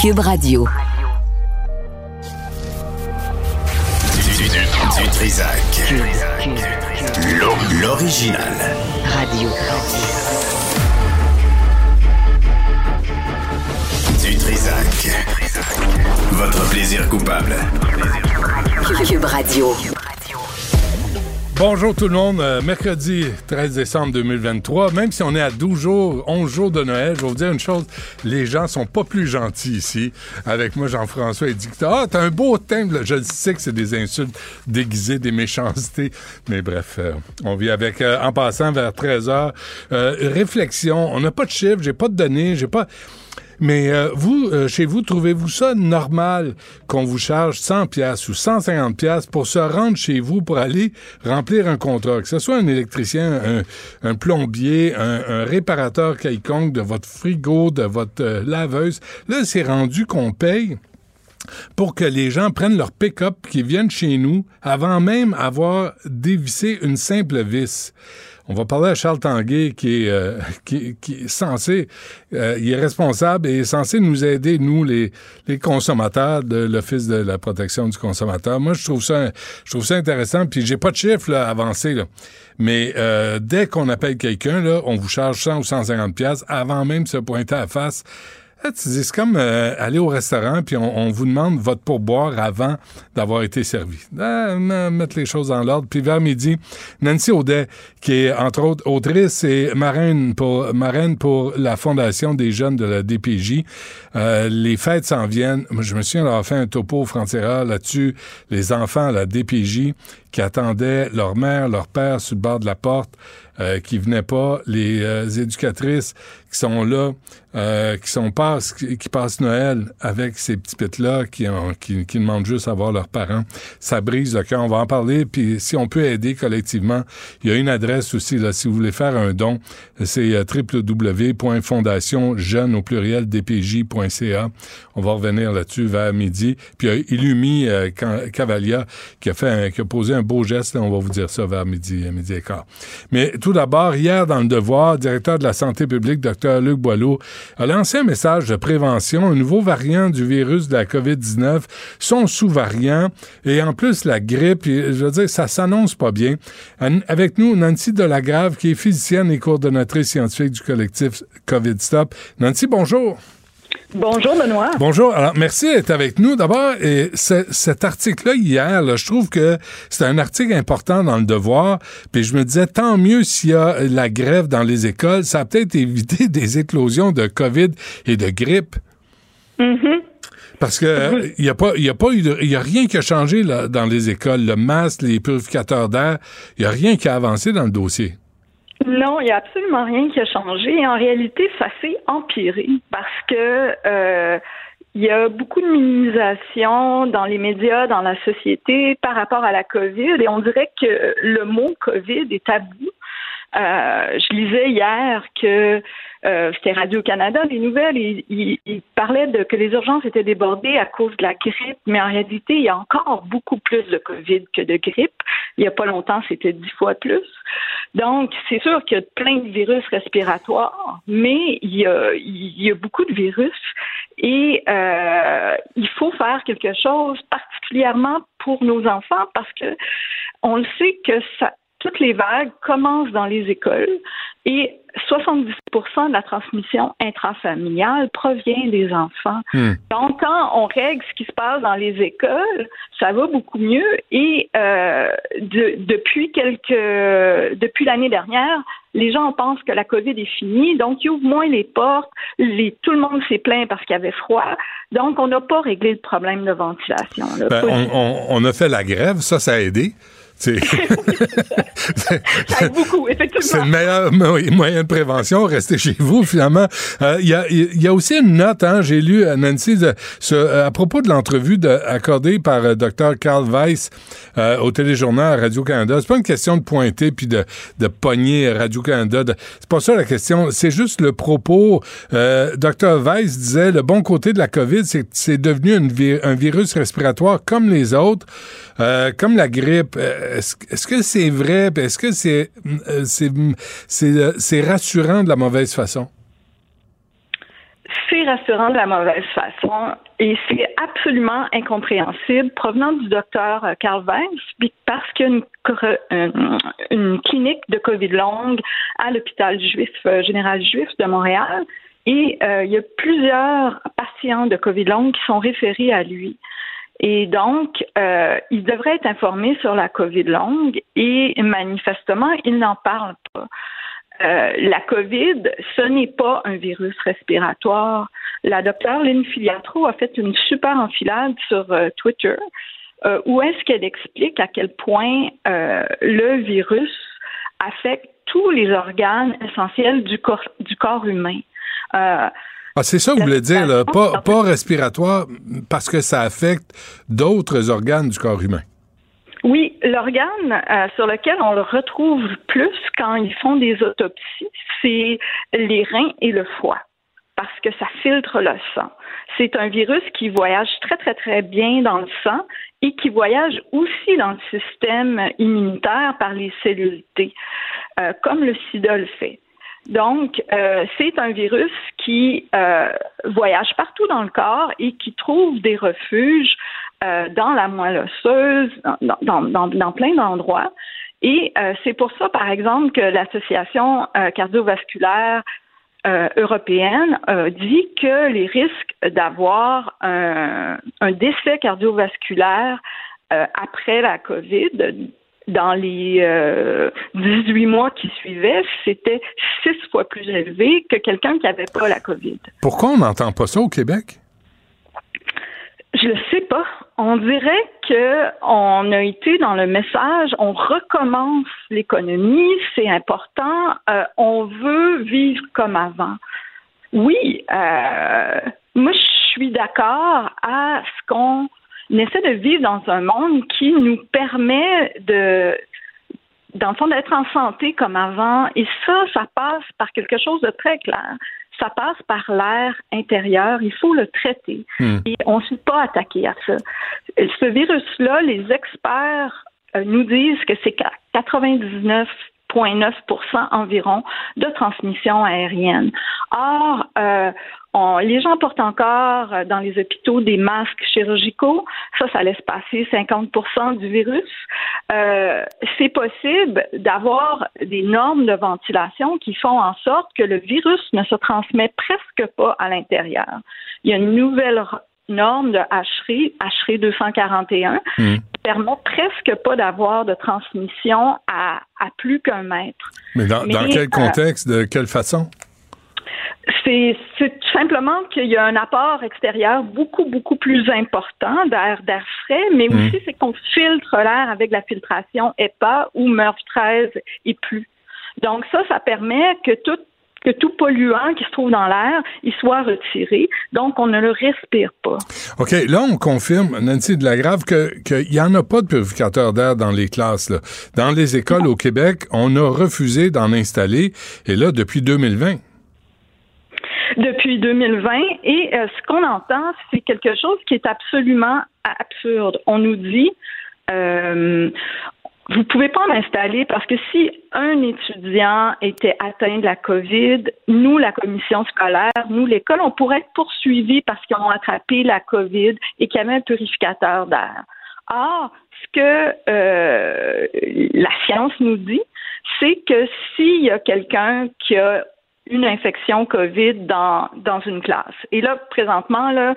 Cube Radio. Du, Trisac. L'original. Radio. Du Trisac. Votre plaisir coupable. Cube Radio. Bonjour tout le monde. Euh, mercredi 13 décembre 2023. Même si on est à 12 jours, 11 jours de Noël, je vais vous dire une chose. Les gens sont pas plus gentils ici. Avec moi, Jean-François, dit que ah, t'as un beau teint. Je sais que c'est des insultes déguisées, des méchancetés. Mais bref, euh, on vit avec. Euh, en passant vers 13 heures, réflexion. On n'a pas de chiffres, j'ai pas de données, j'ai pas. Mais euh, vous, euh, chez vous, trouvez-vous ça normal qu'on vous charge 100 pièces ou 150 pièces pour se rendre chez vous pour aller remplir un contrat, que ce soit un électricien, un, plombier, un, réparateur quelconque de votre frigo, de votre euh, laveuse. Là, c'est rendu qu'on paye pour que les gens prennent leur pick-up qui viennent chez nous avant même avoir dévissé une simple vis. On va parler à Charles Tanguay, qui est, euh, qui, est censé, euh, il est responsable et est censé nous aider, nous, les, les consommateurs de l'Office de la protection du consommateur. Moi, je trouve ça, je trouve ça intéressant, puis j'ai pas de chiffres là, avancés, là. mais euh, dès qu'on appelle quelqu'un, là, on vous charge 100 ou 150 pièces avant même de se pointer à face. Ah, c'est comme euh, aller au restaurant puis on, vous demande votre pourboire avant d'avoir été servi. Ah, mettre les choses en l'ordre. Puis vers midi, Nancy Audet, qui est entre autres autrice et marraine pour, la Fondation des jeunes de la DPJ. Euh, les fêtes s'en viennent. Je me souviens d'avoir fait un topo frontière là-dessus. Les enfants à la DPJ qui attendaient leur mère, leur père sur le bord de la porte. Euh, qui venaient pas, les euh, éducatrices qui sont là, euh, qui sont passe, qui, passent Noël avec ces petits pets-là, qui, qui, qui, demandent juste à voir leurs parents. Ça brise le cœur. On va en parler. Puis si on peut aider collectivement, il y a une adresse aussi là. Si vous voulez faire un don, c'est www.fondationjeune au pluriel dpj.ca. On va revenir là-dessus vers midi. Puis il y a Illumi Cavalia qui a fait, qui a posé un beau geste. on va vous dire ça vers midi, midi et quart. Mais d'abord, hier, dans le Devoir, directeur de la santé publique, Dr. Luc Boileau, a lancé un message de prévention. Un nouveau variant du virus de la COVID-19, son sous-variant, et en plus la grippe, je veux dire, ça s'annonce pas bien. Avec nous, Nancy Delagrave, qui est physicienne et coordonnatrice scientifique du collectif COVID Stop. Nancy, bonjour. Bonjour, Benoît. Bonjour. Alors, merci d'être avec nous. D'abord, cet article-là, hier, je trouve que c'est un article important dans le devoir. Puis je me disais, tant mieux s'il y a la grève dans les écoles. Ça a peut-être évité des éclosions de COVID et de grippe. Mm-hmm. Parce que il a pas il y a pas eu il y a rien qui a changé là, dans les écoles, le masque, les purificateurs d'air, il y a rien qui a avancé dans le dossier. Non, il n'y a absolument rien qui a changé. En réalité, ça s'est empiré parce que euh, il y a beaucoup de minimisation dans les médias, dans la société par rapport à la COVID et on dirait que le mot COVID est tabou. Euh, je lisais hier que euh, c'était Radio-Canada, les nouvelles, ils, parlaient de que les urgences étaient débordées à cause de la grippe, mais en réalité, il y a encore beaucoup plus de COVID que de grippe. Il n'y a pas longtemps, c'était dix fois plus. Donc, c'est sûr qu'il y a plein de virus respiratoires, mais il y a, il y a beaucoup de virus et euh, il faut faire quelque chose, particulièrement pour nos enfants, parce que on le sait que ça, toutes les vagues commencent dans les écoles et 70% de la transmission intrafamiliale provient des enfants. Hmm. Donc, quand on règle ce qui se passe dans les écoles, ça va beaucoup mieux. Et euh, depuis quelques, depuis l'année dernière, les gens pensent que la COVID est finie, donc ils ouvrent moins les portes. Les, tout le monde s'est plaint parce qu'il y avait froid. Donc, on n'a pas réglé le problème de ventilation. Ben, on, a fait la grève, ça, ça a aidé. C'est beaucoup, effectivement. C'est le meilleur moyen de prévention, rester chez vous, finalement. Euh, il y, a, aussi une note, hein, j'ai lu, euh, Nancy, euh, à propos de l'entrevue accordée par euh, Dr. Carl Weiss au téléjournal Radio-Canada. C'est pas une question de pointer puis de, de pogner Radio-Canada. C'est pas ça la question. C'est juste le propos. Dr. Weiss disait, le bon côté de la COVID, c'est que c'est devenu un virus respiratoire comme les autres, comme la grippe est-ce que c'est vrai? Est-ce que c'est euh, c'est rassurant de la mauvaise façon? c'est rassurant de la mauvaise façon et c'est absolument incompréhensible provenant du docteur Carl Weiss parce qu'il y a une, clinique de COVID longue à l'hôpital juif général juif de Montréal et euh, il y a plusieurs patients de COVID longue qui sont référés à lui. Et donc, euh, il devrait être informé sur la COVID longue et manifestement, il n'en parle pas. Euh, la COVID, ce n'est pas un virus respiratoire. La docteure Lynn Filiatro a fait une super enfilade sur euh, Twitter euh, où est-ce qu'elle explique à quel point le virus affecte tous les organes essentiels du corps, du corps humain. Ah, c'est ça que vous voulez dire, Pas, pas respiratoire, parce que ça affecte d'autres organes du corps humain. Oui, l'organe euh, sur lequel on le retrouve plus quand ils font des autopsies, c'est les reins et le foie, parce que ça filtre le sang. C'est un virus qui voyage très, très, très bien dans le sang et qui voyage aussi dans le système immunitaire par les cellules T, euh, comme le sida le fait. Donc, euh, c'est un virus qui voyage partout dans le corps et qui trouve des refuges euh, dans la moelle osseuse, dans, dans, dans plein d'endroits. Et euh, c'est pour ça, par exemple, que l'Association euh, cardiovasculaire européenne dit que les risques d'avoir un, un, décès cardiovasculaire après la COVID dans les 18 mois qui suivaient, c'était six fois plus élevé que quelqu'un qui n'avait pas la COVID. Pourquoi on n'entend pas ça au Québec? Je ne sais pas. On dirait que on a été dans le message, on recommence l'économie, c'est important, euh, on veut vivre comme avant. Oui, euh, moi je suis d'accord à ce qu'on essaie de vivre dans un monde qui nous permet de dans le fond d'être en santé comme avant et ça ça passe par quelque chose de très clair ça passe par l'air intérieur. Il faut le traiter. Hmm. Et on ne s'est pas attaqué à ça. Ce virus-là, les experts euh, nous disent que c'est 99 0,9% environ de transmission aérienne. Or, euh, les gens portent encore euh, dans les hôpitaux des masques chirurgicaux. Ça, ça laisse passer 50% du virus. Euh, c'est possible d'avoir des normes de ventilation qui font en sorte que le virus ne se transmet presque pas à l'intérieur. Il y a une nouvelle norme de HRI, HRI 241, mmh. qui permet presque pas d'avoir de transmission à, plus qu'un mètre. Mais dans, quel euh, contexte, de quelle façon? C'est tout simplement qu'il y a un apport extérieur beaucoup, beaucoup plus important d'air d'air frais, mais mmh. aussi c'est qu'on filtre l'air avec la filtration EPA ou MERV 13 et plus. Donc ça, ça permet que toute que tout polluant qui se trouve dans l'air, il soit retiré. Donc, on ne le respire pas. OK. Là, on confirme, Nancy de la Grave, qu'il n'y en a pas de purificateur d'air dans les classes. Là. Dans les écoles au Québec, on a refusé d'en installer. Et là, depuis 2020 depuis 2020 et euh, ce qu'on entend, c'est quelque chose qui est absolument absurde. On nous dit euh, vous pouvez pas en installer parce que si un étudiant était atteint de la COVID, nous, la commission scolaire, nous, l'école, on pourrait être poursuivis parce qu'ils ont attrapé la COVID et qu'il y avait un purificateur d'air. Or, ce que euh, la science nous dit, c'est que s'il y a quelqu'un qui a une infection COVID dans, dans une classe. Et là, présentement, là,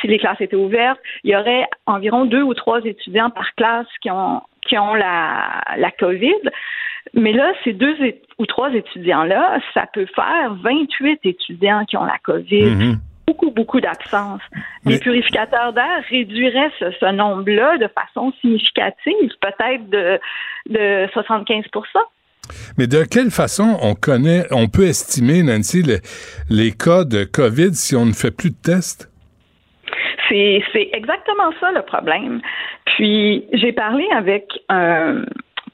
si les classes étaient ouvertes, il y aurait environ deux ou trois étudiants par classe qui ont qui ont la, la COVID. Mais là, ces deux ou trois étudiants-là, ça peut faire 28 étudiants qui ont la COVID. Mm-hmm. Beaucoup, beaucoup d'absence. Les purificateurs d'air réduiraient ce, nombre-là de façon significative, peut-être de, de 75% mais de quelle façon on connaît, on peut estimer, Nancy, les cas de COVID si on ne fait plus de tests? C'est exactement ça le problème. Puis j'ai parlé avec euh,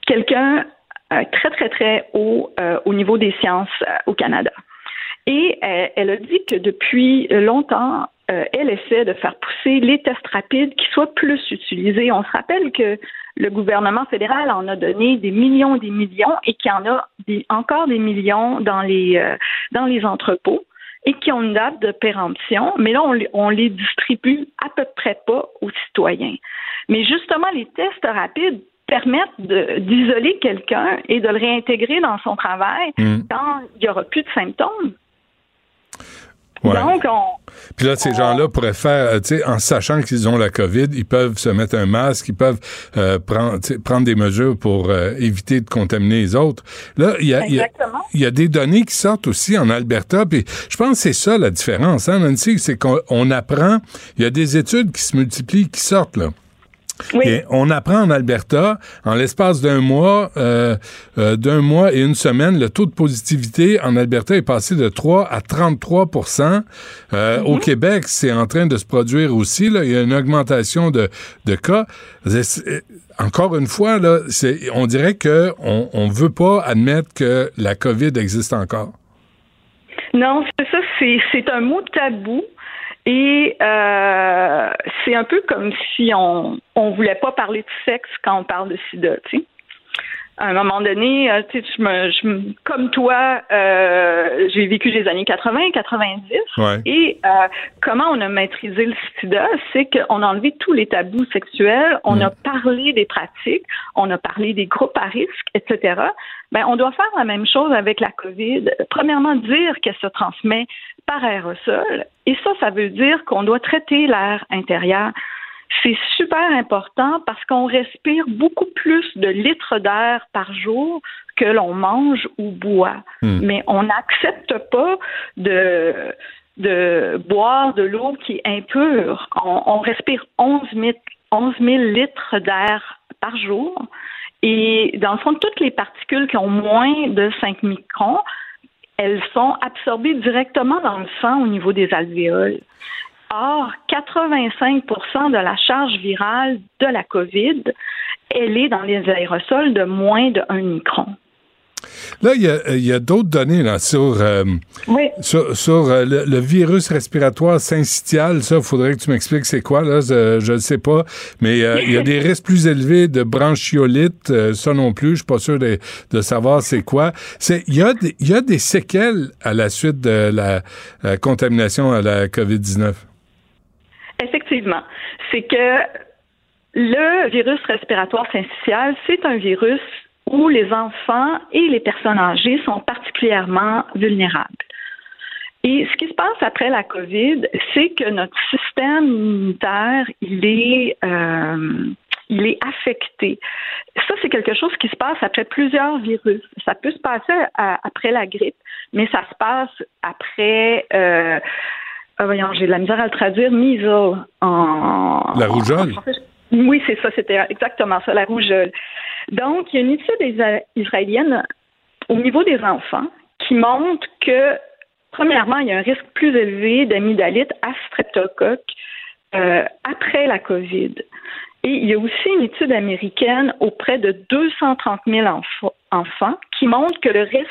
quelqu'un euh, très très très haut euh, au niveau des sciences au Canada. Et elle a dit que depuis longtemps, elle essaie de faire pousser les tests rapides qui soient plus utilisés. On se rappelle que le gouvernement fédéral en a donné des millions des millions et qu'il y en a encore des millions dans les entrepôts et qui ont une date de péremption, mais là, on, on les distribue à peu près pas aux citoyens. Mais justement, les tests rapides permettent d'isoler quelqu'un et de le réintégrer dans son travail hmm. quand il n'y aura plus de symptômes. Donc, on, Puis là, ces gens-là pourraient faire, euh, tu sais, en sachant qu'ils ont la COVID, ils peuvent se mettre un masque, ils peuvent euh, prendre, prendre des mesures pour euh, éviter de contaminer les autres. Là, il y a, il y a des données qui sortent aussi en Alberta, puis je pense que c'est ça la différence, hein, Nancy, c'est qu'on apprend, il y a des études qui se multiplient, qui sortent, là on apprend en Alberta, en l'espace d'un mois, euh, euh, d'un mois et une semaine, le taux de positivité en Alberta est passé de 3 à 33% euh, Au mhm. Québec, c'est en train de se produire aussi. Là, il y a une augmentation de, de cas. Encore une fois, là, on dirait qu'on on veut pas admettre que la COVID existe encore. Non, c'est ça, c'est un mot tabou. Et euh, c'est un peu comme si on on voulait pas parler de sexe quand on parle de sida, tu sais. À un moment donné, euh, tu sais, je me, je, comme toi, euh, j'ai vécu les années 80 90. Et euh, comment on a maîtrisé le sida, c'est qu'on a enlevé tous les tabous sexuels, on mm. a parlé des pratiques, on a parlé des groupes à risque, etc. Ben, on doit faire la même chose avec la COVID. Premièrement, dire qu'elle se transmet par aérosol. Et ça, ça veut dire qu'on doit traiter l'air intérieur. C'est super important parce qu'on respire beaucoup plus de litres d'air par jour que l'on mange ou boit. Hmm. Mais on n'accepte pas de, de boire de l'eau qui est impure. On, respire 11 000, 11 000 litres d'air par jour. Et dans le fond, toutes les particules qui ont moins de 5 microns, elles sont absorbées directement dans le sang au niveau des alvéoles. Or, 85% de la charge virale de la COVID, elle est dans les aérosols de moins de 1 micron. Là, il y a, d'autres données là, sur, euh, sur, euh, le, virus respiratoire syncytial. Ça, il faudrait que tu m'expliques c'est quoi. Là, je ne sais pas. Mais euh, il y a des risques plus élevés de bronchiolite. ça non plus, je suis pas sûr de, savoir c'est quoi. Il y, a des, y a des séquelles à la suite de la, contamination à la COVID-19. Effectivement. C'est que le virus respiratoire syncytial, c'est un virus où les enfants et les personnes âgées sont particulièrement vulnérables. Et ce qui se passe après la COVID, c'est que notre système immunitaire, il est, euh, il est affecté. Ça, c'est quelque chose qui se passe après plusieurs virus. Ça peut se passer après la grippe, mais ça se passe après. Euh, ah, voyons, j'ai de la misère à le traduire. Mise en. La rougeole. oui, c'est ça, c'était exactement ça, la rougeole. Donc, il y a une étude israélienne au niveau des enfants qui montre que, premièrement, il y a un risque plus élevé d'amygdalite à streptocoque euh, après la COVID. Et il y a aussi une étude américaine auprès de 230 000 enfants qui montre que le risque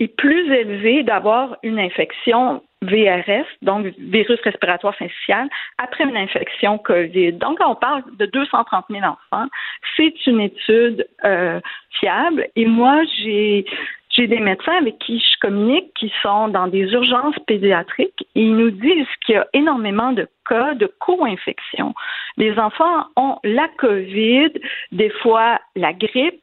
est plus élevé d'avoir une infection VRS, donc virus respiratoire syncytial, après une infection COVID. Donc, on parle de 230 000 enfants, c'est une étude euh, fiable. Et moi, j'ai j'ai des médecins avec qui je communique qui sont dans des urgences pédiatriques et ils nous disent qu'il y a énormément de cas de co-infection. Les enfants ont la COVID, des fois la grippe,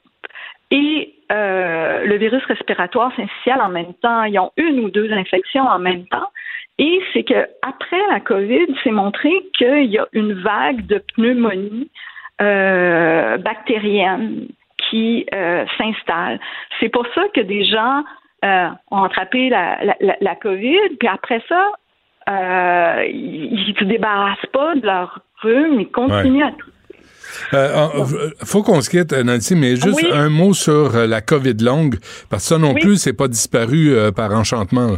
et euh, le virus respiratoire syncytial en même temps. Ils ont une ou deux infections en même temps. Et c'est que après la COVID, c'est montré qu'il y a une vague de pneumonie euh, bactérienne qui euh, s'installe. C'est pour ça que des gens ont attrapé la, la, la, COVID, puis après ça, ils ne se débarrassent pas de leur rhume, ils continuent à tout euh, faut qu'on se quitte, Nancy, mais juste un mot sur euh, la COVID longue, parce que ça non plus, c'est pas disparu euh, par enchantement.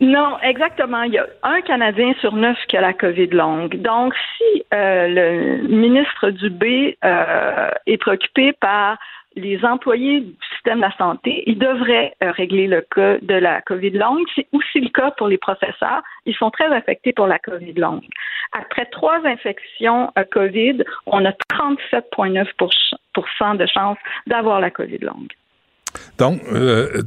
Non, exactement. Il y a un Canadien sur neuf qui a la COVID longue. Donc, si le ministre Dubé est préoccupé par les employés du système de la santé, ils devraient euh, régler le cas de la COVID longue. C'est aussi le cas pour les professeurs. Ils sont très affectés pour la COVID longue. Après trois infections à COVID, on a 37,9% de chances d'avoir la COVID longue. Donc, euh,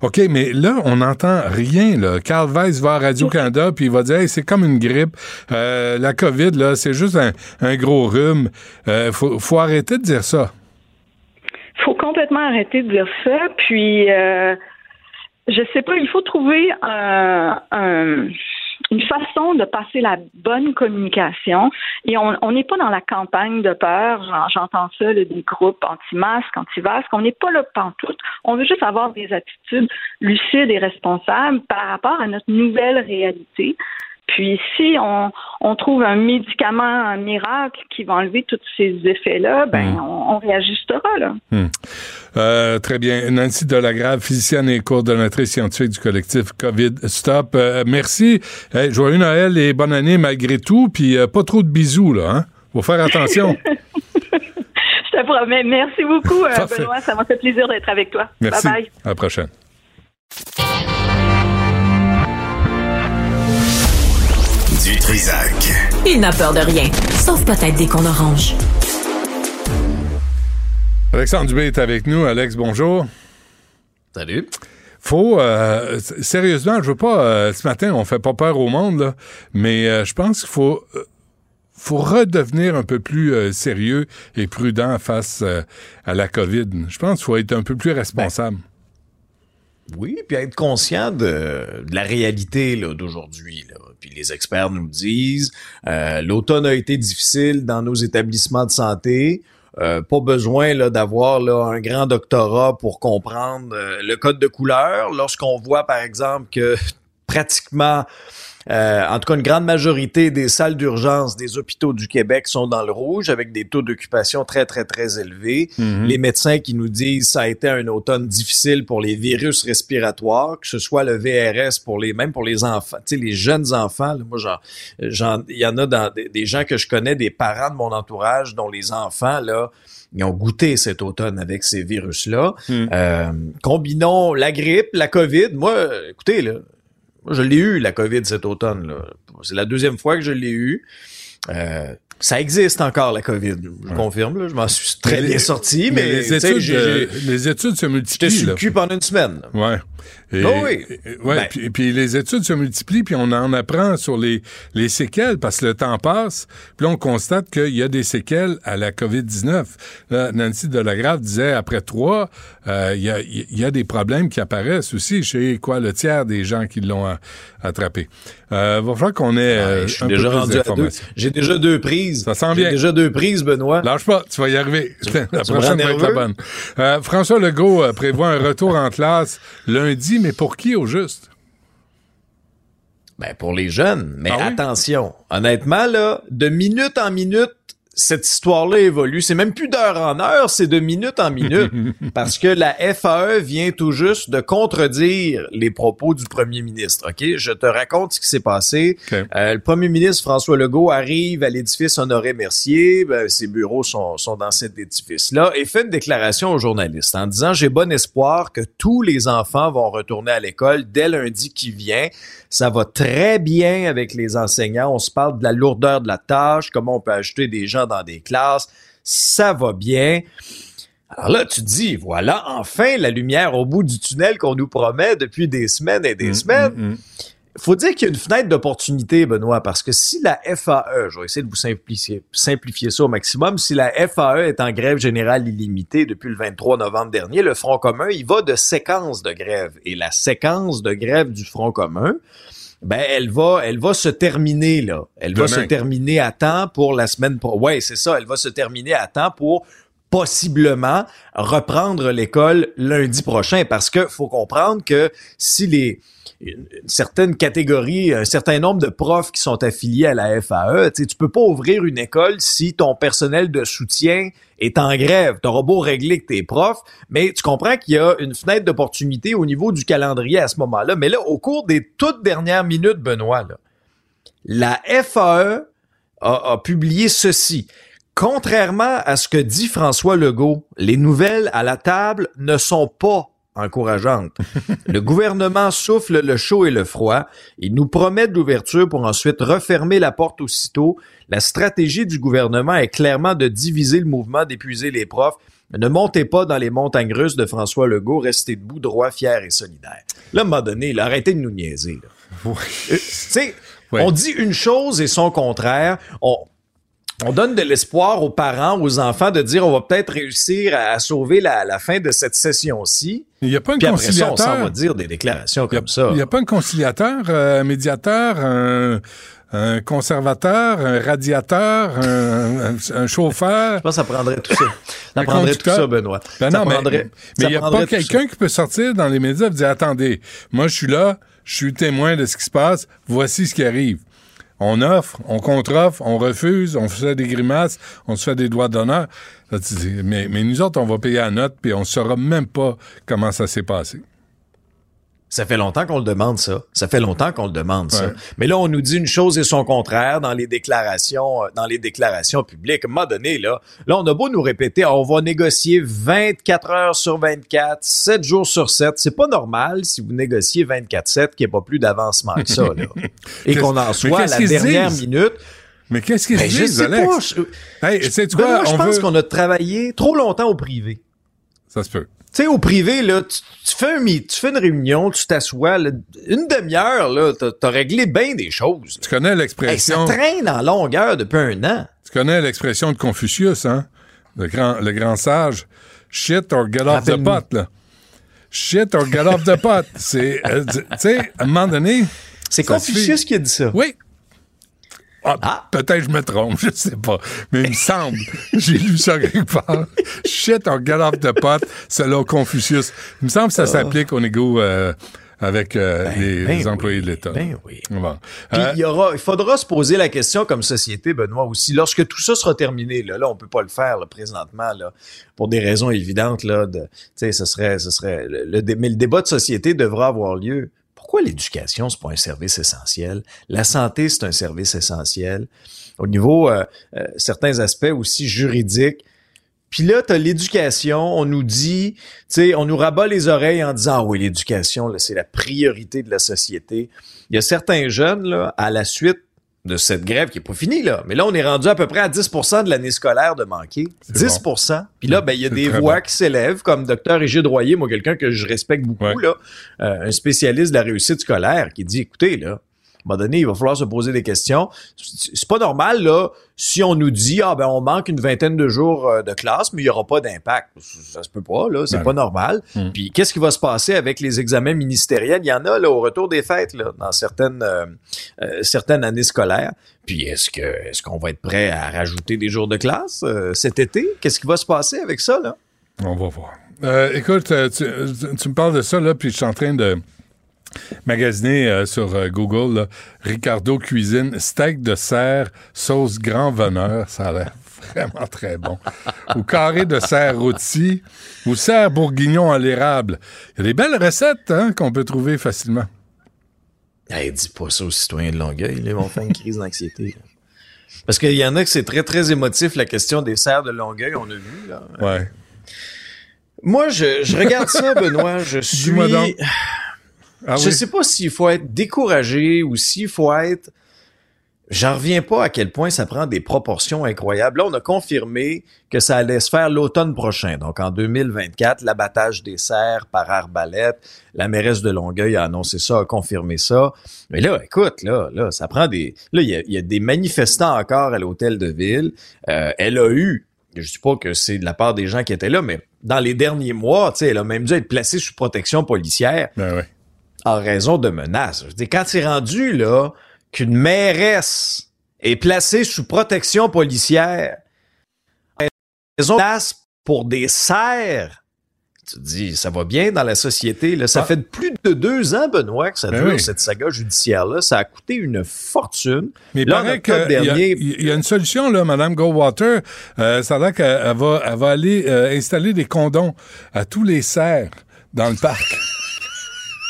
OK, mais là, on n'entend rien. Là. Carl Weiss va à Radio-Canada, puis il va dire c'est comme une grippe. Euh, la COVID, c'est juste un, gros rhume. Il euh, faut, arrêter de dire ça. Faut complètement arrêter de dire ça. Puis, je sais pas, il faut trouver un une façon de passer la bonne communication. Et on n'est pas dans la campagne de peur. J'entends ça, des groupes anti-masques, anti-vasques. On n'est pas là pantoute. On veut juste avoir des attitudes lucides et responsables par rapport à notre nouvelle réalité. Puis si on, trouve un médicament un miracle qui va enlever tous ces effets-là, ben hmm. on, réajustera là. Hmm. Euh, très bien. Nancy Delagrave, physicienne et coordonnatrice scientifique du collectif COVID Stop. Euh, merci. joyeux Noël et bonne année malgré tout. Puis euh, pas trop de bisous là. Hein? Faut faire attention. Je te promets. Merci beaucoup, Benoît. Ça m'a fait plaisir d'être avec toi. Merci. Bye bye. À la prochaine. Il n'a peur de rien, sauf peut-être des qu'on orange. Alexandre Dubé est avec nous. Alex, bonjour. Salut. Faut euh, sérieusement, je veux pas. Euh, ce matin, on fait pas peur au monde, mais euh, je pense qu'il faut faut redevenir un peu plus sérieux et prudent face à la COVID. Je pense qu'il faut être un peu plus responsable. Ben, oui, puis être conscient de, de la réalité d'aujourd'hui puis les experts nous disent, euh, l'automne a été difficile dans nos établissements de santé. Euh, pas besoin d'avoir un grand doctorat pour comprendre euh, le code de couleur. Lorsqu'on voit, par exemple, que pratiquement euh, en tout cas, une grande majorité des salles d'urgence des hôpitaux du Québec sont dans le rouge avec des taux d'occupation très, très, très élevés. Mhm. Les médecins qui nous disent ça a été un automne difficile pour les virus respiratoires, que ce soit le VRS pour les, même pour les enfants, tu sais, les jeunes enfants. moi, j'en, il y en a dans des, gens que je connais, des parents de mon entourage dont les enfants, là, ils ont goûté cet automne avec ces virus-là. Mhm. Euh, combinons la grippe, la COVID. Moi, écoutez, là, moi, je l'ai eu, la COVID, cet automne. C'est la deuxième fois que je l'ai eu. Euh, ça existe encore, la COVID. Je confirme, là, je m'en suis très bien sorti, mais, les, études, euh, les études se multiplient. J'étais sur le cul pendant une semaine. Ouais. Et, oh oui. ouais, ben. puis, puis, les études se multiplient, puis on en apprend sur les, les séquelles, parce que le temps passe, puis là, on constate qu'il y a des séquelles à la COVID-19. Nancy Delagrave disait, après trois, euh, il y, a, y, a, des problèmes qui apparaissent aussi chez quoi le tiers des gens qui l'ont attrapé. Euh, va falloir qu'on ait euh, un déjà peu plus d'informations. J'ai déjà deux prises. Ça sent bien. J'ai déjà deux prises, Benoît. Lâche pas, tu vas y arriver. la prochaine va être la bonne. Euh, François Legault prévoit un retour en classe lundi, mais pour qui au juste? Ben pour les jeunes. Mais ah attention, honnêtement, là, de minute en minute, cette histoire-là évolue. C'est même plus d'heure en heure, c'est de minute en minute. parce que la FAE vient tout juste de contredire les propos du premier ministre. OK? Je te raconte ce qui s'est passé. Euh, le premier ministre François Legault arrive à l'édifice Honoré-Mercier. Ben, ses bureaux sont, sont dans cet édifice-là et fait une déclaration aux journalistes en disant J'ai bon espoir que tous les enfants vont retourner à l'école dès lundi qui vient. Ça va très bien avec les enseignants. On se parle de la lourdeur de la tâche, comment on peut ajouter des gens dans des classes. Ça va bien. Alors là, tu te dis, voilà, enfin la lumière au bout du tunnel qu'on nous promet depuis des semaines et des mm, semaines. Il mm, mm. faut dire qu'il y a une fenêtre d'opportunité, Benoît, parce que si la FAE, je vais essayer de vous simplifier, simplifier ça au maximum, si la FAE est en grève générale illimitée depuis le 23 novembre dernier, le Front commun, il va de séquence de grève. Et la séquence de grève du Front commun, ben elle va elle va se terminer là. Elle va se terminer à temps pour la semaine pro. Ouais, c'est ça, elle va se terminer à temps pour possiblement reprendre l'école lundi prochain parce que faut comprendre que si les une, certaine catégorie, un certain nombre de profs qui sont affiliés à la FAE. Tu peux pas ouvrir une école si ton personnel de soutien est en grève. Tu auras beau régler que tes profs, mais tu comprends qu'il y a une fenêtre d'opportunité au niveau du calendrier à ce moment-là. Mais là, au cours des toutes dernières minutes, Benoît, la FAE a, a publié ceci. Contrairement à ce que dit François Legault, les nouvelles à la table ne sont pas encourageante. le gouvernement souffle le chaud et le froid. Il nous promet de l'ouverture pour ensuite refermer la porte aussitôt. La stratégie du gouvernement est clairement de diviser le mouvement, d'épuiser les profs. Ne montez pas dans les montagnes russes de François Legault, restez debout, droit, fier et solidaire. Là, à un moment donné, arrêtez de nous niaiser. Euh, tu sais, on dit une chose et son contraire. On, on donne de l'espoir aux parents, aux enfants de dire on va peut-être réussir à, sauver la, fin de cette session-ci. Il n'y a pas un Puis conciliateur. Après ça, on va dire des déclarations comme ça. Il n'y a pas un conciliateur, euh, un médiateur, un, conservateur, un radiateur, un, chauffeur? Je pense que ça prendrait tout ça. Ça prendrait tout ça, Benoît. Ben non, mais il n'y a pas quelqu'un qui peut sortir dans les médias et dire attendez, moi je suis là, je suis témoin de ce qui se passe, voici ce qui arrive. On offre, on contre-offre, on refuse, on fait des grimaces, on se fait des doigts d'honneur. Mais, nous autres, on va payer la note, puis on ne saura même pas comment ça s'est passé. Ça fait longtemps qu'on le demande, ça. Ça fait longtemps qu'on le demande, ça. Mais là, on nous dit une chose et son contraire dans les déclarations, euh, dans les déclarations publiques. À un moment donné, là, là, on a beau nous répéter, on va négocier 24 heures sur 24, 7 jours sur 7. C'est pas normal si vous négociez 24-7 qu'il n'y ait pas plus d'avancement que ça, là. et qu'on en soit à la dernière minute. Mais qu'est-ce qu'ils ben, disent, je sais Alex? Pas, je... Hey, quoi, moi, je pense qu'on a travaillé trop longtemps au privé. Ça se peut. Tu sais, au privé, là, tu, fais un, tu fais une réunion, tu t'assois, une demi-heure, là, t'as, as réglé bien des choses. Tu connais l'expression... ça traîne en longueur depuis un an. Tu connais l'expression de Confucius, hein? Le grand, le grand sage. Shit or get off the pot, là. Shit or get off the pot. C'est, euh, tu sais, à un moment donné... C'est Confucius qui a dit ça. Oui, ah, ah. Peut-être je me trompe, je sais pas. Mais il me semble, j'ai lu ça quelque part. Shit, on get off the pot, selon Confucius. Il me semble que ça ah. s'applique au négo euh, avec euh, ben, les, ben employés de l'État. Ben oui. Euh, il, y aura, il faudra se poser la question comme société, Benoît, aussi. Lorsque tout ça sera terminé, là, là on peut pas le faire là, présentement, là, pour des raisons évidentes. Là, de, ce serait, ce serait le, mais le débat de société devra avoir lieu pourquoi l'éducation, c'est pas un service essentiel? La santé, c'est un service essentiel. Au niveau, euh, euh, certains aspects aussi juridiques, puis là, tu l'éducation, on nous dit, tu sais, on nous rabat les oreilles en disant, ah oui, l'éducation, c'est la priorité de la société. Il y a certains jeunes, là, à la suite de cette grève qui est pas finie, là. Mais là, on est rendu à peu près à 10% de l'année scolaire de manquer. 10% Puis là, ben, il y a des voix qui s'élèvent, comme docteur Régis Royer, moi, quelqu'un que je respecte beaucoup, là, euh, un spécialiste de la réussite scolaire, qui dit, écoutez, là, un moment donné, il va falloir se poser des questions. C'est pas normal, là, si on nous dit, ah ben on manque une vingtaine de jours euh, de classe, mais il y aura pas d'impact. Ça se peut pas, là, c'est pas normal. Hmm. Puis qu'est-ce qui va se passer avec les examens ministériels? Il y en a, là, au retour des fêtes, là, dans certaines, euh, euh, certaines années scolaires. Puis est-ce que est-ce qu'on va être prêt à rajouter des jours de classe cet été? Qu'est-ce qui va se passer avec ça, là? On va voir. écoute, tu, tu, me parles de ça, là, puis je suis en train de Magasiné euh, sur euh, Google, Ricardo Cuisine, steak de serre, sauce grand veneur, ça a l'air vraiment très bon. ou carré de serre rôti, ou serre bourguignon à l'érable. Il y a des belles recettes hein, qu'on peut trouver facilement. Hey, dis pas ça aux citoyens de Longueuil, ils vont faire une crise d'anxiété. Parce qu'il y en a que c'est très, très émotif, la question des serres de Longueuil, on a vu. Là. Ouais. Moi, je, je regarde ça, Benoît, je suis... Ah je sais pas s'il faut être découragé ou s'il faut être. J'en reviens pas à quel point ça prend des proportions incroyables. Là, on a confirmé que ça allait se faire l'automne prochain. Donc, en 2024, l'abattage des cerfs par arbalète. La mairesse de Longueuil a annoncé ça, a confirmé ça. Mais là, écoute, là, là, ça prend des... Là, il y a, des manifestants encore à l'hôtel de ville. Euh, elle a eu je dis pas que c'est de la part des gens qui étaient là, mais dans les derniers mois, tu sais, elle a même dû être placée sous protection policière. Ben ouais en raison de menaces. Je dis, quand c'est rendu là qu'une mairesse est placée sous protection policière, raison de pour des serres, tu dis, ça va bien dans la société. Là. Ça ah. fait plus de deux ans, Benoît, que ça ben dure, cette saga judiciaire-là. Ça a coûté une fortune. Mais là, il y, a une solution, là, Mme Goldwater. Euh, ça a l'air qu'elle va, elle va aller euh, installer des condons à tous les serres dans le parc.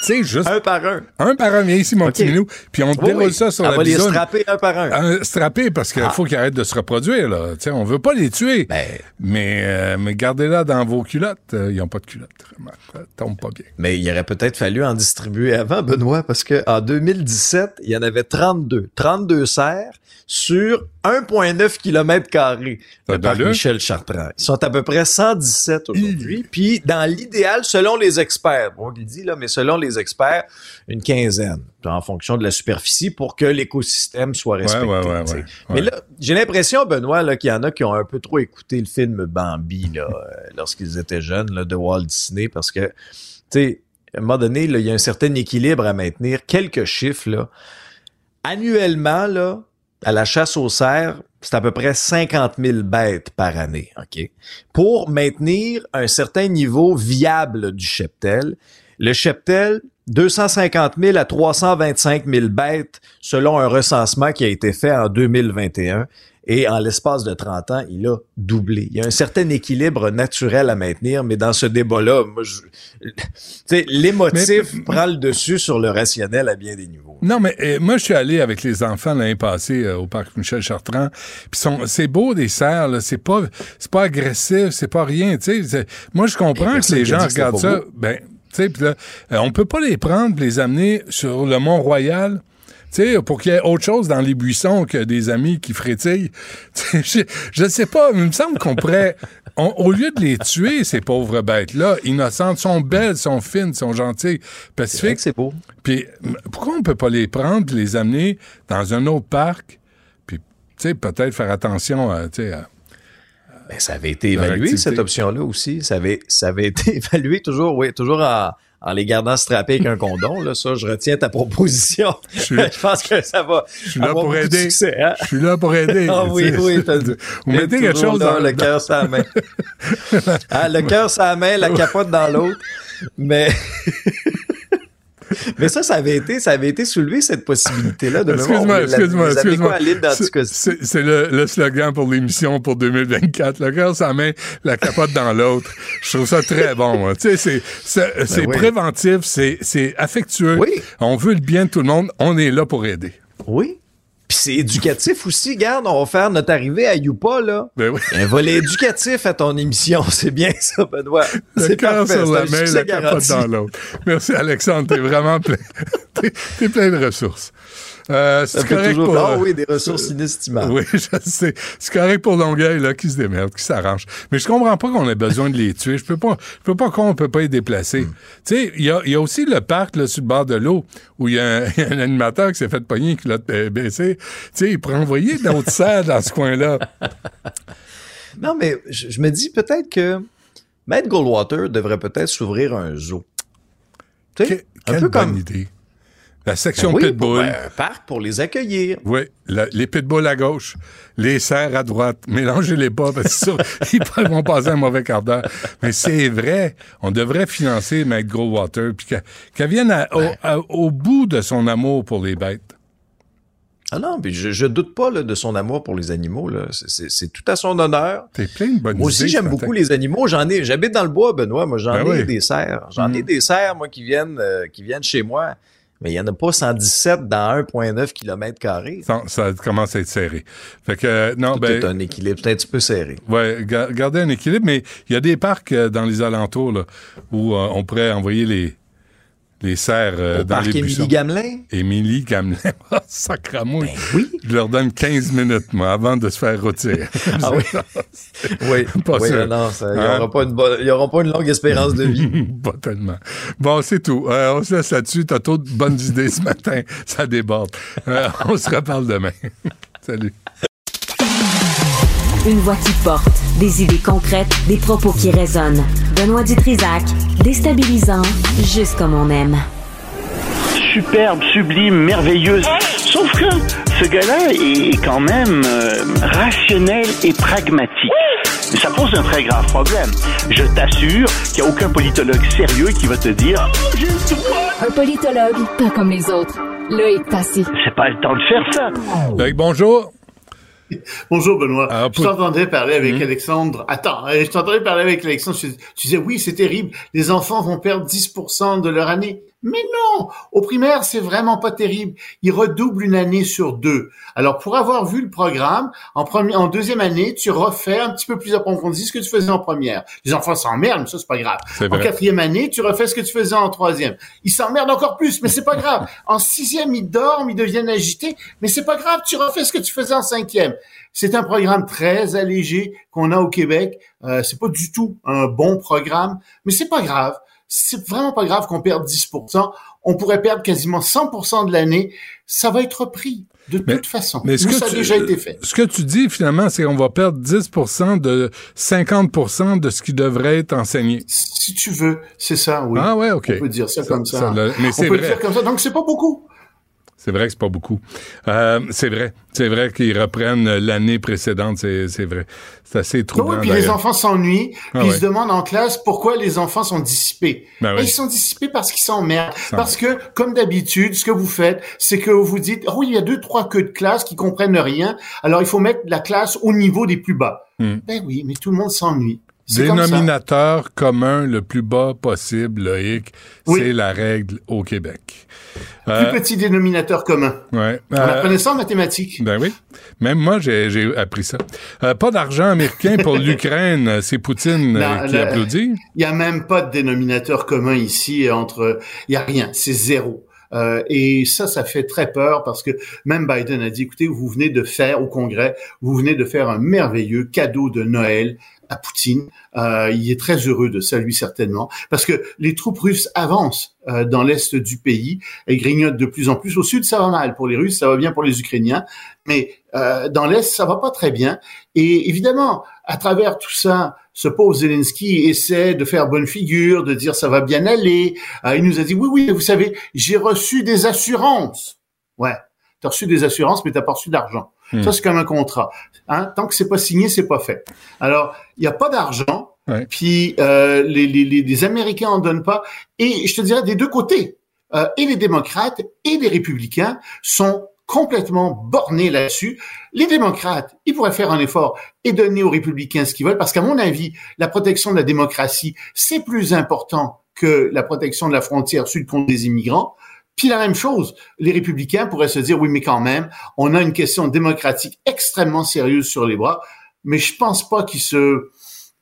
sais, juste. Un par un. Un par un, viens ici, mon petit minou. Puis on déroule ça sur on la va les strapper un par un. Un strapper parce qu'il faut qu'ils arrêtent de se reproduire, là. Tu sais, on veut pas les tuer. Ben. Mais, euh, mais gardez-la dans vos culottes. Euh, ils ont pas de culottes. Vraiment. Ça tombe pas bien. Mais il aurait peut-être fallu en distribuer avant, Benoît, parce que en 2017, il y en avait 32. 32 serres sur 1,9 km carrés. Le parc. Michel Chartrand. Ils sont à peu près 117 aujourd'hui. Puis, dans l'idéal, selon les experts, bon, il dit là, mais selon les experts, une quinzaine, en fonction de la superficie, pour que l'écosystème soit respecté. ouais, ouais, ouais, Mais là, j'ai l'impression, Benoît, là, qu'il y en a qui ont un peu trop écouté le film Bambi là, euh, lorsqu'ils étaient jeunes là, de Walt Disney, parce que, tu sais, à un moment donné, là, il y a un certain équilibre à maintenir. Quelques chiffres, là. Annuellement, là, à la chasse aux cerfs, c'est à peu près 50 000 bêtes par année, OK? Pour maintenir un certain niveau viable du cheptel, le cheptel, 250 000 à 325 000 bêtes selon un recensement qui a été fait en 2021. Et en l'espace de 30 ans, il a doublé. Il y a un certain équilibre naturel à maintenir, mais dans ce débat-là, l'émotif prend le dessus sur le rationnel à bien des niveaux. Non, mais euh, moi, je suis allé avec les enfants l'année passée euh, au parc Michel Chartrand. Puis c'est beau des cerfs, là. C'est pas, c'est pas agressif, c'est pas rien. Tu sais, moi, je comprends Et que les gens que regardent ça. Ben, tu sais, là, euh, on peut pas les prendre, les amener sur le Mont Royal. Sais, pour qu'il y ait autre chose dans les buissons que des amis qui frétillent. Je, je sais pas, il me semble qu'on pourrait, on- au lieu de les tuer, ces pauvres bêtes-là, innocentes, sont belles, sont fines, sont gentilles, pacifiques, que c'est beau. puis pourquoi on peut pas les prendre les amener dans un autre parc? Puis, tu sais, peut-être faire attention à, à- Ben, ça avait été évalué, cette option-là aussi. Ça avait, ça avait été évalué toujours, oui, toujours en, en les gardant strappés avec un condom. Là, ça, je retiens ta proposition. Je, suis- pense que ça va je suis là avoir pour aider. succès, hein? Je suis là pour aider. Ah oui, oui, Vous mettez quelque chose là, dans le cœur la main. Ah, le cœur la main, la capote dans l'autre. Mais Mais ça, ça avait été, ça avait été soulevé, cette possibilité-là de Excuse-moi, excuse-moi, excuse-moi. C'est- le, le slogan pour l'émission pour 2024. Le cœur sa main, la capote dans l'autre. Je trouve ça très bon. moi. Tu sais, c'est Ben oui. préventif, c'est c'est affectueux. Oui. On veut le bien de tout le monde. On est là pour aider. Oui. Puis c'est éducatif aussi. Regarde, on va faire notre arrivée à Youpa, là. Ben oui. Un volet éducatif à ton émission. C'est bien ça, Benoît. Le C'est parfait. sur la main, garanti. dans l'autre. Merci, Alexandre. T'es vraiment plein. T'es plein de ressources. Euh, c'est correct toujours pour... Ah euh, oui, des ressources inestimables. Oui, je sais. C'est correct pour Longueuil, là, qui se démerde, qui s'arrange. Mais je comprends pas qu'on ait besoin de les tuer. Je peux pas, je peux pas qu'on peut pas les déplacer. Hmm. Tu sais, il y a, il y a aussi le parc, là, sur le bord de l'eau, où il y, a un il y a un animateur qui s'est fait pogner, qui l'a euh, baissé. Tu sais, il pourrait envoyer d'autres serres dans ce coin-là. Non, mais je, je me dis peut-être que Matt Goldwater devrait peut-être s'ouvrir un zoo. Tu sais, Que- un quelle peu bonne comme idée. La section Ben oui, pitbull. pour parc pour les accueillir. Oui, la- les pitbulls à gauche, les cerfs à droite. Mélangez-les pas, parce que ça, ils vont passer un mauvais quart d'heure. Mais c'est vrai, on devrait financer Mike Goldwater, puis qu'elle vienne à- au, à- au bout de son amour pour les bêtes. Ah non, puis je, doute pas là, de son amour pour les animaux. C'est- tout à son honneur. T'es plein de bonnes Moi aussi, j'aime beaucoup les animaux. J'en ai, j'habite dans le bois, Benoît. Moi, j'en Ben ai oui. des cerfs. J'en ai Mm. des cerfs, moi, qui viennent, euh, qui viennent chez moi. Mais il y en a pas 117 dans 1,9 km carrés. Ça, commence à être serré. Fait que, euh, non, Tout ben, est un équilibre, c'est un petit peu serré. Ouais, ga- garder un équilibre, mais il y a des parcs euh, dans les alentours là, où euh, on pourrait envoyer les, les cerfs euh, dans les Émilie. Gamelin? Émilie Gamelin. Ah, Sacramouille. Ben oui. Je leur donne 15 minutes, moi, avant de se faire retirer. Ah oui. oui. Pas oui, sûr. non, ça- il n'y Hein? aura, pas pas une longue espérance de vie. pas tellement. Bon, c'est tout. Euh, on se laisse là-dessus. T'as trop de bonnes idées ce matin. Ça déborde. Euh, on se reparle demain. Salut. Une voix qui porte, des idées concrètes, des propos qui résonnent. Benoît Dutrisac, déstabilisant, juste comme on aime. superbe, sublime, merveilleuse. Sauf que ce gars-là est quand même euh, rationnel et pragmatique. Mais ça pose un très grave problème. Je t'assure qu'il n'y a aucun politologue sérieux qui va te dire Oh. Un politologue, pas comme les autres. Loïc Passy. C'est pas le temps de faire ça. Loïc, bonjour. Bonjour Benoît. Ah, je pour- t'entendais parler avec Mhm. Alexandre. Attends, euh, je t'entendais parler avec Alexandre. Tu tu disais oui, c'est terrible. Les enfants vont perdre 10% de leur année. Mais non, au primaire, c'est vraiment pas terrible. Il redouble une année sur deux. Alors, pour avoir vu le programme, en, première, en deuxième année, tu refais un petit peu plus approfondi ce que tu faisais en première. Les enfants s'emmerdent, mais ça, c'est pas grave. En quatrième année, tu refais ce que tu faisais en troisième. Ils s'emmerdent encore plus, mais c'est pas grave. En sixième, ils dorment, ils deviennent agités, mais c'est pas grave, tu refais ce que tu faisais en cinquième. C'est un programme très allégé qu'on a au Québec. Euh, c'est pas du tout un bon programme, mais c'est pas grave c'est vraiment pas grave qu'on perde 10% On pourrait perdre quasiment 100% de l'année. Ça va être repris de toute façon. Mais ce que ça tu, a déjà été fait. Ce que tu dis finalement, c'est qu'on va perdre 10% de 50 de ce qui devrait être enseigné. Si tu veux, c'est ça, oui. Ah ouais, OK. On peut dire ça, comme ça. ça mais On peut le dire comme ça. Donc, c'est pas beaucoup. C'est vrai que c'est pas beaucoup. Euh, c'est vrai. C'est vrai qu'ils reprennent l'année précédente. C'est vrai. C'est assez troublant. Oui, puis les enfants s'ennuient. Ah puis ils se demandent en classe pourquoi les enfants sont dissipés. Ben Ils sont dissipés parce qu'ils s'emmerdent. Parce que, comme d'habitude, ce que vous faites, c'est que vous dites, oh, il y a deux, trois queues de classe qui comprennent rien. Alors, il faut mettre la classe au niveau des plus bas. Hmm. Ben oui, mais tout le monde s'ennuie. Dénominateur commun le plus bas possible, Loïc, c'est la règle au Québec. Plus euh, petit dénominateur commun. Ouais. Apprenait ça en mathématiques. Ben oui. Même moi, j'ai appris ça. Euh, pas d'argent américain pour l'Ukraine, c'est Poutine euh, qui applaudit. Il n'y a même pas de dénominateur commun ici entre... Il n'y a rien, c'est zéro. Euh, et ça, ça fait très peur parce que même Biden a dit, écoutez, vous venez de faire au Congrès, vous venez de faire un merveilleux cadeau de Noël à Poutine. Euh, il est très heureux de ça, lui, certainement, parce que les troupes russes avancent euh, dans l'est du pays et grignotent de plus en plus. Au sud, ça va mal pour les Russes, ça va bien pour les Ukrainiens, mais euh, dans l'est, ça va pas très bien. Et évidemment, à travers tout ça, ce pauvre Zelensky essaie de faire bonne figure, de dire ça va bien aller. Il nous a dit oui, oui, vous savez, j'ai reçu des assurances. Ouais, tu as reçu des assurances, mais tu pas reçu d'argent. Hmm. Ça, c'est comme un contrat. Hein? Tant que c'est pas signé, c'est pas fait. Alors, il n'y a pas d'argent, puis euh, les, les, les, Américains en donnent pas. Et je te dirais, des deux côtés, euh, et les démocrates et les républicains sont complètement bornés là-dessus. Les démocrates, ils pourraient faire un effort et donner aux républicains ce qu'ils veulent, parce qu'à mon avis, la protection de la démocratie, c'est plus important que la protection de la frontière sud contre les immigrants. Puis la même chose, les républicains pourraient se dire, oui, mais quand même, on a une question démocratique extrêmement sérieuse sur les bras, mais je pense pas qu'ils se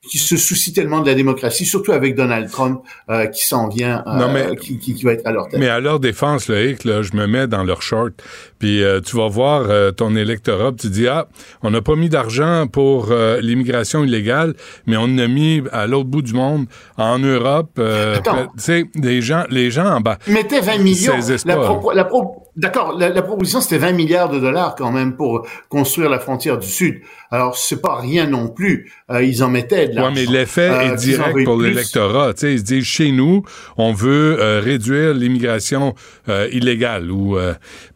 qui se soucie tellement de la démocratie, surtout avec Donald Trump euh, qui s'en vient, euh, qui, qui, qui, va être à leur tête. Mais à leur défense, Loïc, là, je me mets dans leur short, puis euh, tu vas voir ton électorat, tu dis ah, on n'a pas mis d'argent pour l'immigration illégale, mais on a mis à l'autre bout du monde, en Europe. tu sais, les gens, les gens en bas. Mettez 20 millions. La, pro, la pro, D'accord, la, la, proposition c'était 20 milliards de dollars quand même pour construire la frontière du Sud. Alors c'est pas rien non plus. ils en mettaient oui, mais l'effet est euh, direct pour l'électorat. Ils se disent, chez nous, on veut euh, réduire l'immigration euh, illégale. Ou,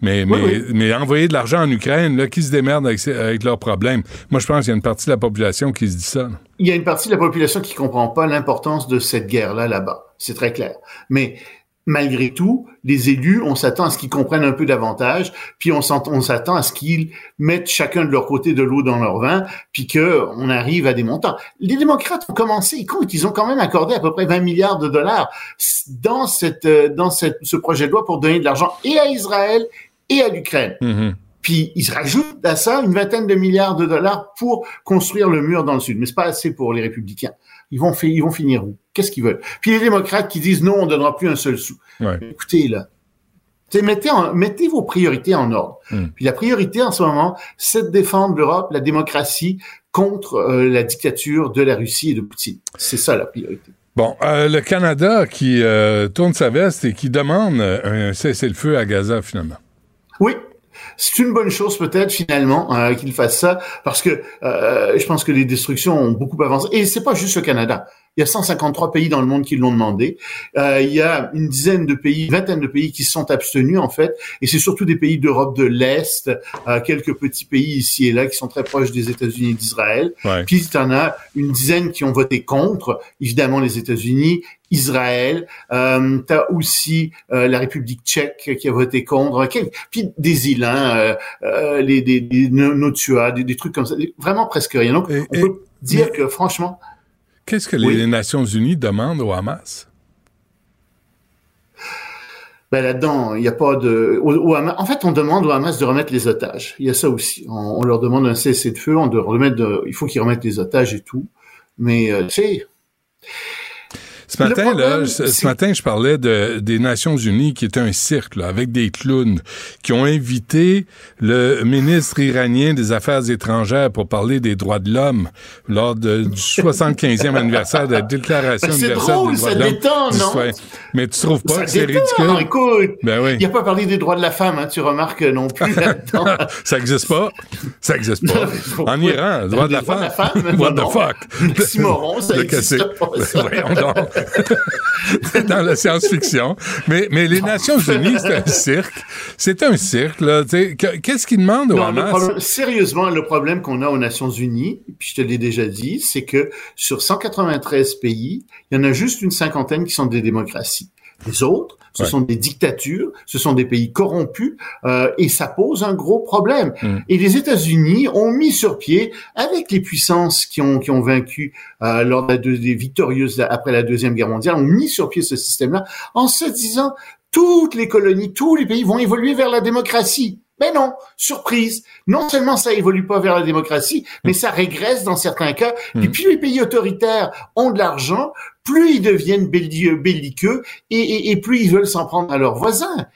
mais, mais, mais envoyer de l'argent en Ukraine, là, qui se démerde avec, avec leurs problèmes? Moi, je pense qu'il y a une partie de la population qui se dit ça. Il y a une partie de la population qui comprend pas l'importance de cette guerre-là là-bas. C'est très clair. Mais malgré tout, les élus, on s'attend à ce qu'ils comprennent un peu davantage, puis on s'attend à ce qu'ils mettent chacun de leur côté de l'eau dans leur vin, puis qu'on arrive à des montants. Les démocrates ont commencé, ils ont quand même accordé à peu près 20 milliards de dollars dans cette dans cette, ce projet de loi pour donner de l'argent et à Israël et à l'Ukraine. Mm-hmm. Puis ils rajoutent à ça une vingtaine de milliards de dollars pour construire le mur dans le sud. Mais c'est pas assez pour les républicains. Ils vont, ils vont finir où? Qu'est-ce qu'ils veulent? Puis les démocrates qui disent non, on donnera plus un seul sou. Écoutez là, mettez, mettez vos priorités en ordre. Hmm. Puis la priorité en ce moment, c'est de défendre l'Europe, la démocratie contre euh, la dictature de la Russie et de Poutine. C'est ça la priorité. Bon, euh, le Canada qui euh, tourne sa veste et qui demande un cessez-le-feu à Gaza finalement. Oui, c'est une bonne chose peut-être finalement euh, qu'il fasse ça parce que euh, je pense que les destructions ont beaucoup avancé et c'est pas juste le Canada. Il y a 153 pays dans le monde qui l'ont demandé. Euh, il y a une dizaine de pays, une vingtaine de pays qui se sont abstenus en fait, et c'est surtout des pays d'Europe de l'Est, euh, quelques petits pays ici et là qui sont très proches des États-Unis et d'Israël. Puis il y en a une dizaine qui ont voté contre, évidemment les États-Unis, Israël. Euh, tu as aussi euh, la République tchèque qui a voté contre. Puis des îles, hein, euh, euh, les, des, des Notua, des, des, trucs comme ça. Vraiment presque rien. Donc, on peut dire que franchement... Qu'est-ce que les Nations Unies demandent au Hamas? ben là-dedans, il n'y a pas de. en fait, on demande au Hamas de remettre les otages. Il y a ça aussi. On, leur demande un cessez-le-feu, on de remettre. De, il faut qu'ils remettent les otages et tout. Mais euh, tu sais, ce matin, là, ce, matin, je parlais de, des Nations Unies qui était un cirque, avec des clowns, qui ont invité le ministre iranien des Affaires étrangères pour parler des droits de l'homme lors de, du 75e anniversaire de la Déclaration universelle drôle, des droits de l'homme. Détend, non? Mais tu trouves pas que c'est ridicule? Écoute, ben oui. il n'y a pas parlé des droits de la femme, hein, tu remarques non plus là-dedans. ça n'existe pas? Ça n'existe pas. en Iran, le droit de la femme. What the fuck? Moron, ça n'existe pas. Ça. dans la science-fiction. Mais, mais les Nations Unies, c'est un cirque. C'est un cirque, là. Qu'est-ce qu'ils demandent au Hamas? sérieusement, le problème qu'on a aux Nations Unies, puis je te l'ai déjà dit, c'est que sur 193 pays, il y en a juste une cinquantaine qui sont des démocraties. Les autres, ce sont des dictatures, ce sont des pays corrompus, euh, et ça pose un gros problème. Mm. Et les États-Unis ont mis sur pied, avec les puissances qui ont qui ont vaincu euh, lors de des victorieuses après la deuxième guerre mondiale, ont mis sur pied ce système-là en se disant toutes les colonies, tous les pays vont évoluer vers la démocratie. Mais non, surprise. Non seulement ça évolue pas vers la démocratie, mais ça régresse dans certains cas. Et mm. puis les pays autoritaires ont de l'argent, plus ils deviennent belliqueux et, et, plus ils veulent s'en prendre à leurs voisins.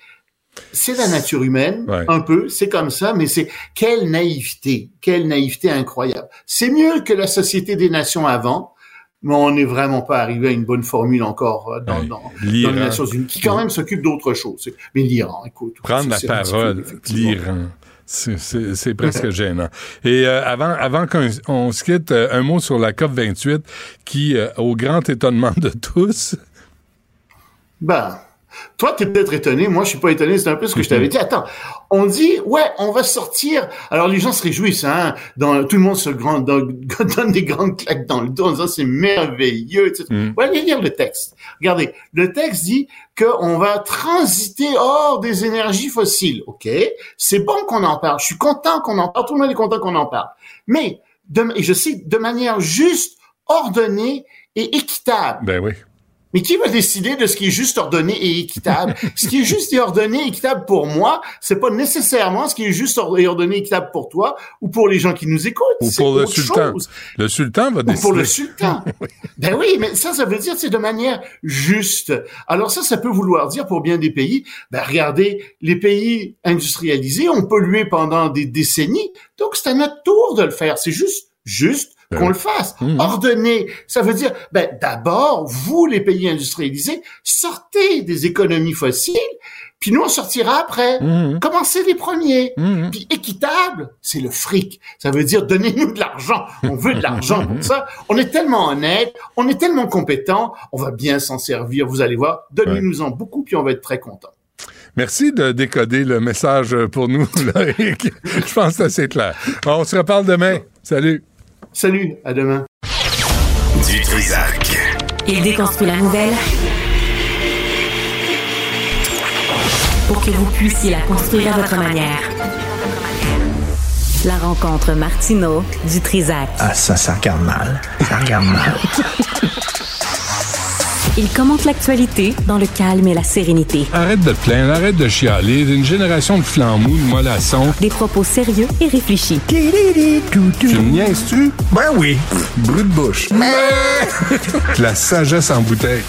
C'est la nature humaine, un peu, c'est comme ça, mais c'est quelle naïveté, quelle naïveté incroyable. C'est mieux que la société des nations avant, mais on n'est vraiment pas arrivé à une bonne formule encore euh, dans, dans, les Nations Unies, qui quand même s'occupe d'autres choses. Mais l'Iran, écoute. Prendre la parole, l'Iran. C'est presque gênant. Et euh, avant, avant qu'on se quitte, euh, un mot sur la COP 28 qui, au grand étonnement de tous... Ben, toi, tu es peut-être étonné. Moi, je suis pas étonné. C'est un peu ce que je t'avais dit. Attends, on dit, ouais, on va sortir. Alors, les gens se réjouissent, hein. Dans, tout le monde se grand, donne des grandes claques dans le dos en disant c'est merveilleux, etc. Mm. Ouais, allez lire le texte. Regardez, le texte dit qu'on va transiter hors des énergies fossiles. OK? C'est bon qu'on en parle. Je suis content qu'on en parle. Tout le monde est content qu'on en parle. Mais, de, et je sais, de manière juste, ordonnée et équitable. Ben oui. Mais qui va décider de ce qui est juste ordonné et équitable? ce qui est juste et ordonné et équitable pour moi, c'est pas nécessairement ce qui est juste et ordonné et équitable pour toi ou pour les gens qui nous écoutent. Ou pour le sultan. Le sultan va décider. Ou pour le sultan. ben oui, mais ça, ça veut dire c'est de manière juste. Alors ça, ça peut vouloir dire pour bien des pays, ben regardez, les pays industrialisés ont pollué pendant des décennies, donc c'est à notre tour de le faire. C'est juste, juste qu'on le fasse. Mmh. Ordonner, ça veut dire, ben, d'abord, vous, les pays industrialisés, sortez des économies fossiles, puis nous, on sortira après. Mmh. Commencez les premiers. Mmh. Puis équitable, c'est le fric. Ça veut dire, donnez-nous de l'argent. On veut de l'argent pour ça. On est tellement honnête, on est tellement compétent, on va bien s'en servir, vous allez voir. Donnez-nous-en beaucoup, puis on va être très content. Merci de décoder le message pour nous, Je pense que c'est clair. On se reparle demain. Salut. Salut, à demain. Du Trisac. Il déconstruit la nouvelle pour que vous puissiez la construire à votre manière. La rencontre Martino du Trisac. Ah, ça, ça regarde mal. Ça regarde mal. Il commente l'actualité dans le calme et la sérénité. Arrête de te plaindre, arrête de chialer. Une génération de flambous, de mollassons. Des propos sérieux et réfléchis. Tu me niaises-tu? Ben oui. Brut de bouche. la sagesse en bouteille.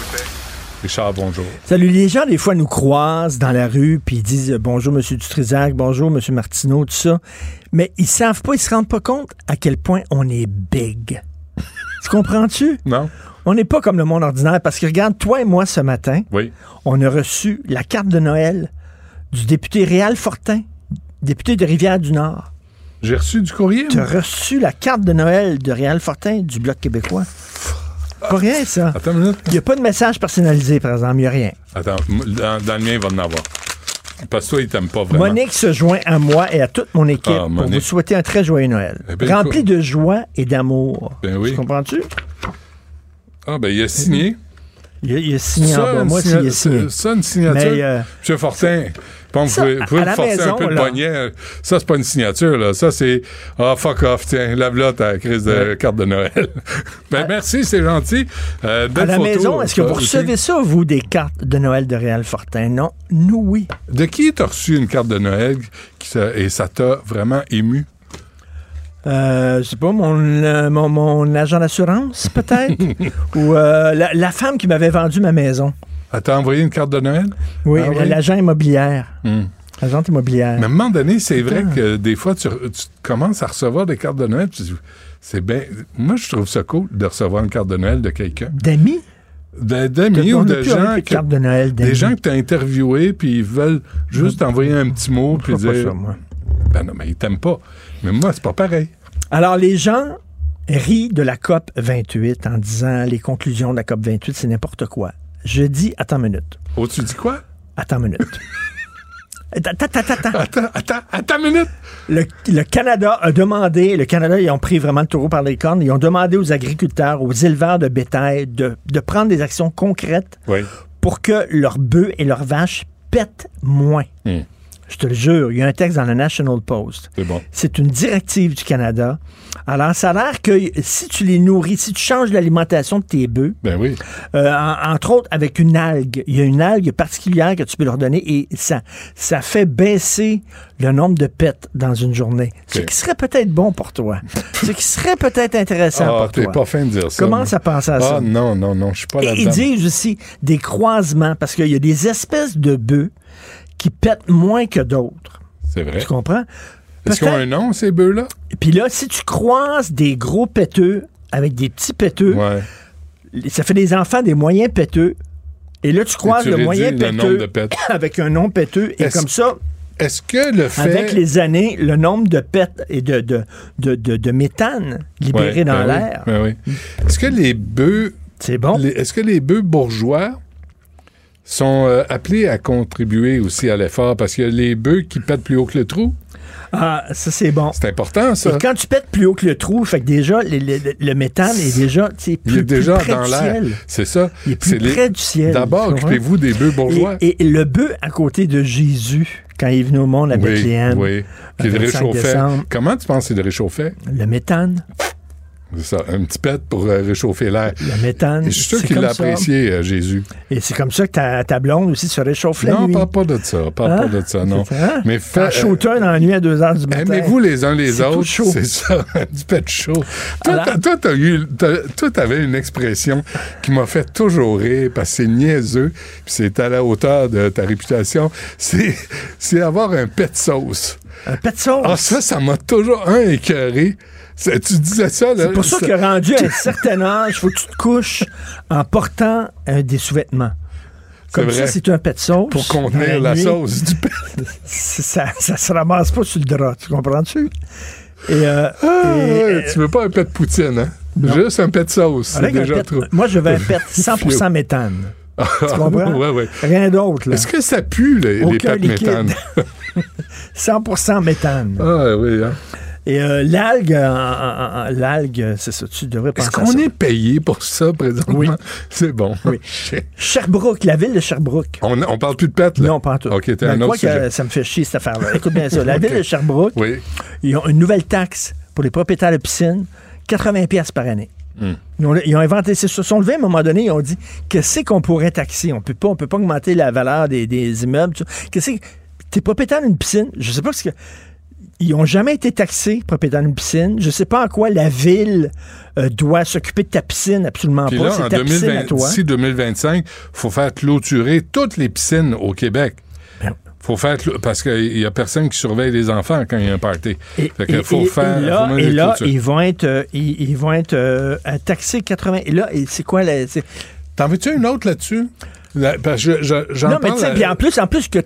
Richard, bonjour. Salut, les gens, des fois, nous croisent dans la rue, puis ils disent bonjour, Monsieur Dutrisac, bonjour, Monsieur Martineau, tout ça. Mais ils savent pas, ils se rendent pas compte à quel point on est big. tu comprends-tu? Non. On n'est pas comme le monde ordinaire parce que regarde, toi et moi ce matin, oui. on a reçu la carte de Noël du député Réal Fortin, député de Rivière-du-Nord. J'ai reçu du courrier. Tu as reçu la carte de Noël de Réal Fortin du Bloc québécois. Pas rien, ça. Attends une minute. Il n'y a pas de message personnalisé, par exemple. Il n'y a rien. Attends, dans, le mien, il va en avoir. Parce que toi, il t'aime pas vraiment. Monique se joint à moi et à toute mon équipe ah, pour vous souhaiter un très joyeux Noël. Eh Rempli de joie et d'amour. Ben oui. Comprends-tu? Ah, ben, il a signé. Il, a- il a signé en Ça, bas. Moi, signa- il a signé. ça, une signature. Mais, euh, Monsieur Fortin, vous ça, pouvez, vous pouvez la forcer un maison, peu le poignet. Ça, c'est pas une signature, là. Ça, c'est Ah, fuck off, tiens, lave-la ta crise de Ouais. carte de Noël. ben, merci, c'est gentil. Euh, belle à la photo, maison, est-ce que vous recevez ça, vous, des cartes de Noël de Réal Fortin? Non. Nous, oui. De qui t'as reçu une carte de Noël qui et ça t'a vraiment ému? Euh, je sais pas, mon, euh, mon, mon agent d'assurance, peut-être? Ou euh, la, la femme qui m'avait vendu ma maison. Elle t'a envoyé une carte de Noël? Oui, Ah oui? l'agent immobilière. Hmm. L'agente immobilière. Mais à un moment donné, c'est vrai que des fois, tu, tu commences à recevoir des cartes de Noël. tu dis, C'est bien. Moi, je trouve ça cool de recevoir une carte de Noël de quelqu'un. D'amis? D'amis ou de gens que- de Noël. Des gens que tu as interviewés, puis ils veulent juste t'envoyer un petit mot, puis ferais pas dire. ça, moi. Ben non, mais ils t'aiment pas. Mais moi, c'est pas pareil. Alors, les gens rient de la COP 28 en disant les conclusions de la COP 28, c'est n'importe quoi. Je dis, attends une minute. Oh, tu dis quoi? Attends une minute. Attends, attends, attends, attends. Attends, attends, une minute. Le, le Canada a demandé, le Canada, ils ont pris vraiment le taureau par les cornes, ils ont demandé aux agriculteurs, aux éleveurs de bétail de, de prendre des actions concrètes Oui. pour que leurs bœufs et leurs vaches pètent moins. Hmm. Je te le jure, il y a un texte dans le National Post. C'est bon. C'est une directive du Canada. Alors, ça a l'air que si tu les nourris, si tu changes l'alimentation de tes bœufs, Ben oui. euh, en- entre autres avec une algue, il y a une algue particulière que tu peux leur donner et ça, ça fait baisser le nombre de pets dans une journée. Ce qui serait peut-être bon pour toi. Ce qui serait peut-être intéressant Ah, pour t'es toi. pas fin de dire ça. Commence à penser à ça? Ah, non, non, non, je suis pas Et ils là-dedans. disent aussi des croisements, parce qu'il y a des espèces de bœufs qui pètent moins que d'autres. C'est vrai. Tu comprends? Est-ce qu'ils ont un nom, ces bœufs-là? Puis là, si tu croises des gros péteux avec des petits péteux, Ouais. ça fait des enfants des moyens péteux. Et là, tu croises tu le moyen le péteux de pets. avec un nom péteux. Et comme ça, Est-ce que le fait. avec les années, le nombre de pets et de, de, de, de- de méthane libéré Ouais, dans ben oui, l'air, ben oui. Est-ce que les bœufs. c'est bon. Est-ce que les bœufs bourgeois sont euh, appelés à contribuer aussi à l'effort? Parce que les bœufs qui pètent plus haut que le trou, Ah, ça, c'est bon. c'est important, ça. Et quand tu pètes plus haut que le trou, fait que déjà, le, le- le méthane est déjà, Il est déjà plus près dans l'air. C'est ça. Il est plus C'est les- près du ciel. D'abord, occupez-vous des bœufs bourgeois. Et, et le bœuf à côté de Jésus, quand il est venu au monde à oui, Bethléem, oui. Qui le le 25 réchauffait. décembre. Comment tu penses qu'il le réchauffait? le méthane, C'est ça, un petit pet pour euh, réchauffer l'air. le méthane, Et je suis sûr qu'il l'a apprécié, euh, Jésus. Et c'est comme ça que ta, ta blonde aussi se réchauffe la non, nuit. parle pas de ça. Parle Hein? pas de ça, non. Hein? Mais fait, shooter dans la nuit à 2 heures du matin. Aimez-vous les uns les autres? chaud. C'est ça, du pet chaud. Toi, t'as- eu, t'as- toi, t'avais une expression qui m'a fait toujours rire parce que c'est niaiseux, puis c'est à la hauteur de ta réputation. C'est, c'est avoir un pet sauce. Un pet sauce? Ah, ça, ça m'a toujours un écœuré. Tu disais ça, là. c'est pour ça que rendu à un certain âge, il faut que tu te couches en portant euh, des sous-vêtements. Comme vrai. ça, c'est un pet sauce. Pour contenir la sauce du pet. Ça, ça se ramasse pas sur le drap, tu comprends-tu? Et, euh, Ah, et, ouais, tu veux pas un pet poutine, hein? Juste un pet sauce. C'est avec un déjà pet- trop. moi, je veux un pet 100% méthane. tu comprends? ouais, ouais. Rien d'autre, là. Est-ce que ça pue, les, les pets liquide. méthane? 100% méthane. Ah, oui, hein? Et euh, l'algue, l'algue, c'est ça, tu devrais penser Est-ce qu'on est payé pour ça présentement? Oui. C'est bon. Oui. Sherbrooke, la ville de Sherbrooke. On, on parle plus de pète, là? Non, pas en tout. OK, t'as Mais un autre que sujet. ça me fait chier, cette affaire-là. Écoute bien ça. La ville de Sherbrooke, Oui. ils ont une nouvelle taxe pour les propriétaires de piscines, 80 pièces par année. Hmm. Ils, ont, ils ont inventé, ils se sont levés à un moment donné, ils ont dit qu'est-ce qu'on pourrait taxer? On peut pas, on peut pas augmenter la valeur des, des immeubles. Qu'est-ce que t'es propriétaire d'une piscine Je sais pas ce que ils ont jamais été taxés propriétaire d'une piscine. Je sais pas en quoi la ville euh, doit s'occuper de ta piscine, absolument Puis pas. là, C'est en ta piscine à 2020, toi. d'ici 2025, faut faire clôturer toutes les piscines au Québec. Ben- Faut faire parce qu'il y a personne qui surveille les enfants quand il y a un party. Et, Fait que et- faut et- faire- et là, et ils vont être, euh, ils, ils vont être euh, taxés 80. Et là, c'est quoi la, T'en veux-tu une autre là-dessus? La- parce que je- je- j'en Non, mais tu sais, en plus, en plus que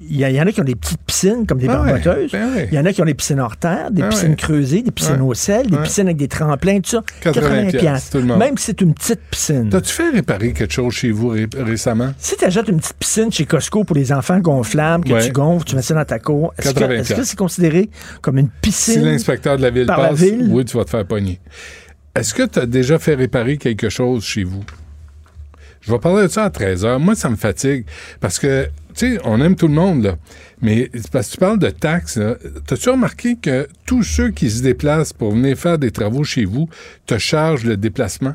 il y, en a qui ont des petites piscines comme des Ben ouais, barboteuses. ben ouais. Il y en a qui ont des piscines hors terre, des Ben piscines ouais. creusées, des piscines au sel, des piscines avec des tremplins, tout ça. 80 piastres. piastres, tout le monde. Même si c'est une petite piscine. T'as-tu fait réparer quelque chose chez vous ré- récemment? Si tu achètes une petite piscine chez Costco pour les enfants gonflables, que tu gonfles, tu mets ça dans ta cour, est-ce que 80 est-ce que c'est considéré comme une Si piscine? l'inspecteur de la ville par la passe, ville? oui, tu vas te faire pogner. Est-ce que tu as déjà fait réparer quelque chose chez vous? Je vais parler de ça à 13 h Moi, ça me fatigue parce que, tu sais, on aime tout le monde, là. Mais parce que tu parles de taxes, t'as-tu remarqué que tous ceux qui se déplacent pour venir faire des travaux chez vous te chargent le déplacement?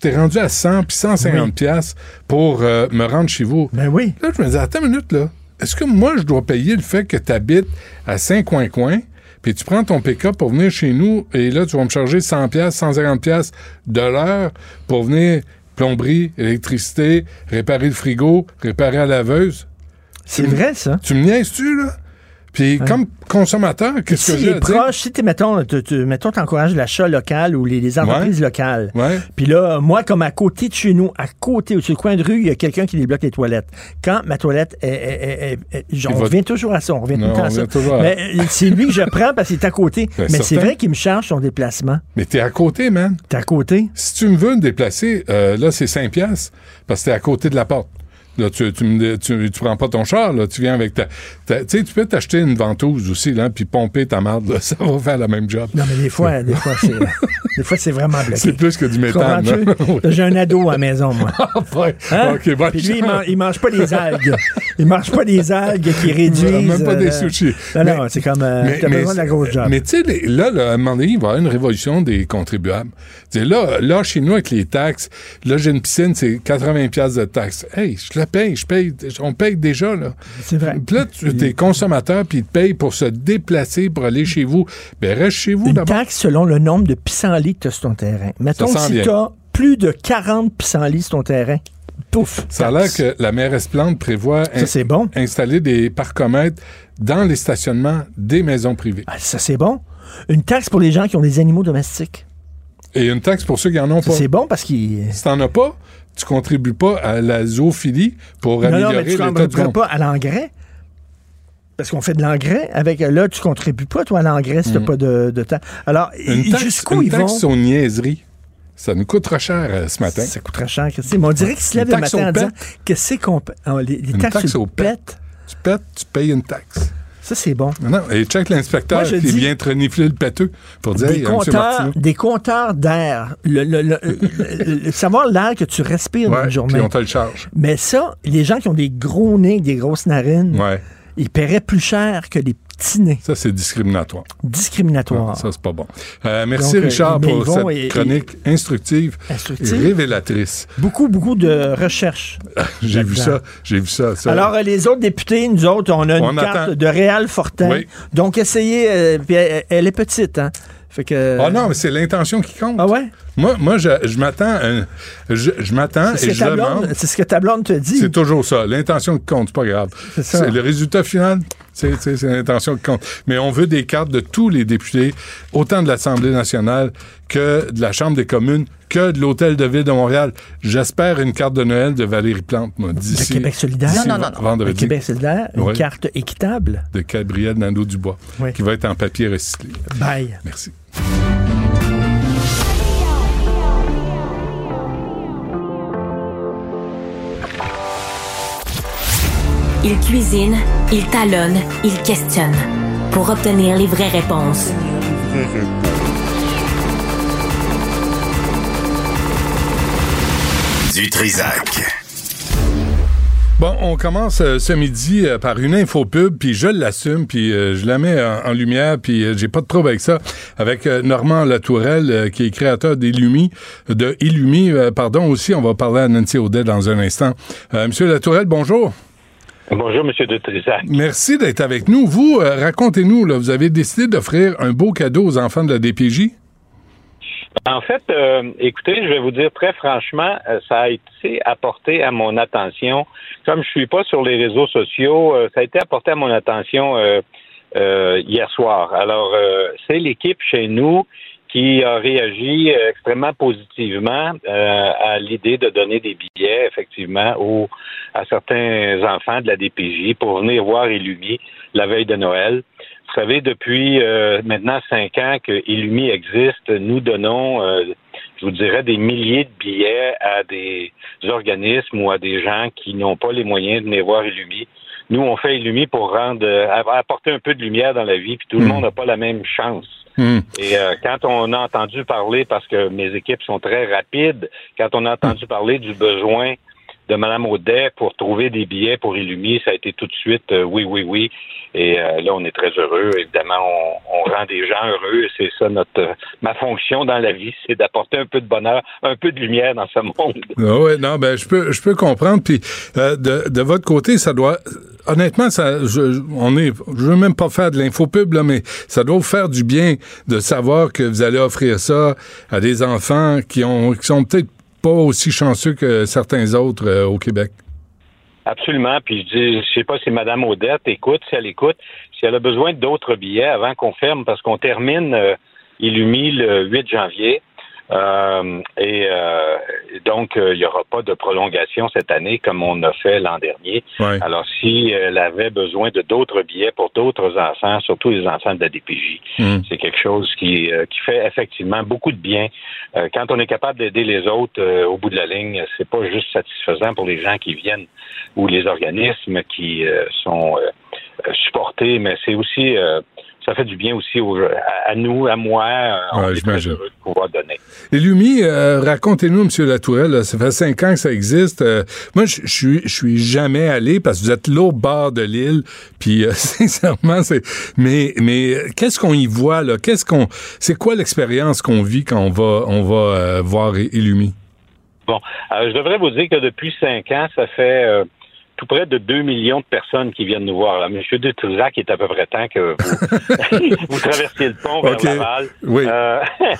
T'es rendu à 100 puis 150 pièces pour euh, me rendre chez vous. Ben oui. Là, je me dis, attends une minute, là. Est-ce que moi, je dois payer le fait que tu habites à Saint-Coin-Coin, puis tu prends ton pick-up pour venir chez nous, et là, tu vas me charger 100 pièces, 150 pièces de l'heure pour venir plomberie, électricité, réparer le frigo, réparer la laveuse? C'est vrai, ça. Tu me niaises-tu, là? Puis comme consommateur, qu'est-ce que j'ai à proche, Si tu mettons, tu, mettons, t'encourages l'achat local ou les, entreprises locales. Puis là, moi, comme à côté de chez nous, à côté, sur le coin de rue, il y a quelqu'un qui débloque les toilettes. Quand ma toilette est... on revient toujours à ça, on revient tout le temps à ça. Mais euh, c'est lui que je prends parce qu'il est à côté. Ben, Mais c'est vrai qu'il me charge son déplacement. Mais t'es à côté, man. T'es à côté? Si tu me veux me déplacer, euh, là, c'est 5 piastres parce que t'es à côté de la porte. Là, tu, tu, tu, prends pas ton char, là, tu viens avec ta. tu sais, tu peux t'acheter une ventouse aussi, là, puis pomper ta marde, ça va faire la même job. Non, mais des fois, des fois, c'est. Des fois, c'est vraiment bloqué. C'est plus que du méthane. J'ai un ado à la maison, moi. Ah, ouais. hein? OK, bon, Puis lui, il, mange, mange pas des algues. il mange pas des algues qui réduisent. Même pas des euh, sushis. Non, non, c'est comme. Euh, t'as besoin de la grosse job. Mais tu sais, là, là, à un moment donné, il va y avoir une révolution des contribuables. T'sais, là, là, chez nous, avec les taxes, là, j'ai une piscine, c'est 80$ de taxes. Hey, je la paye, je paye. On paye déjà, là. C'est vrai. Puis là, tu es consommateur, puis ils te payent pour se déplacer, pour aller chez vous. Ben, reste chez vous d'abord. Une taxe selon le nombre de pissenlits que tu as sur ton terrain. Mettons si tu as plus de 40 pissenlits sur ton terrain, pouf. Ça a l'air que la mairesse Plante prévoit ça, bon. installer des parcomètres dans les stationnements des maisons privées. Ah, ça, c'est bon. Une taxe pour les gens qui ont des animaux domestiques. Et une taxe pour ceux qui en ont pas. C'est bon parce qu'ils. Si t'en as pas, tu contribues pas à la zoophilie pour améliorer l'état du monde. Tu pas à l'engrais. Parce qu'on fait de l'engrais avec là, tu contribues pas toi à l'engrais si tu n'as mm. pas de, temps. Alors, jusqu'où ils vont? sur niaiserie. Ça nous coûte trop cher euh, ce matin. Ça coûte très cher, Mais on dirait qu'ils se lèvent le matin en disant que c'est qu'on oh, les, les taxes taxe au pète. Tu pètes, tu payes une taxe. Ça, c'est bon. Non, et check l'inspecteur qui vient te renifler le pâteux pour dire des compteurs, des compteurs d'air. Le, savoir l'air que tu respires dans une journée. Puis on te le charge. Mais ça, les gens qui ont des gros nez, des grosses narines, ouais. ils paieraient plus cher que les Ça, c'est discriminatoire. Discriminatoire. ça, c'est pas bon. Euh, merci, Richard, pour cette chronique instructive, instructive, révélatrice. Beaucoup, beaucoup de recherches. j'ai vu ça. J'ai vu ça, Alors, les autres députés, nous autres, on a une carte de Réal Fortin. Donc, essayez. Euh, elle, est petite, hein? Fait que... Ah non, mais c'est l'intention qui compte. Ah ouais? Moi, moi je, je m'attends je, je m'attends et je demande... C'est ce que ta blonde te dit. C'est toujours ça. L'intention qui compte, c'est pas grave. C'est le résultat final, c'est l'intention qui compte. Mais on veut des cartes de tous les députés, autant de l'Assemblée nationale que de la Chambre des communes, que de l'Hôtel de Ville de Montréal. J'espère une carte de Noël de Valérie Plante, moi, d'ici. De Québec solidaire? Non, non, non. De Québec solidaire, une carte équitable. De Gabriel Nadeau-Dubois, qui va être en papier recyclé. Bye. Merci. Il cuisine, il talonne, il questionne pour obtenir les vraies réponses. Du Trisac. Bon, on commence euh, ce midi euh, par une info pub, puis je l'assume, puis euh, je la mets en, lumière, puis j'ai pas de problème avec ça. Avec Normand Latourelle, qui est créateur d'Illumi, de Illumi, pardon, aussi, on va parler à Nancy Audet dans un instant. Monsieur Latourelle, bonjour. Bonjour, Monsieur de Trisac. Merci d'être avec nous. Vous, racontez-nous, là, vous avez décidé d'offrir un beau cadeau aux enfants de la DPJ? En fait, euh, écoutez, je vais vous dire très franchement, euh, ça a été apporté à mon attention. Comme je suis pas sur les réseaux sociaux, euh, ça a été apporté à mon attention hier soir. Alors, c'est l'équipe chez nous qui a réagi extrêmement positivement à l'idée de donner des billets, effectivement, aux, à certains enfants de la DPJ pour venir voir Illumi la veille de Noël. Vous savez, depuis euh, maintenant cinq ans que Illumi existe, nous donnons, euh, je vous dirais, des milliers de billets à des organismes ou à des gens qui n'ont pas les moyens de venir voir Illumi nous, on fait Illumi pour rendre, apporter un peu de lumière dans la vie, puis tout le monde n'a pas la même chance. Hmm. Et quand on a entendu parler, parce que mes équipes sont très rapides, quand on a entendu parler du besoin de Mme Audet pour trouver des billets pour Illumi, ça a été tout de suite euh, oui, oui, oui. Et euh, là, on est très heureux. Évidemment, on, rend des gens heureux. C'est ça notre euh, ma fonction dans la vie, c'est d'apporter un peu de bonheur, un peu de lumière dans ce monde. Ah ouais, non, ben je peux je peux comprendre. Puis de, de votre côté, ça doit honnêtement, ça, je, on est, je veux même pas faire de l'infopub là, mais ça doit vous faire du bien de savoir que vous allez offrir ça à des enfants qui ont, qui sont peut-être pas aussi chanceux que certains autres euh, au Québec. Absolument. Puis je dis, je sais pas si Mme Odette écoute, si elle écoute, si elle a besoin d'autres billets avant qu'on ferme, parce qu'on termine euh, Illumi le 8 janvier. Euh, et euh, donc, euh, il n'y aura pas de prolongation cette année comme on a fait l'an dernier. Alors, si elle avait besoin de d'autres billets pour d'autres enfants, surtout les enfants de la DPJ, hmm. c'est quelque chose qui, qui fait effectivement beaucoup de bien. quand on est capable d'aider les autres au bout de la ligne, c'est pas juste satisfaisant pour les gens qui viennent ou les organismes qui sont supportés, mais c'est aussi ça fait du bien aussi à, nous, à moi. Euh, heureux de pouvoir donner. Lumi, euh, racontez-nous, M. Latourelle, ça fait cinq ans que ça existe. Euh, moi, je suis, je suis jamais allé parce que vous êtes l'autre bord de l'île. Puis, sincèrement, c'est. Mais, mais qu'est-ce qu'on y voit là? Qu'est-ce qu'on, c'est quoi l'expérience qu'on vit quand on va, on va voir Illumi? Bon, je devrais vous dire que depuis cinq ans, ça fait tout près de 2 millions de personnes qui viennent nous voir. Là. Monsieur Dutrisac est à peu près temps que vous, vous traversiez le pont vers Laval. Oui. Euh,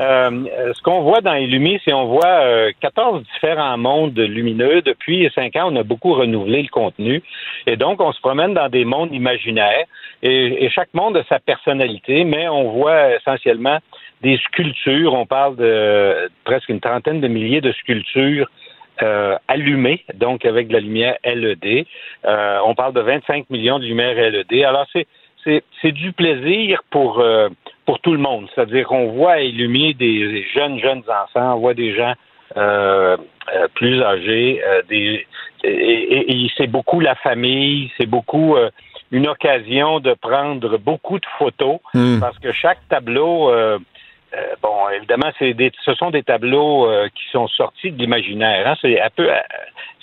euh, ce qu'on voit dans Illumi, c'est on voit euh, 14 différents mondes lumineux. Depuis 5 ans, on a beaucoup renouvelé le contenu. Et donc, on se promène dans des mondes imaginaires. Et, et chaque monde a sa personnalité, mais on voit essentiellement des sculptures. On parle de presque une trentaine de milliers de sculptures euh, allumé, donc avec de la lumière LED. Euh, on parle de 25 millions de lumières LED. Alors, c'est c'est du plaisir pour euh, pour tout le monde. C'est-à-dire qu'on voit illuminer des jeunes jeunes enfants, on voit des gens euh, plus âgés, des et, c'est beaucoup la famille, c'est beaucoup une occasion de prendre beaucoup de photos hmm. parce que chaque tableau euh, bon, évidemment, c'est ce sont des tableaux euh, qui sont sortis de l'imaginaire. Hein. C'est un peu, euh,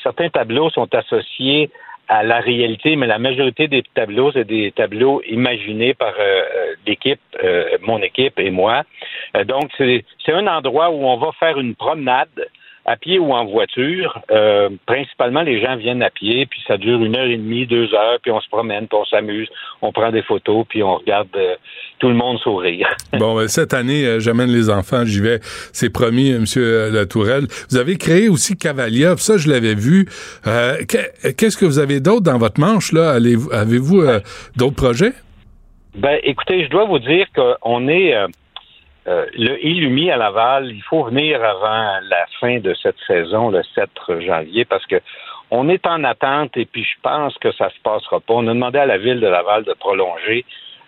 certains tableaux sont associés à la réalité, mais la majorité des tableaux, c'est des tableaux imaginés par l'équipe, mon équipe et moi. donc, c'est un endroit où on va faire une promenade à pied ou en voiture. Euh, principalement, les gens viennent à pied, puis ça dure une heure et demie, deux heures, puis on se promène, puis on s'amuse, on prend des photos, puis on regarde euh, tout le monde sourire. bon, ben, cette année, euh, j'amène les enfants, j'y vais, c'est promis, Monsieur Latourelle. Vous avez créé aussi Cavalia, ça, je l'avais vu. Qu'est-ce que vous avez d'autre dans votre manche, là? Avez-vous d'autres projets? Ben, écoutez, je dois vous dire qu'on est euh, le Illumi à Laval, il faut venir avant la fin de cette saison, le 7 janvier, parce que on est en attente et puis je pense que ça se passera pas. On a demandé à la ville de Laval de prolonger.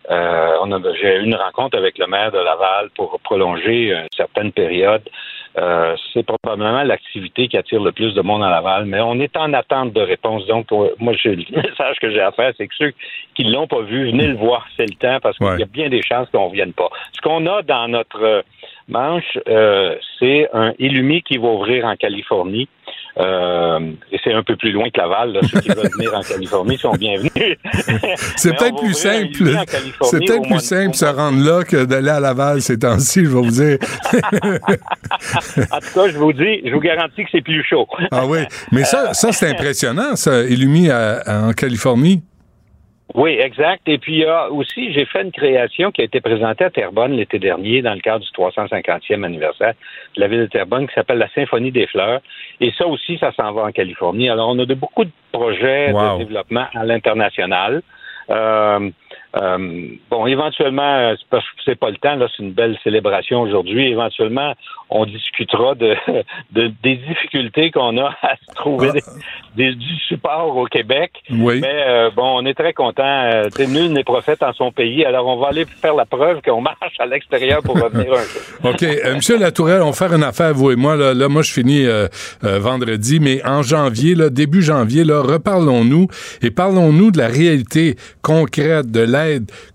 Euh, on a, j'ai eu une rencontre avec le maire de Laval pour prolonger une certaine période. Euh, c'est probablement l'activité qui attire le plus de monde à Laval, mais on est en attente de réponse. Donc, euh, moi, le message que j'ai à faire, c'est que ceux qui l'ont pas vu, venez le voir, c'est le temps, parce qu'il y a bien des chances qu'on vienne pas. Ce qu'on a dans notre manche, euh, c'est un Illumi qui va ouvrir en Californie. Euh, et c'est un peu plus loin que Laval. Là. Ceux qui veulent venir en Californie sont bienvenus. c'est peut-être plus simple. C'est peut-être plus simple se rendre là que d'aller à Laval ces temps-ci, je vais vous dire. en tout cas, je vous dis, je vous garantis que c'est plus chaud. ah oui, mais ça, ça c'est impressionnant, ça, Illumi en Californie. Oui, exact. Et puis, il y a aussi, j'ai fait une création qui a été présentée à Terrebonne l'été dernier dans le cadre du 350e anniversaire de la ville de Terrebonne qui s'appelle la Symphonie des fleurs. Et ça aussi, ça s'en va en Californie. Alors, on a de beaucoup de projets de développement à l'international. Euh, euh, bon, éventuellement, c'est que c'est pas le temps, là, c'est une belle célébration aujourd'hui. Éventuellement, on discutera de, de des difficultés qu'on a à se trouver Ah. des, du support au Québec. Oui. Mais euh, bon, on est très content. Euh, nul n'est prophète en son pays, alors on va aller faire la preuve qu'on marche à l'extérieur pour revenir un jour. OK. Euh, Monsieur Latourelle, on va faire une affaire, vous et moi. Là, Là, moi, je finis euh, euh, vendredi, mais en janvier, là, début janvier, là, reparlons-nous et parlons-nous de la réalité concrète de l'aide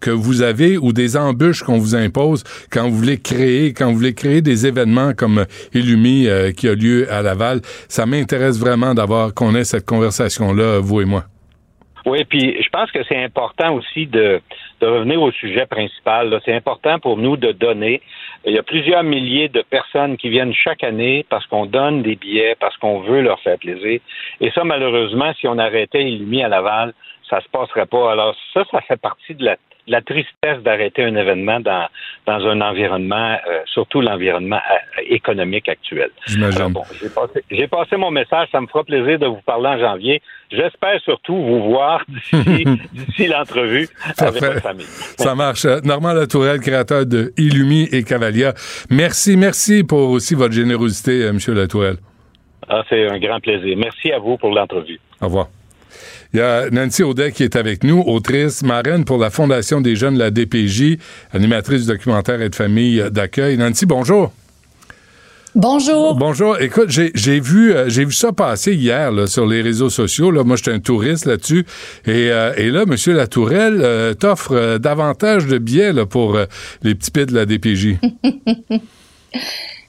que vous avez ou des embûches qu'on vous impose quand vous voulez créer, quand vous voulez créer des événements comme Illumi euh, qui a lieu à Laval. Ça m'intéresse vraiment d'avoir qu'on ait cette conversation-là, vous et moi. Oui, puis je pense que c'est important aussi de, revenir au sujet principal. C'est important pour nous de donner. Il y a plusieurs milliers de personnes qui viennent chaque année parce qu'on donne des billets, parce qu'on veut leur faire plaisir. Et ça, malheureusement, si on arrêtait Illumi à Laval, ça se passerait pas. Alors ça, ça fait partie de la, de la tristesse d'arrêter un événement dans, dans un environnement, euh, surtout l'environnement euh, économique actuel. J'imagine. Bon, j'ai passé, mon message. Ça me fera plaisir de vous parler en janvier. J'espère surtout vous voir d'ici, l'entrevue avec votre famille. Ça marche. Euh, Normand Latourelle, créateur de Illumi et Cavalia. Merci, merci pour aussi votre générosité, Monsieur Latourelle. Ah, c'est un grand plaisir. Merci à vous pour l'entrevue. Au revoir. Il y a Nancy Audet qui est avec nous, autrice, marraine pour la Fondation des jeunes de la DPJ, animatrice du documentaire et de famille d'accueil. Nancy, bonjour. Bonjour. Bonjour. Écoute, j'ai vu, euh, j'ai vu ça passer hier là, sur les réseaux sociaux. Là. Moi, j'étais un touriste là-dessus. Et, euh, et là, M. Latourelle euh, t'offre davantage de billets là, pour les petits pits de la DPJ.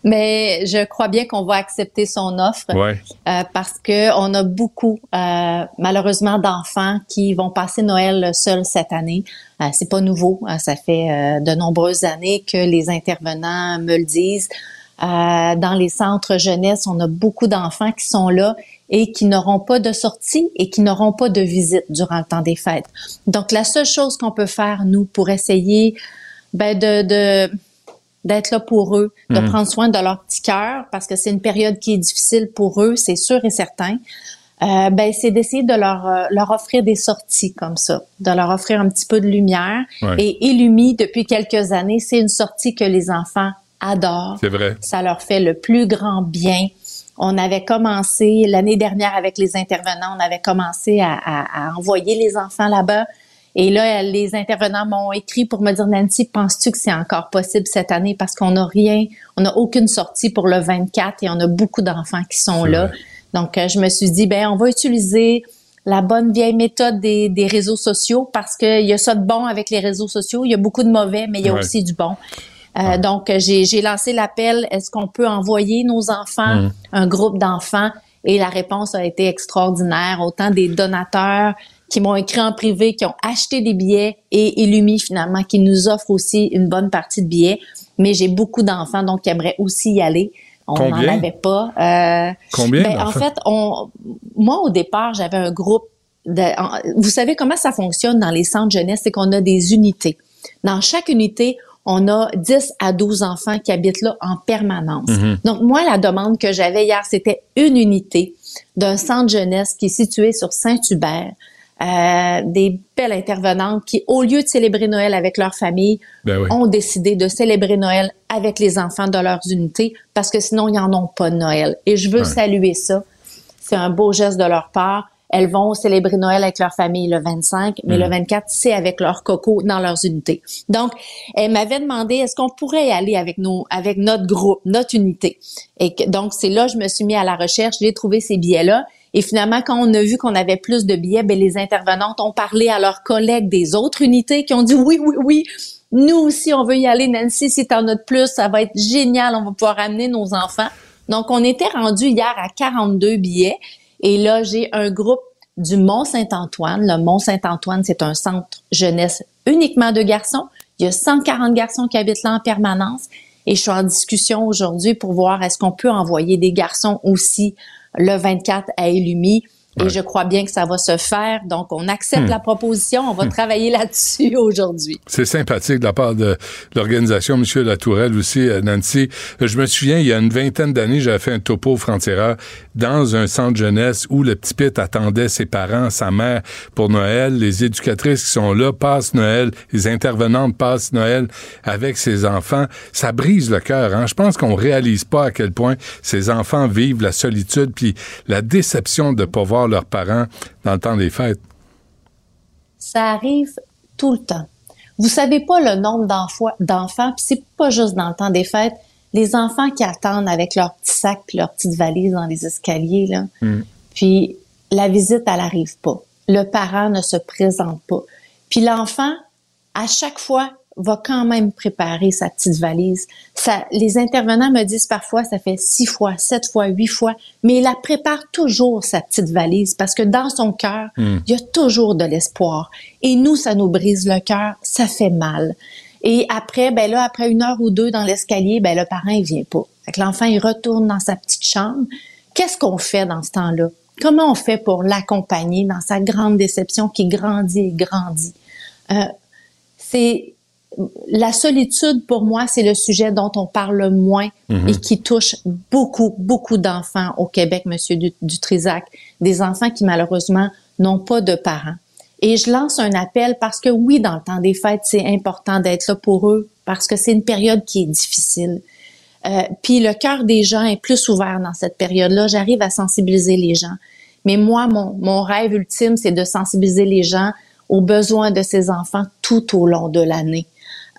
Mais je crois bien qu'on va accepter son offre Ouais. euh, parce que on a beaucoup, euh, malheureusement, d'enfants qui vont passer Noël seuls cette année. Euh, c'est pas nouveau. hein, ça fait euh, de nombreuses années que les intervenants me le disent. Euh, dans les centres jeunesse, on a beaucoup d'enfants qui sont là et qui n'auront pas de sortie et qui n'auront pas de visite durant le temps des fêtes. Donc, la seule chose qu'on peut faire, nous, pour essayer ben, de, de d'être là pour eux, de Mhm. prendre soin de leur petit cœur, parce que c'est une période qui est difficile pour eux, c'est sûr et certain. Euh, ben, c'est d'essayer de leur, euh, leur offrir des sorties comme ça, de leur offrir un petit peu de lumière. Ouais. Et Illumi, depuis quelques années, c'est une sortie que les enfants adorent. C'est vrai. Ça leur fait le plus grand bien. On avait commencé l'année dernière avec les intervenants, on avait commencé à, à- à envoyer les enfants là-bas. Et là, les intervenants m'ont écrit pour me dire, Nancy, penses-tu que c'est encore possible cette année? Parce qu'on n'a rien, on n'a aucune sortie pour le 24 et on a beaucoup d'enfants qui sont là. vrai. Donc, euh, je me suis dit, ben, on va utiliser la bonne vieille méthode des, des réseaux sociaux parce qu'il y a ça de bon avec les réseaux sociaux. Il y a beaucoup de mauvais, mais il y a Ouais. aussi du bon. Euh, Donc, euh, j'ai j'ai lancé l'appel, est-ce qu'on peut envoyer nos enfants, Mm. un groupe d'enfants? Et la réponse a été extraordinaire. Autant des donateurs qui m'ont écrit en privé, qui ont acheté des billets et Illumi finalement, qui nous offre aussi une bonne partie de billets. Mais j'ai beaucoup d'enfants donc qui aimeraient aussi y aller. On n'en avait pas. Euh, Combien ben, en fait, on, moi au départ, j'avais un groupe. De, en- vous savez comment ça fonctionne dans les centres jeunesse, c'est qu'on a des unités. Dans chaque unité, on a 10 à 12 enfants qui habitent là en permanence. Mhm. Donc, moi, la demande que j'avais hier, c'était une unité d'un centre jeunesse qui est situé sur Saint-Hubert. Euh, des belles intervenantes qui, au lieu de célébrer Noël avec leur famille, Ben oui. ont décidé de célébrer Noël avec les enfants de leurs unités parce que sinon, ils n'en ont pas de Noël. Et je veux Ouais. saluer ça. C'est un beau geste de leur part. Elles vont célébrer Noël avec leur famille le 25, mais Mhm. le 24, c'est avec leur coco dans leurs unités. Donc, elle m'avait demandé est-ce qu'on pourrait y aller avec nos, avec notre groupe, notre unité? Et que- donc, c'est là, je me suis mis à la recherche, j'ai trouvé ces billets-là. Et finalement, quand on a vu qu'on avait plus de billets, ben, les intervenantes ont parlé à leurs collègues des autres unités qui ont dit oui, oui, oui. Nous aussi, on veut y aller, Nancy. Si t'en as de plus, ça va être génial. On va pouvoir amener nos enfants. Donc, on était rendu hier à 42 billets. Et là, j'ai un groupe du Mont-Saint-Antoine. Le Mont-Saint-Antoine, c'est un centre jeunesse uniquement de garçons. Il y a 140 garçons qui habitent là en permanence. Et je suis en discussion aujourd'hui pour voir est-ce qu'on peut envoyer des garçons aussi le 24 à Illumi. Et je crois bien que ça va se faire. Donc, on accepte hmm. la proposition. On va hmm. travailler là-dessus aujourd'hui. C'est sympathique de la part de l'organisation, M. Latourelle aussi, euh, Nancy. Je me souviens, il y a une vingtaine d'années, j'avais fait un topo frontière dans un centre jeunesse où le petit Pete attendait ses parents, sa mère pour Noël. Les éducatrices qui sont là passent Noël. Les intervenantes passent Noël avec ses enfants. Ça brise le cœur. Hein? Je pense qu'on réalise pas à quel point ces enfants vivent la solitude puis la déception de pas voir leurs parents dans le temps des fêtes? Ça arrive tout le temps. Vous savez pas le nombre d'enfants, puis c'est pas juste dans le temps des fêtes. Les enfants qui attendent avec leur petit sac leur petite valise dans les escaliers, là. Hmm. Puis la visite, elle arrive pas. Le parent ne se présente pas. Puis l'enfant, à chaque fois, va quand même préparer sa petite valise. Ça, les intervenants me disent parfois, ça fait six fois, sept fois, huit fois, mais il la prépare toujours sa petite valise parce que dans son cœur, hmm. il y a toujours de l'espoir. Et nous, ça nous brise le cœur, ça fait mal. Et après, ben là, après une heure ou deux dans l'escalier, ben le parent il vient pas. Fait que l'enfant il retourne dans sa petite chambre. Qu'est-ce qu'on fait dans ce temps-là? Comment on fait pour l'accompagner dans sa grande déception qui grandit et grandit? Euh, C'est la solitude, pour moi, c'est le sujet dont on parle le moins mhm. et qui touche beaucoup, beaucoup d'enfants au Québec, Monsieur Dutrisac, des enfants qui malheureusement n'ont pas de parents. Et je lance un appel parce que oui, dans le temps des fêtes, c'est important d'être là pour eux parce que c'est une période qui est difficile. Euh, puis le cœur des gens est plus ouvert dans cette période-là. J'arrive à sensibiliser les gens. Mais moi, mon, mon rêve ultime, c'est de sensibiliser les gens aux besoins de ces enfants tout au long de l'année.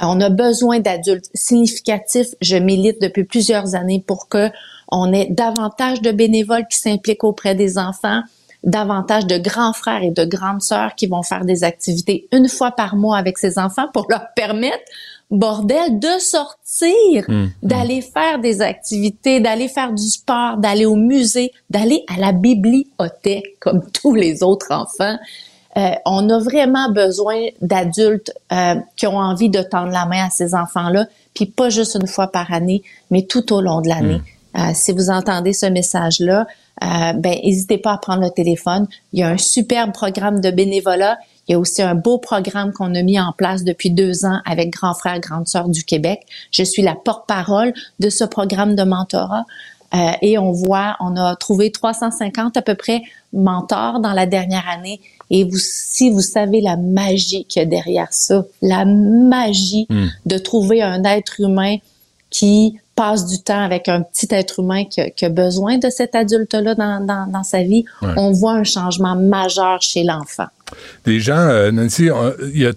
On a besoin d'adultes significatifs. Je milite depuis plusieurs années pour que on ait davantage de bénévoles qui s'impliquent auprès des enfants, davantage de grands frères et de grandes sœurs qui vont faire des activités une fois par mois avec ces enfants pour leur permettre bordel de sortir, mmh, mmh. d'aller faire des activités, d'aller faire du sport, d'aller au musée, d'aller à la bibliothèque comme tous les autres enfants. Euh, on a vraiment besoin d'adultes euh, qui ont envie de tendre la main à ces enfants-là, puis pas juste une fois par année, mais tout au long de l'année. Mm. Euh, si vous entendez ce message-là, ben n'hésitez pas à prendre le téléphone. Il y a un superbe programme de bénévolat. Il y a aussi un beau programme qu'on a mis en place depuis deux ans avec Grand Frère, Grande Sœur du Québec. Je suis la porte-parole de ce programme de mentorat. Et on voit, on a trouvé 350 à peu près mentors dans la dernière année et vous, si vous savez la magie qu'il y a derrière ça, la magie hmm. de trouver un être humain qui passe du temps avec un petit être humain qui a, besoin de cet adulte-là dans, dans, sa vie, on voit un changement majeur chez l'enfant. Des gens, euh, Nancy, il y a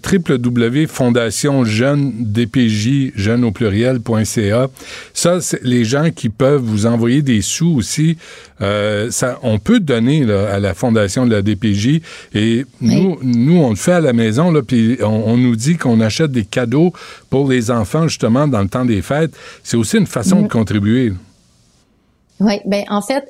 jeune DPJ, jeune au pluriel.ca. Ça, c'est les gens qui peuvent vous envoyer des sous aussi. Euh, ça, on peut donner à la fondation de la DPJ et nous, nous, on le fait à la maison, là, puis on, nous dit qu'on achète des cadeaux pour les enfants justement dans le temps des fêtes. C'est aussi une façon de mm. contribuer. Oui, ben en fait,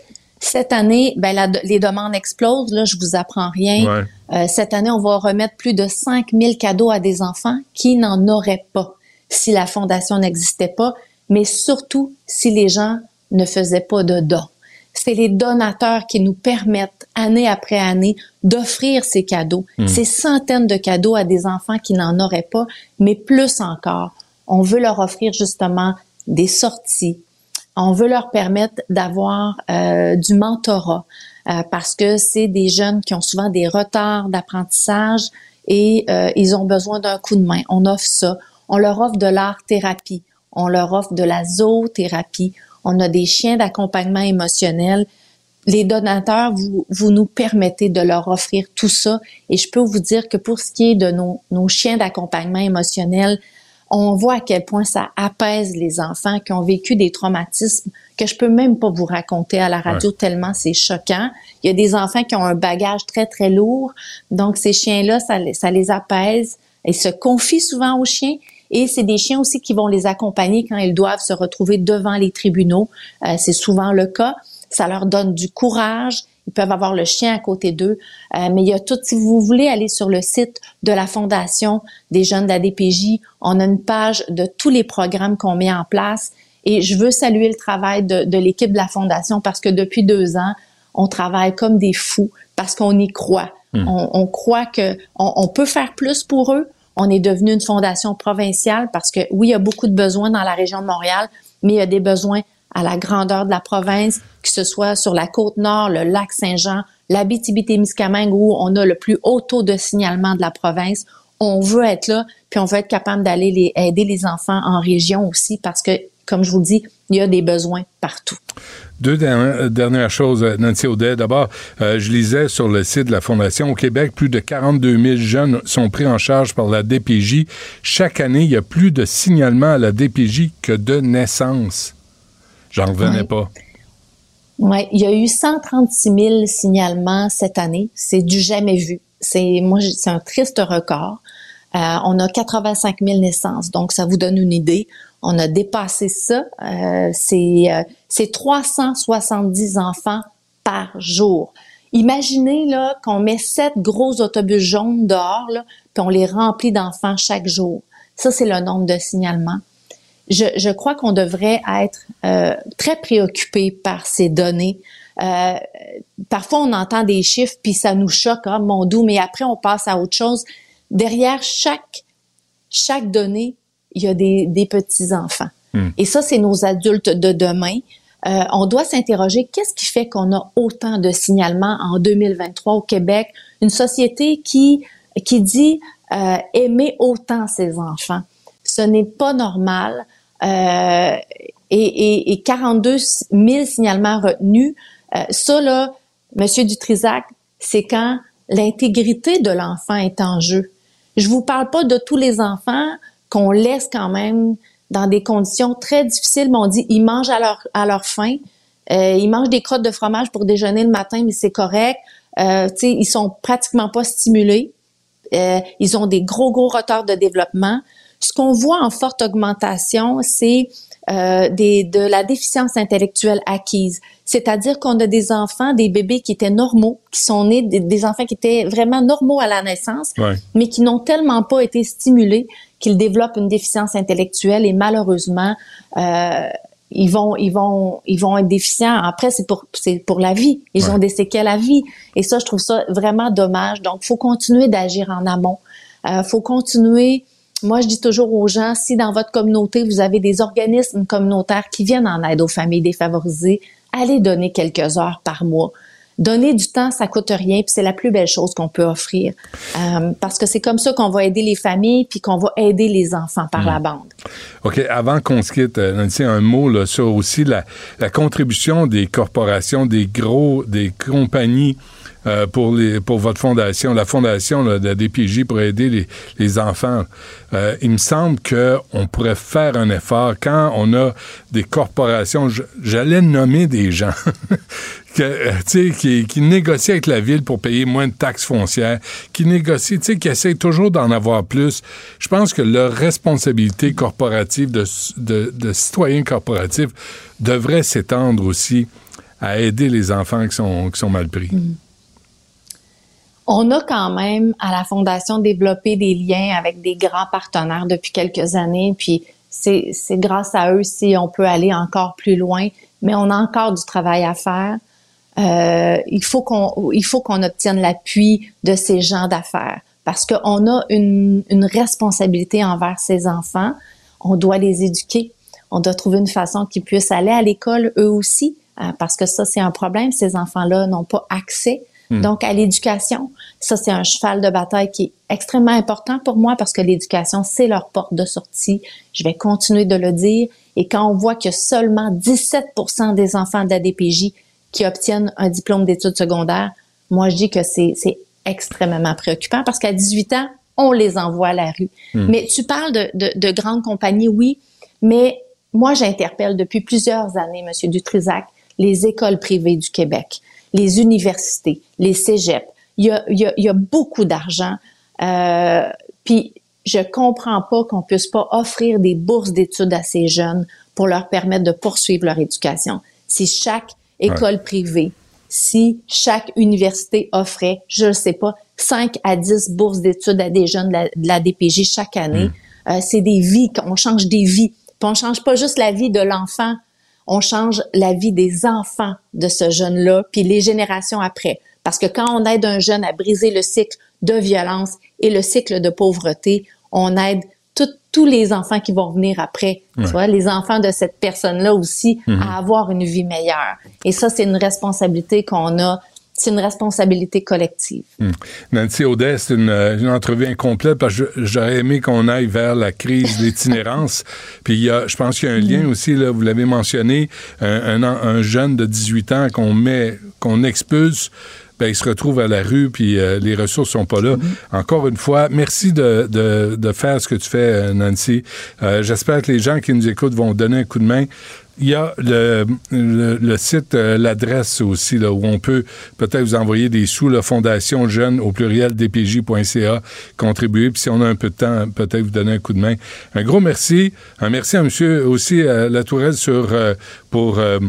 cette année, ben les demandes explosent. Là, je vous apprends rien. Euh, cette année, on va remettre plus de 5000 cadeaux à des enfants qui n'en auraient pas si la fondation n'existait pas, mais surtout si les gens ne faisaient pas de dons. C'est les donateurs qui nous permettent, année après année, d'offrir ces cadeaux, hmm. ces centaines de cadeaux à des enfants qui n'en auraient pas, mais plus encore. On veut leur offrir justement des sorties, on veut leur permettre d'avoir euh, du mentorat euh, parce que c'est des jeunes qui ont souvent des retards d'apprentissage et euh, ils ont besoin d'un coup de main. On offre ça. On leur offre de l'art-thérapie. On leur offre de la zoothérapie. On a des chiens d'accompagnement émotionnel. Les donateurs, vous, vous nous permettez de leur offrir tout ça. Et je peux vous dire que pour ce qui est de nos, nos chiens d'accompagnement émotionnel, on voit à quel point ça apaise les enfants qui ont vécu des traumatismes que je peux même pas vous raconter à la radio tellement c'est choquant. Il y a des enfants qui ont un bagage très très lourd, donc ces chiens-là, ça, ça les apaise. Ils se confient souvent aux chiens et c'est des chiens aussi qui vont les accompagner quand ils doivent se retrouver devant les tribunaux. Euh, c'est souvent le cas. Ça leur donne du courage ils peuvent avoir le chien à côté d'eux. Euh, mais il y a tout, si vous voulez aller sur le site de la Fondation des jeunes de la DPJ, on a une page de tous les programmes qu'on met en place. Et je veux saluer le travail de, de l'équipe de la Fondation parce que depuis deux ans, on travaille comme des fous parce qu'on y croit. Hmm. On, croit que on, peut faire plus pour eux. On est devenu une fondation provinciale parce que oui, il y a beaucoup de besoins dans la région de Montréal, mais il y a des besoins à la grandeur de la province, que ce soit sur la côte nord, le lac Saint-Jean, l'Abitibi-Témiscamingue où on a le plus haut taux de signalement de la province. On veut être là, puis on veut être capable d'aller aider les enfants en région aussi parce que, comme je vous dis, il y a des besoins partout. Deux dernières choses, Nancy Audet. D'abord, euh, je lisais sur le site de la Fondation au Québec, plus de 42 000 jeunes sont pris en charge par la DPJ. Chaque année, il y a plus de signalements à la DPJ que de naissances. J'en revenais pas. Oui, il y a eu 136 000 signalements cette année. C'est du jamais vu. C'est moi, c'est un triste record. Euh, on a 85 000 naissances, donc ça vous donne une idée. On a dépassé ça. Euh, c'est euh, c'est 370 enfants par jour. Imaginez là qu'on met sept gros autobus jaunes dehors là, puis on les remplit d'enfants chaque jour. Ça c'est le nombre de signalements je, je crois qu'on devrait être euh, très préoccupé par ces données. Euh, parfois, on entend des chiffres, puis ça nous choque, hein, mon doux, mais après, on passe à autre chose. Derrière chaque, chaque donnée, il y a des, des petits-enfants. Hmm. Et ça, c'est nos adultes de demain. Euh, on doit s'interroger, qu'est-ce qui fait qu'on a autant de signalements en 2023 au Québec? Une société qui, qui dit euh, aimer autant ses enfants. Ce n'est pas normal. Euh, et, et, 42 000 signalements retenus. Euh, ça, là, Monsieur Dutrisac, c'est quand l'intégrité de l'enfant est en jeu. Je vous parle pas de tous les enfants qu'on laisse quand même dans des conditions très difficiles. Mais on dit ils mangent à leur à leur faim, euh, ils mangent des crottes de fromage pour déjeuner le matin, mais c'est correct. Euh, ils sont pratiquement pas stimulés. Euh, ils ont des gros gros retards de développement. Ce qu'on voit en forte augmentation, c'est euh, des, de la déficience intellectuelle acquise. C'est-à-dire qu'on a des enfants, des bébés qui étaient normaux, qui sont nés, des, enfants qui étaient vraiment normaux à la naissance, mais qui n'ont tellement pas été stimulés qu'ils développent une déficience intellectuelle et malheureusement, euh, ils vont, ils vont, ils vont être déficients. Après, c'est pour, c'est pour la vie. Ils ont des séquelles à vie. Et ça, je trouve ça vraiment dommage. Donc, faut continuer d'agir en amont. Euh, faut continuer moi, je dis toujours aux gens, si dans votre communauté, vous avez des organismes communautaires qui viennent en aide aux familles défavorisées, allez donner quelques heures par mois. Donner du temps, ça coûte rien, puis c'est la plus belle chose qu'on peut offrir. Euh, parce que c'est comme ça qu'on va aider les familles, puis qu'on va aider les enfants par la hmm. bande. OK, avant qu'on se quitte, euh, Nancy, un mot là, sur aussi la, la contribution des corporations, des gros, des compagnies euh, pour, pour votre fondation, la fondation de la DPJ pour aider les, les enfants. Euh, il me semble qu'on pourrait faire un effort quand on a des corporations, j'allais nommer des gens que, euh, qui, qui négocient avec la ville pour payer moins de taxes foncières, qui négocient, qui essayent toujours d'en avoir plus. Je pense que leur responsabilité corporative de, de, de citoyens corporatifs devrait s'étendre aussi à aider les enfants qui sont, qui sont mal pris. Mm. On a quand même à la Fondation développé des liens avec des grands partenaires depuis quelques années, puis c'est grâce à eux si on peut aller encore plus loin, mais on a encore du travail à faire. Euh, il faut qu'on il faut qu'on obtienne l'appui de ces gens d'affaires parce qu'on a une, une responsabilité envers ces enfants. On doit les éduquer. On doit trouver une façon qu'ils puissent aller à l'école eux aussi, euh, parce que ça c'est un problème. Ces enfants-là n'ont pas accès Hmm. Donc, à l'éducation, ça, c'est un cheval de bataille qui est extrêmement important pour moi parce que l'éducation, c'est leur porte de sortie. Je vais continuer de le dire. Et quand on voit que seulement 17% des enfants d'ADPJ qui obtiennent un diplôme d'études secondaires, moi, je dis que c'est extrêmement préoccupant parce qu'à 18 ans, on les envoie à la rue. Hmm. Mais tu parles de, de, de grandes compagnies, oui, mais moi, j'interpelle depuis plusieurs années, Monsieur Dutrisac, les écoles privées du Québec les universités, les cégeps. Il y a, il y a, il y a beaucoup d'argent. Euh, puis je comprends pas qu'on puisse pas offrir des bourses d'études à ces jeunes pour leur permettre de poursuivre leur éducation. Si chaque école privée, si chaque université offrait, je ne sais pas, 5 à 10 bourses d'études à des jeunes de la, DPJ chaque année, hmm. euh, c'est des vies, on change des vies. Puis on change pas juste la vie de l'enfant, on change la vie des enfants de ce jeune-là, puis les générations après. Parce que quand on aide un jeune à briser le cycle de violence et le cycle de pauvreté, on aide tous les enfants qui vont venir après, tu vois, les enfants de cette personne-là aussi, à avoir une vie meilleure. Et ça, c'est une responsabilité qu'on a, c'est une responsabilité collective. Hmm. Nancy Audet, c'est une, euh, une entrevue incomplète parce que j'aurais aimé qu'on aille vers la crise d'itinérance. Puis il y a, je pense qu'il y a un lien aussi, là, vous l'avez mentionné, un, un, en- un jeune de 18 ans qu'on met, qu'on expulse. Ben, il se retrouve à la rue, puis euh, les ressources sont pas là. Encore une fois, merci de, de, de faire ce que tu fais, euh, Nancy. Euh, J'espère que les gens qui nous écoutent vont donner un coup de main. Il y a le, le, le site, euh, l'adresse aussi, là, où on peut peut-être vous envoyer des sous, la Fondation Jeune au pluriel dpj.ca, contribuer. Puis si on a un peu de temps, peut-être vous donner un coup de main. Un gros merci. Un merci à monsieur aussi, euh, Latourelle, sur, euh, pour, euh,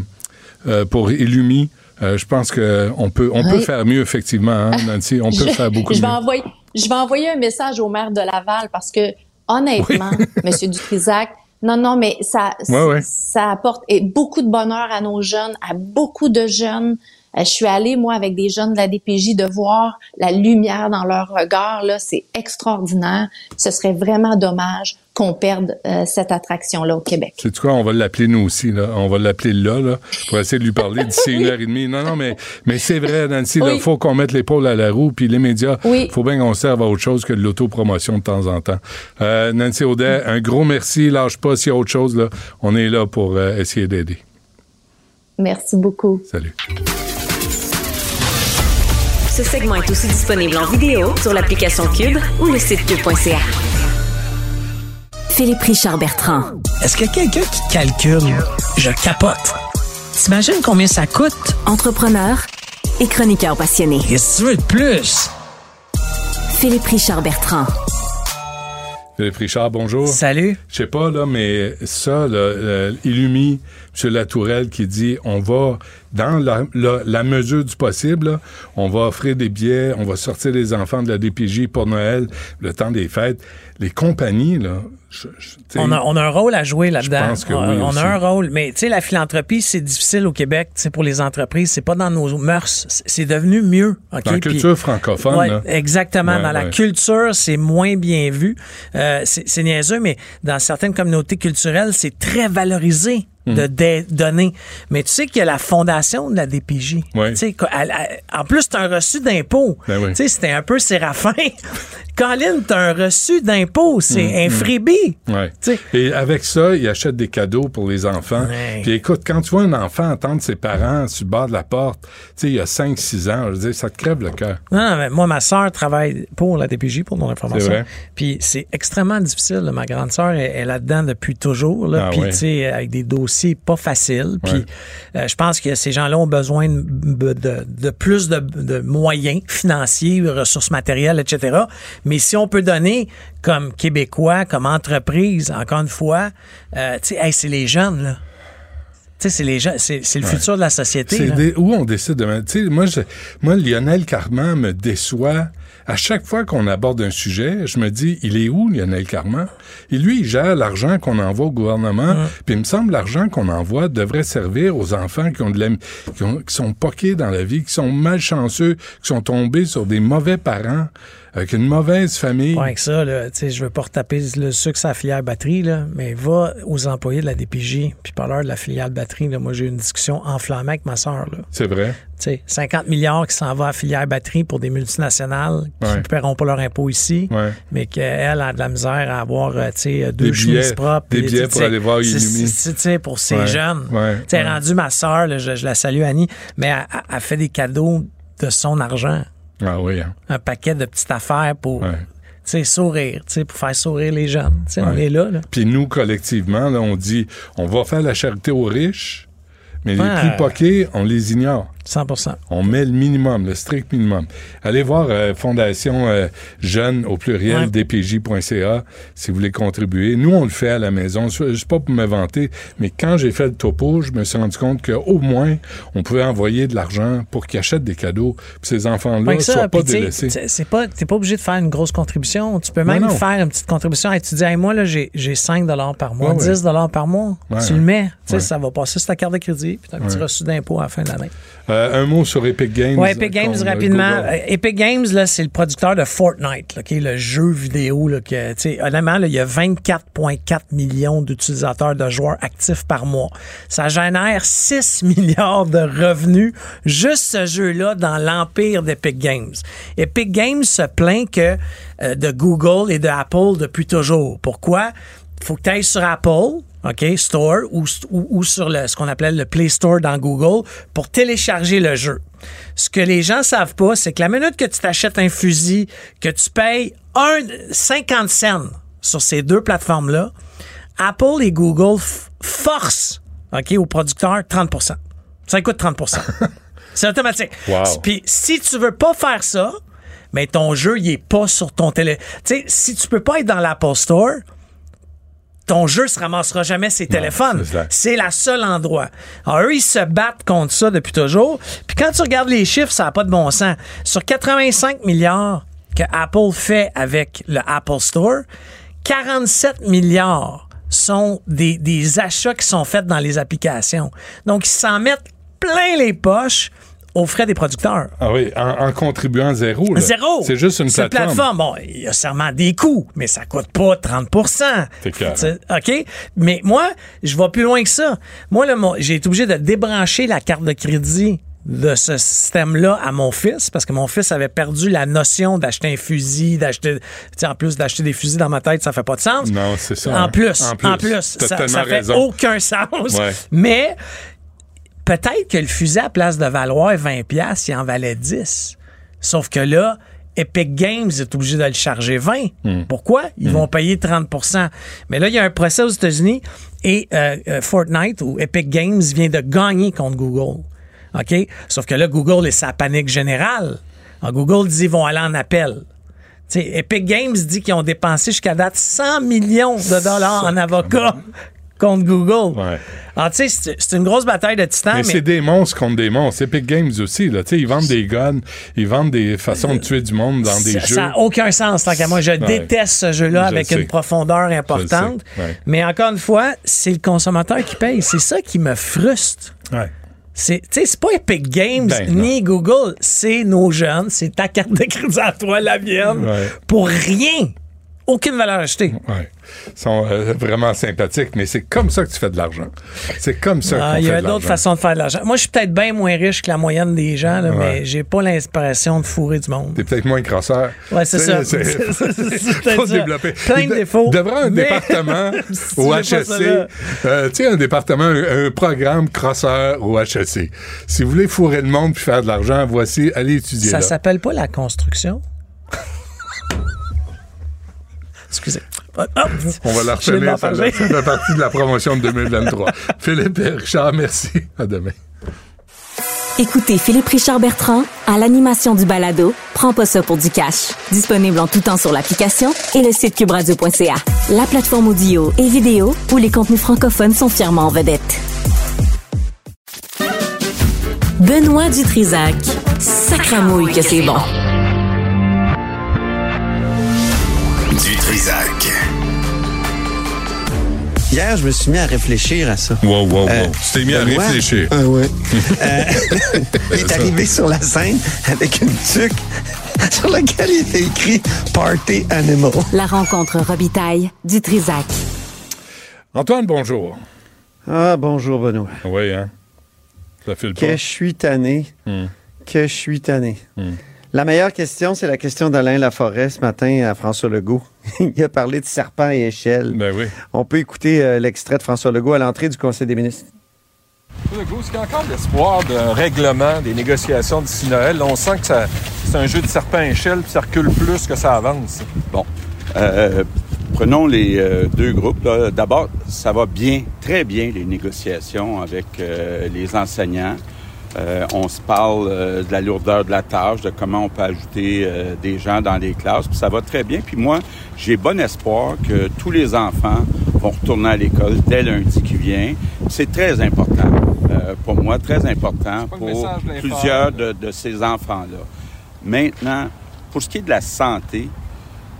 pour Illumi. Je pense qu'on peut, on peut Oui. faire mieux, effectivement, hein, Nancy. On peut je, faire beaucoup je vais mieux. envoyer, je vais envoyer un message au maire de Laval parce que, honnêtement, Monsieur Dutrisac, non, non, mais ça, Ouais, ouais. ça apporte et beaucoup de bonheur à nos jeunes, à beaucoup de jeunes. Euh, Je suis allée, moi, avec des jeunes de la DPJ, de voir la lumière dans leur regard, là, c'est extraordinaire. Ce serait vraiment dommage qu'on perde euh, cette attraction-là au Québec. C'est quoi, on va l'appeler nous aussi, là. On va l'appeler là, là, pour essayer de lui parler d'ici une heure et demie. Non, non, mais, mais c'est vrai, Nancy, il Oui. faut qu'on mette l'épaule à la roue, puis les médias, Oui. faut bien qu'on serve à autre chose que de l'autopromotion de temps en temps. Euh, Nancy Audet, un gros merci, lâche pas s'il y a autre chose, là. On est là pour euh, essayer d'aider. Merci beaucoup. Salut. Ce segment est aussi disponible en vidéo sur l'application Cube ou le site cube.ca. Philippe Richard Bertrand. Est-ce qu'il y a quelqu'un qui calcule? Je capote. T'imagines combien ça coûte? Entrepreneur et chroniqueur passionné. Qu'est-ce que tu veux de plus? Philippe Richard Bertrand. Philippe Richard, bonjour. Salut. Je sais pas, là, mais ça, là, Illumi, M. Latourelle qui dit on va, dans la, la- la mesure du possible, là, on va offrir des billets, on va sortir les enfants de la DPJ pour Noël, le temps des fêtes. Les compagnies, là, je- je- On a, on a un rôle à jouer là-dedans. On, a un rôle. Mais tu sais, la philanthropie, c'est difficile au Québec. Pour les entreprises, c'est pas dans nos mœurs. C'est- devenu mieux. Dans la Puis- culture francophone, Ouais, là. exactement. Ouais, dans la culture, c'est moins bien vu. Euh, c'est niaiseux, mais dans certaines communautés culturelles, c'est très valorisé Hmm. de dé- donner. Mais tu sais qu'il y a la fondation de la DPJ. Tu sais, qu'elle- elle- en plus, tu as un reçu d'impôt. Ben oui. Tu sais, c'était un peu séraphin. Colin, tu as un reçu d'impôt. C'est Hmm, un freebie. Ouais. Et avec ça, ils achètent des cadeaux pour les enfants. Puis écoute, quand tu vois un enfant attendre ses parents sur le bord de la porte, tu sais, il y a 5-6 ans, je veux dire, ça te crève le cœur. Non, non, mais moi, ma sœur travaille pour la DPJ, pour mon information. vrai. Puis c'est extrêmement difficile. là. Ma grande sœur est, est là-dedans depuis toujours. Là. Ah Puis, tu sais, avec des dossiers pas faciles. Puis euh, je pense que ces gens-là ont besoin de, de- de plus de, de moyens financiers, ressources matérielles, etc. Mais si on peut donner comme Québécois, comme entreprise, encore une fois, euh, tu sais, hey, c'est les jeunes, là. Tu sais, c'est les jeunes, c'est, le futur de la société. C'est là. des- où on décide de mettre. Tu sais, moi, je- moi, Lionel Carman me déçoit. À chaque fois qu'on aborde un sujet, je me dis, il est où Lionel Carman? Et lui, il gère l'argent qu'on envoie au gouvernement. Puis il me semble l'argent qu'on envoie devrait servir aux enfants qui ont de la, qui, ont- qui sont poqués dans la vie, qui sont malchanceux, qui sont tombés sur des mauvais parents, avec une mauvaise famille. Pas avec ça, là, tu sais, je veux pas retaper le sucre à la filière batterie, là, mais va aux employés de la DPJ, puis par l'heure de la filière batterie, là, moi j'ai eu une discussion enflammée avec ma soeur. Là. C'est vrai. Tu sais, 50 milliards qui s'en va à la filière batterie pour des multinationales qui Ouais. ne paieront pas leur impôt ici, Ouais. mais qu'elle a de la misère à avoir euh, tu sais, deux Des chemises billets- propres. des billets pour aller voir Illumi. c'est- tu sais, Pour ces Ouais. jeunes. Ouais. Tu sais, Ouais. rendu ma soeur, je, je la salue Annie, mais elle- elle fait des cadeaux de son argent Ah oui. hein. un paquet de petites affaires pour Ouais. sourire, pour faire sourire les jeunes. On est là. là. Puis nous, collectivement, là, on dit, on va faire la charité aux riches, mais les plus poqués, on les ignore. 100 On met le minimum, le strict minimum. Allez voir euh, Fondation euh, Jeune au pluriel Ouais. dpj.ca si vous voulez contribuer. Nous, on le fait à la maison. Je pas pour me vanter, mais quand j'ai fait le topo, je me suis rendu compte qu'au moins, on pouvait envoyer de l'argent pour qu'ils achètent des cadeaux. Puis ces enfants-là ne soient pas tu délaissés. c'est- pas, t'es pas obligé de faire une grosse contribution. Tu peux même Non, non. faire une petite contribution et tu dis, Hey, moi, là, j'ai, j'ai 5 par mois, Ouais, ouais. 10 par mois. Tu le mets. Tu ça va passer sur ta carte de crédit, puis t'as un petit reçu d'impôt à la fin de l'année. Euh, un mot sur Epic Games. Ouais, Epic Games, rapidement. Google. Euh, Epic Games, là, c'est le producteur de Fortnite, là, qui est le jeu vidéo. Là, que, tu sais, honnêtement, là, il y a 24,4 millions d'utilisateurs de joueurs actifs par mois. Ça génère 6 milliards de revenus, juste ce jeu-là, dans l'empire d'Epic Games. Epic Games se plaint que euh, de Google et de Apple depuis toujours. Pourquoi? faut que tu ailles sur Apple, OK, Store, ou, ou, ou sur le, ce qu'on appelle le Play Store dans Google pour télécharger le jeu. Ce que les gens savent pas, c'est que la minute que tu t'achètes un fusil, que tu payes un, 50 cents sur ces deux plateformes-là, Apple et Google forcent, OK, aux producteurs 30% Ça coûte 30% C'est automatique. Wow. Puis si tu veux pas faire ça, mais ton jeu, il est pas sur ton télé. Tu sais, si tu peux pas être dans l'Apple Store, ton jeu se ramassera jamais ses téléphones. c'est la seule endroit. Alors, eux, ils se battent contre ça depuis toujours. Puis quand tu regardes les chiffres, ça n'a pas de bon sens. Sur 85 milliards que Apple fait avec le Apple Store, 47 milliards sont des, des achats qui sont faits dans les applications. Donc, ils s'en mettent plein les poches aux frais des producteurs. Ah oui, en, en contribuant zéro. là. Zéro. C'est juste une Cette plateforme. Bon, il y a sûrement des coûts, mais ça coûte pas 30 C'est OK? Mais moi, je vais plus loin que ça. Moi, là, j'ai été obligé de débrancher la carte de crédit de ce système-là à mon fils parce que mon fils avait perdu la notion d'acheter un fusil, d'acheter, tu sais, en plus d'acheter des fusils dans ma tête, ça fait pas de sens. Non, c'est ça. En hein. plus, En en plus. ça, ça fait raison. aucun sens. Ouais. Mais peut-être que le fusil à place de valoir 20 pièces, il en valait 10. Sauf que là, Epic Games est obligé de le charger 20. Hmm. Pourquoi? Ils vont payer 30% Mais là, il y a un procès aux États-Unis et euh, euh, Fortnite ou Epic Games vient de gagner contre Google. OK? Sauf que là, Google est sa panique générale. Alors, Google dit qu'ils vont aller en appel. Epic Games dit qu'ils ont dépensé jusqu'à date 100 millions de dollars en avocats contre Google. Ouais. Alors, tu sais, c'est une grosse bataille de titans, Mais, mais, c'est des monstres contre des monstres. Epic Games aussi, là. Tu sais, ils vendent des guns, ils vendent des façons de tuer du monde dans des ça- jeux. ça n'a aucun sens, tant qu'à moi. Je déteste ce jeu-là Je avec sais. une profondeur importante. Ouais. Mais encore une fois, c'est le consommateur qui paye. C'est ça qui me frustre. Ouais. C'est, tu sais, c'est pas Epic Games Ben, ni Google, c'est nos jeunes, c'est ta carte de crédit à toi, la mienne, Ouais. pour rien. Aucune valeur ajoutée. Ouais. Ils sont euh, vraiment sympathiques, mais c'est comme ça que tu fais de l'argent. C'est comme ça Ah, qu'on Il y fait a de d'autres l'argent. façons de faire de l'argent. Moi, je suis peut-être bien moins riche que la moyenne des gens, là, Ouais. mais j'ai pas l'impression de fourrer du monde. T'es peut-être moins crosseur. Ouais, c'est ça. C'est- C'est- c'est- faut développer. Plein de de- défauts. devrait un Mais- département au HSC. là. euh, tu sais, un département, un, un programme crosseur au HSC. Si vous voulez fourrer le monde puis faire de l'argent, voici, allez étudier Ça là. s'appelle pas la construction? Excusez. Hop. On va la retenir, ça, fait partie de la promotion de 2023. Philippe et Richard, merci. À demain. Écoutez Philippe Richard Bertrand à l'animation du balado Prends pas ça pour du cash. Disponible en tout temps sur l'application et le site cubradio.ca. La plateforme audio et vidéo où les contenus francophones sont fièrement en vedette. Benoît Dutrisac. Sacramouille que c'est bon. Du Trisac. Hier, je me suis mis à réfléchir à ça. Wow, wow, wow. Euh, tu t'es mis à réfléchir. Ah ouais. Euh, il est arrivé sur la scène avec une tuque sur laquelle il était écrit Party Animal. La rencontre Robitaille du Trisac. Antoine, bonjour. Ah, bonjour, Benoît. Oui, hein? Ça file pas. Que je suis tanné. Hmm. Que je suis tanné. Hmm. La meilleure question, c'est la question d'Alain Laforêt ce matin à François Legault. il a parlé de serpent et échelle. Ben oui. On peut écouter euh, l'extrait de François Legault à l'entrée du Conseil des ministres. Legault, est-ce qu'il y a encore l'espoir d'un règlement des négociations d'ici Noël? Là, on sent que c'est un jeu de serpent-échelle, puis ça recule plus que ça avance. Bon. Euh, prenons les euh, deux groupes. D'abord, ça va bien, très bien, les négociations avec euh, les enseignants. Euh, on se parle euh, de la lourdeur de la tâche, de comment on peut ajouter euh, des gens dans les classes. Puis ça va très bien. Puis moi, j'ai bon espoir que tous les enfants vont retourner à l'école dès lundi qui vient. C'est très important pour moi, très important pour plusieurs de, de ces enfants-là. Maintenant, pour ce qui est de la santé,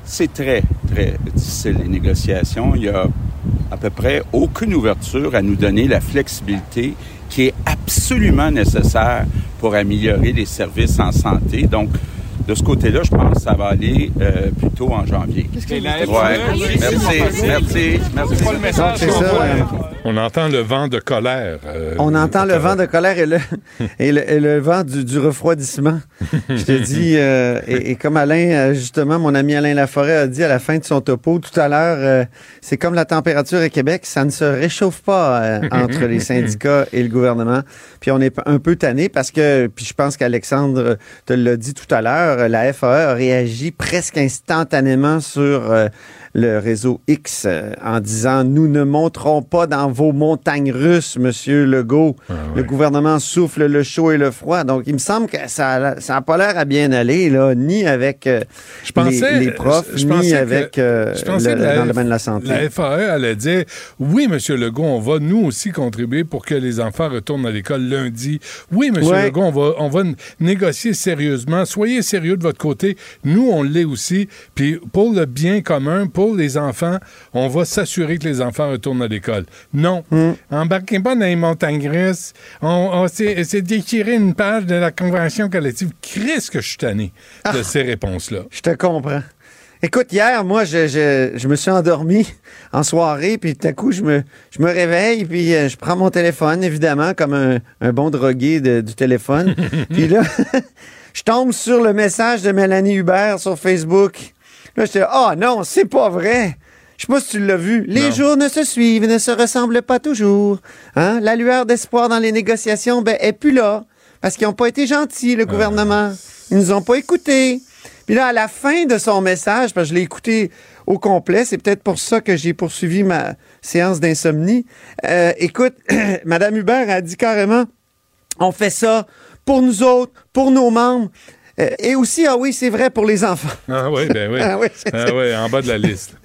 c'est très, très difficile les négociations. Il y a à peu près aucune ouverture à nous donner la flexibilité qui est absolument nécessaire pour améliorer les services en santé. De ce côté-là, je pense que ça va aller euh, plutôt en janvier. Qu'est-ce que ouais. Merci, merci, merci. Pas le message ça, euh, on entend le vent de colère. Euh, on entend le vent de colère et le, et le, et le vent du, du, refroidissement. Je te dis, euh, et, et, comme Alain, justement, mon ami Alain Laforêt a dit à la fin de son topo tout à l'heure, c'est comme la température à Québec, ça ne se réchauffe pas entre les syndicats et le gouvernement. Puis on est un peu tanné parce que, puis je pense qu'Alexandre te l'a dit tout à l'heure, la FAE a réagi presque instantanément sur euh, le réseau X euh, en disant nous ne monterons pas dans vos montagnes russes, Monsieur Legault. Ah le gouvernement souffle le chaud et le froid. Donc il me semble que ça n'a pas l'air à bien aller là, ni avec euh, les, profs, ni avec le, dans le domaine de la santé. La FAE allait dire oui, Monsieur Legault, on va nous aussi contribuer pour que les enfants retournent à l'école lundi. Oui, Monsieur Legault, on va on va négocier sérieusement. Soyez sérieux de votre côté. Nous, on l'est aussi. Puis pour le bien commun, pour les enfants, on va s'assurer que les enfants retournent à l'école. Non. Mm. Embarquez pas dans les montagnes russes. On, c'est déchirer une page de la convention collective. Qu'est-ce que je suis tanné de ah. ces réponses-là? Je te comprends. Écoute, hier, moi, je, me suis endormi en soirée, puis tout à coup, je me, je me réveille, puis euh, je prends mon téléphone, évidemment, comme un, bon drogué du téléphone. puis là, je tombe sur le message de Mélanie Hubert sur Facebook. Là, j'étais, ah oh, non, c'est pas vrai. Je sais pas si tu l'as vu. Les jours ne se suivent, ne se ressemblent pas toujours. Hein? La lueur d'espoir dans les négociations, ben, est plus là. Parce qu'ils n'ont pas été gentils, le gouvernement. Ils nous ont pas écoutés. Puis là, à la fin de son message, parce que je l'ai écouté au complet, c'est peut-être pour ça que j'ai poursuivi ma séance d'insomnie. Euh, écoute, Madame Hubert a dit carrément, on fait ça pour nous autres, pour nos membres. Euh, et aussi, ah oui, c'est vrai pour les enfants. Ah oui, ben oui. ah oui, ah en bas de la liste.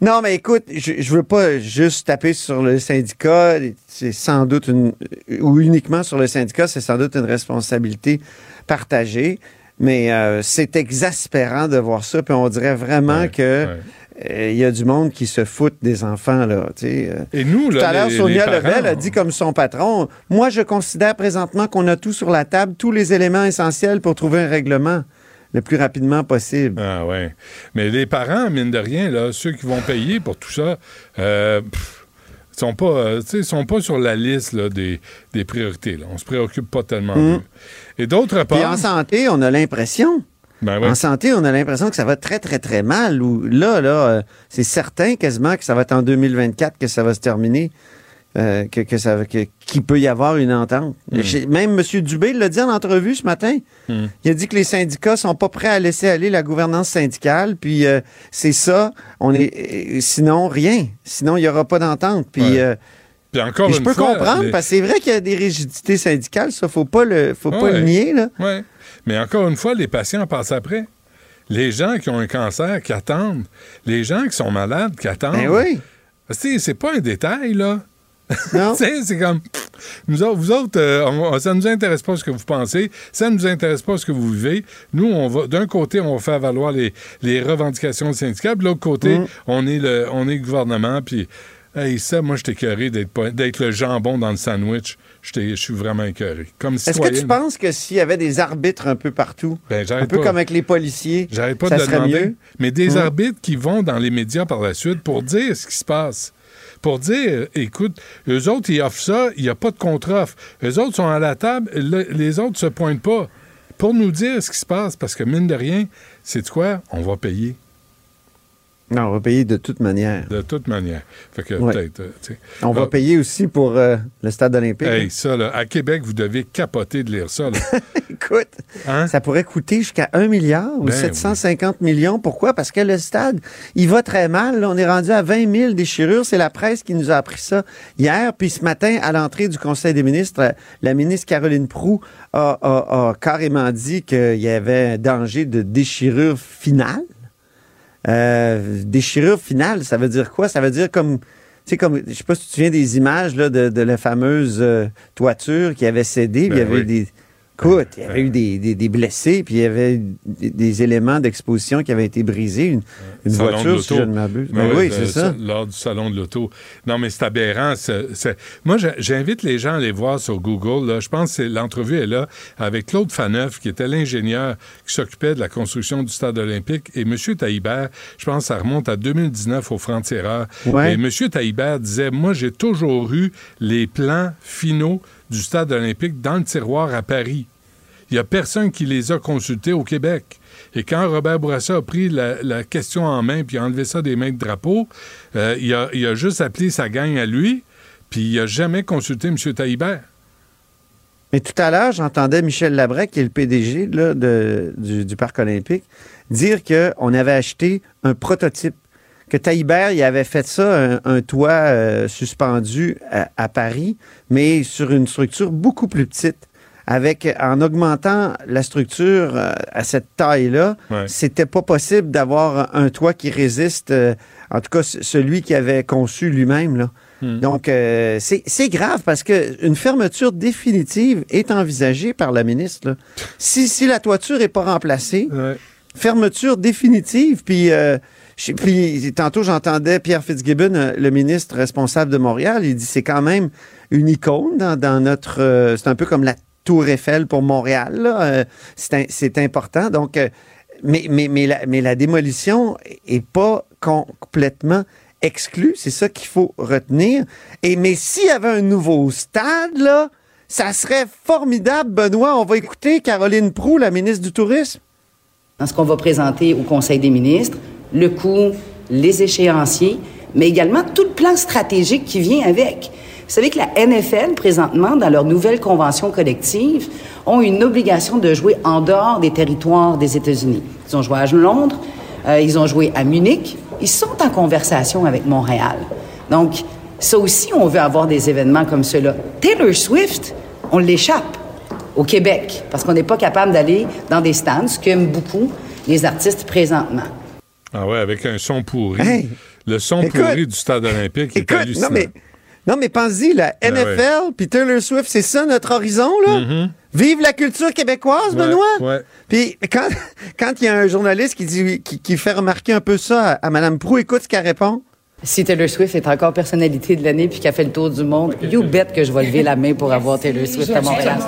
Non, mais écoute, je, je veux pas juste taper sur le syndicat. C'est sans doute une, ou uniquement sur le syndicat, c'est sans doute une responsabilité partagée. Mais euh, c'est exaspérant de voir ça. Puis on dirait vraiment que il y a du monde qui se fout des enfants. Là, euh. Et nous, Tout à l'heure, Sonia Lebel a dit comme son patron, moi, je considère présentement qu'on a tout sur la table, tous les éléments essentiels pour trouver un règlement le plus rapidement possible. Ah ouais. Mais les parents, mine de rien, là, ceux qui vont payer pour tout ça, euh, sont pas, sont pas sur la liste des, des, priorités. Là. On se préoccupe pas tellement mmh. d'eux. Et d'autre part... Puis en santé, on a l'impression ben en santé, on a l'impression que ça va très, très, très mal. Ou là, là, euh, c'est certain quasiment que ça va être en 2024 que ça va se terminer. Euh, que, que ça qu'il peut y avoir une entente. Hmm. Même M. Dubé l'a dit en entrevue ce matin. Hmm. Il a dit que les syndicats sont pas prêts à laisser aller la gouvernance syndicale. Puis euh, c'est ça. On est sinon rien. Sinon il y aura pas d'entente. Puis puis encore je peux comprendre parce que c'est vrai qu'il y a des rigidités syndicales. Ça faut pas le faut pas le nier là. Ouais. Mais encore une fois, les patients passent après. Les gens qui ont un cancer qui attendent, les gens qui sont malades qui attendent. Ben oui. C'est pas un détail, là. Non. c'est comme. Nous autres, vous autres, euh, ça ne nous intéresse pas ce que vous pensez, ça ne nous intéresse pas ce que vous vivez. Nous, on va d'un côté, on va faire valoir les, les revendications syndicales, de l'autre côté, mm. on, est le, on est le gouvernement, puis Hey, ça, moi, j'étais écœuré d'être le jambon dans le sandwich. Je suis vraiment écœuré. Est-ce que tu penses que s'il y avait des arbitres un peu partout, ben, un peu comme avec les policiers, pas ça de serait mieux? Mais des hum. arbitres qui vont dans les médias par la suite pour dire ce qui se passe pour dire, écoute, eux autres, ils offrent ça, il n'y a pas de contre-offre. Eux autres sont à la table, les autres se pointent pas. Pour nous dire ce qui se passe, parce que mine de rien, c'est quoi? On va payer. Non, on va payer de toute manière. De toute manière. Fait que Ouais. peut-être. euh. On va Ah, payer aussi pour euh, le stade olympique. Hey, ça, là, à Québec, vous devez capoter de lire ça. là. Écoute, ça pourrait coûter jusqu'à 1 milliard ou Ben 750 millions. Pourquoi? Parce que le stade, il va très mal. On est rendu à 20 000 déchirures. C'est la presse qui nous a appris ça hier. Puis ce matin, à l'entrée du Conseil des ministres, euh, la ministre Caroline Proux a, a- a carrément dit qu'il y avait un danger de déchirure finale. Euh, déchirure finale, ça veut dire quoi? Ça veut dire comme... Tu sais, comme, je sais pas si tu te souviens des images là, de, de la fameuse euh, toiture qui avait cédé, puis il y Ben avait oui. des... Écoute, il y avait eu des, des- des blessés, puis il y avait des, des éléments d'exposition qui avaient été brisés. Une, voiture, si je ne m'abuse. Ben Ben oui, c'est ça. Lors du salon de l'auto. Non, mais c'est aberrant. Moi, j'invite les gens à aller voir sur Google. là. Je pense que l'entrevue est là avec Claude Faneuf, qui était l'ingénieur qui s'occupait de la construction du stade olympique, et M. Taïbert, je pense que ça remonte à 2019 au Franc-Tireur. Ouais. Et M. Taïbert disait, moi, j'ai toujours eu les plans finaux du stade olympique dans le tiroir à Paris. Il n'y a personne qui les a consultés au Québec. Et quand Robert Bourassa a pris la, question en main puis a enlevé ça des mains de drapeau, euh, il, a, juste appelé sa gang à lui, puis il n'a jamais consulté M. Taïbert. Mais tout à l'heure, j'entendais Michel Labrec, qui est le PDG du Parc olympique, dire qu'on avait acheté un prototype. Que Taïbert, il avait fait ça, un, un toit euh, suspendu à, à Paris, mais sur une structure beaucoup plus petite. Avec, en augmentant la structure euh, à cette taille-là, Ouais. c'était pas possible d'avoir un toit qui résiste, euh, en tout cas celui qu'il avait conçu lui-même. Là. Donc, euh, c'est grave parce que une fermeture définitive est envisagée par la ministre. là. Si, si la toiture n'est pas remplacée, fermeture définitive. Puis, euh, puis tantôt, j'entendais Pierre Fitzgibbon, euh, le ministre responsable de Montréal, il dit c'est quand même une icône dans, notre... euh, c'est un peu comme la Tour Eiffel pour Montréal. Euh, c'est important. Donc, mais, la, démolition est pas complètement exclue. C'est ça qu'il faut retenir. Et mais s'il y avait un nouveau stade, ça serait formidable, Benoît. On va écouter Caroline Proux, la ministre du Tourisme. dans ce qu'on va présenter au Conseil des ministres, le coût, les échéanciers, mais également tout le plan stratégique qui vient avec. Vous savez que la NFL, présentement, dans leur nouvelle convention collective, ont une obligation de jouer en dehors des territoires des États-Unis. Ils ont joué à Londres, euh, ils ont joué à Munich, ils sont en conversation avec Montréal. Donc, ça aussi, on veut avoir des événements comme ceux-là. Taylor Swift, on l'échappe au Québec, parce qu'on n'est pas capable d'aller dans des stands, ce qu'aiment beaucoup les artistes présentement. Ah ouais, avec un son pourri. Hey! Le son Écoute! pourri du stade olympique est hallucinant. non mais, non mais pense-y, la Ben NFL puis Taylor Swift, c'est ça notre horizon, là? Vive la culture québécoise, Mm-hmm. Ouais, Benoît! Puis quand quand il y a un journaliste qui, dit, qui, qui fait remarquer un peu ça à, à Mme Proux, écoute ce qu'elle répond. Si Taylor Swift est encore personnalité de l'année puis qu'elle fait le tour du monde, you bet que je vais lever la main pour avoir Taylor Swift à Montréal.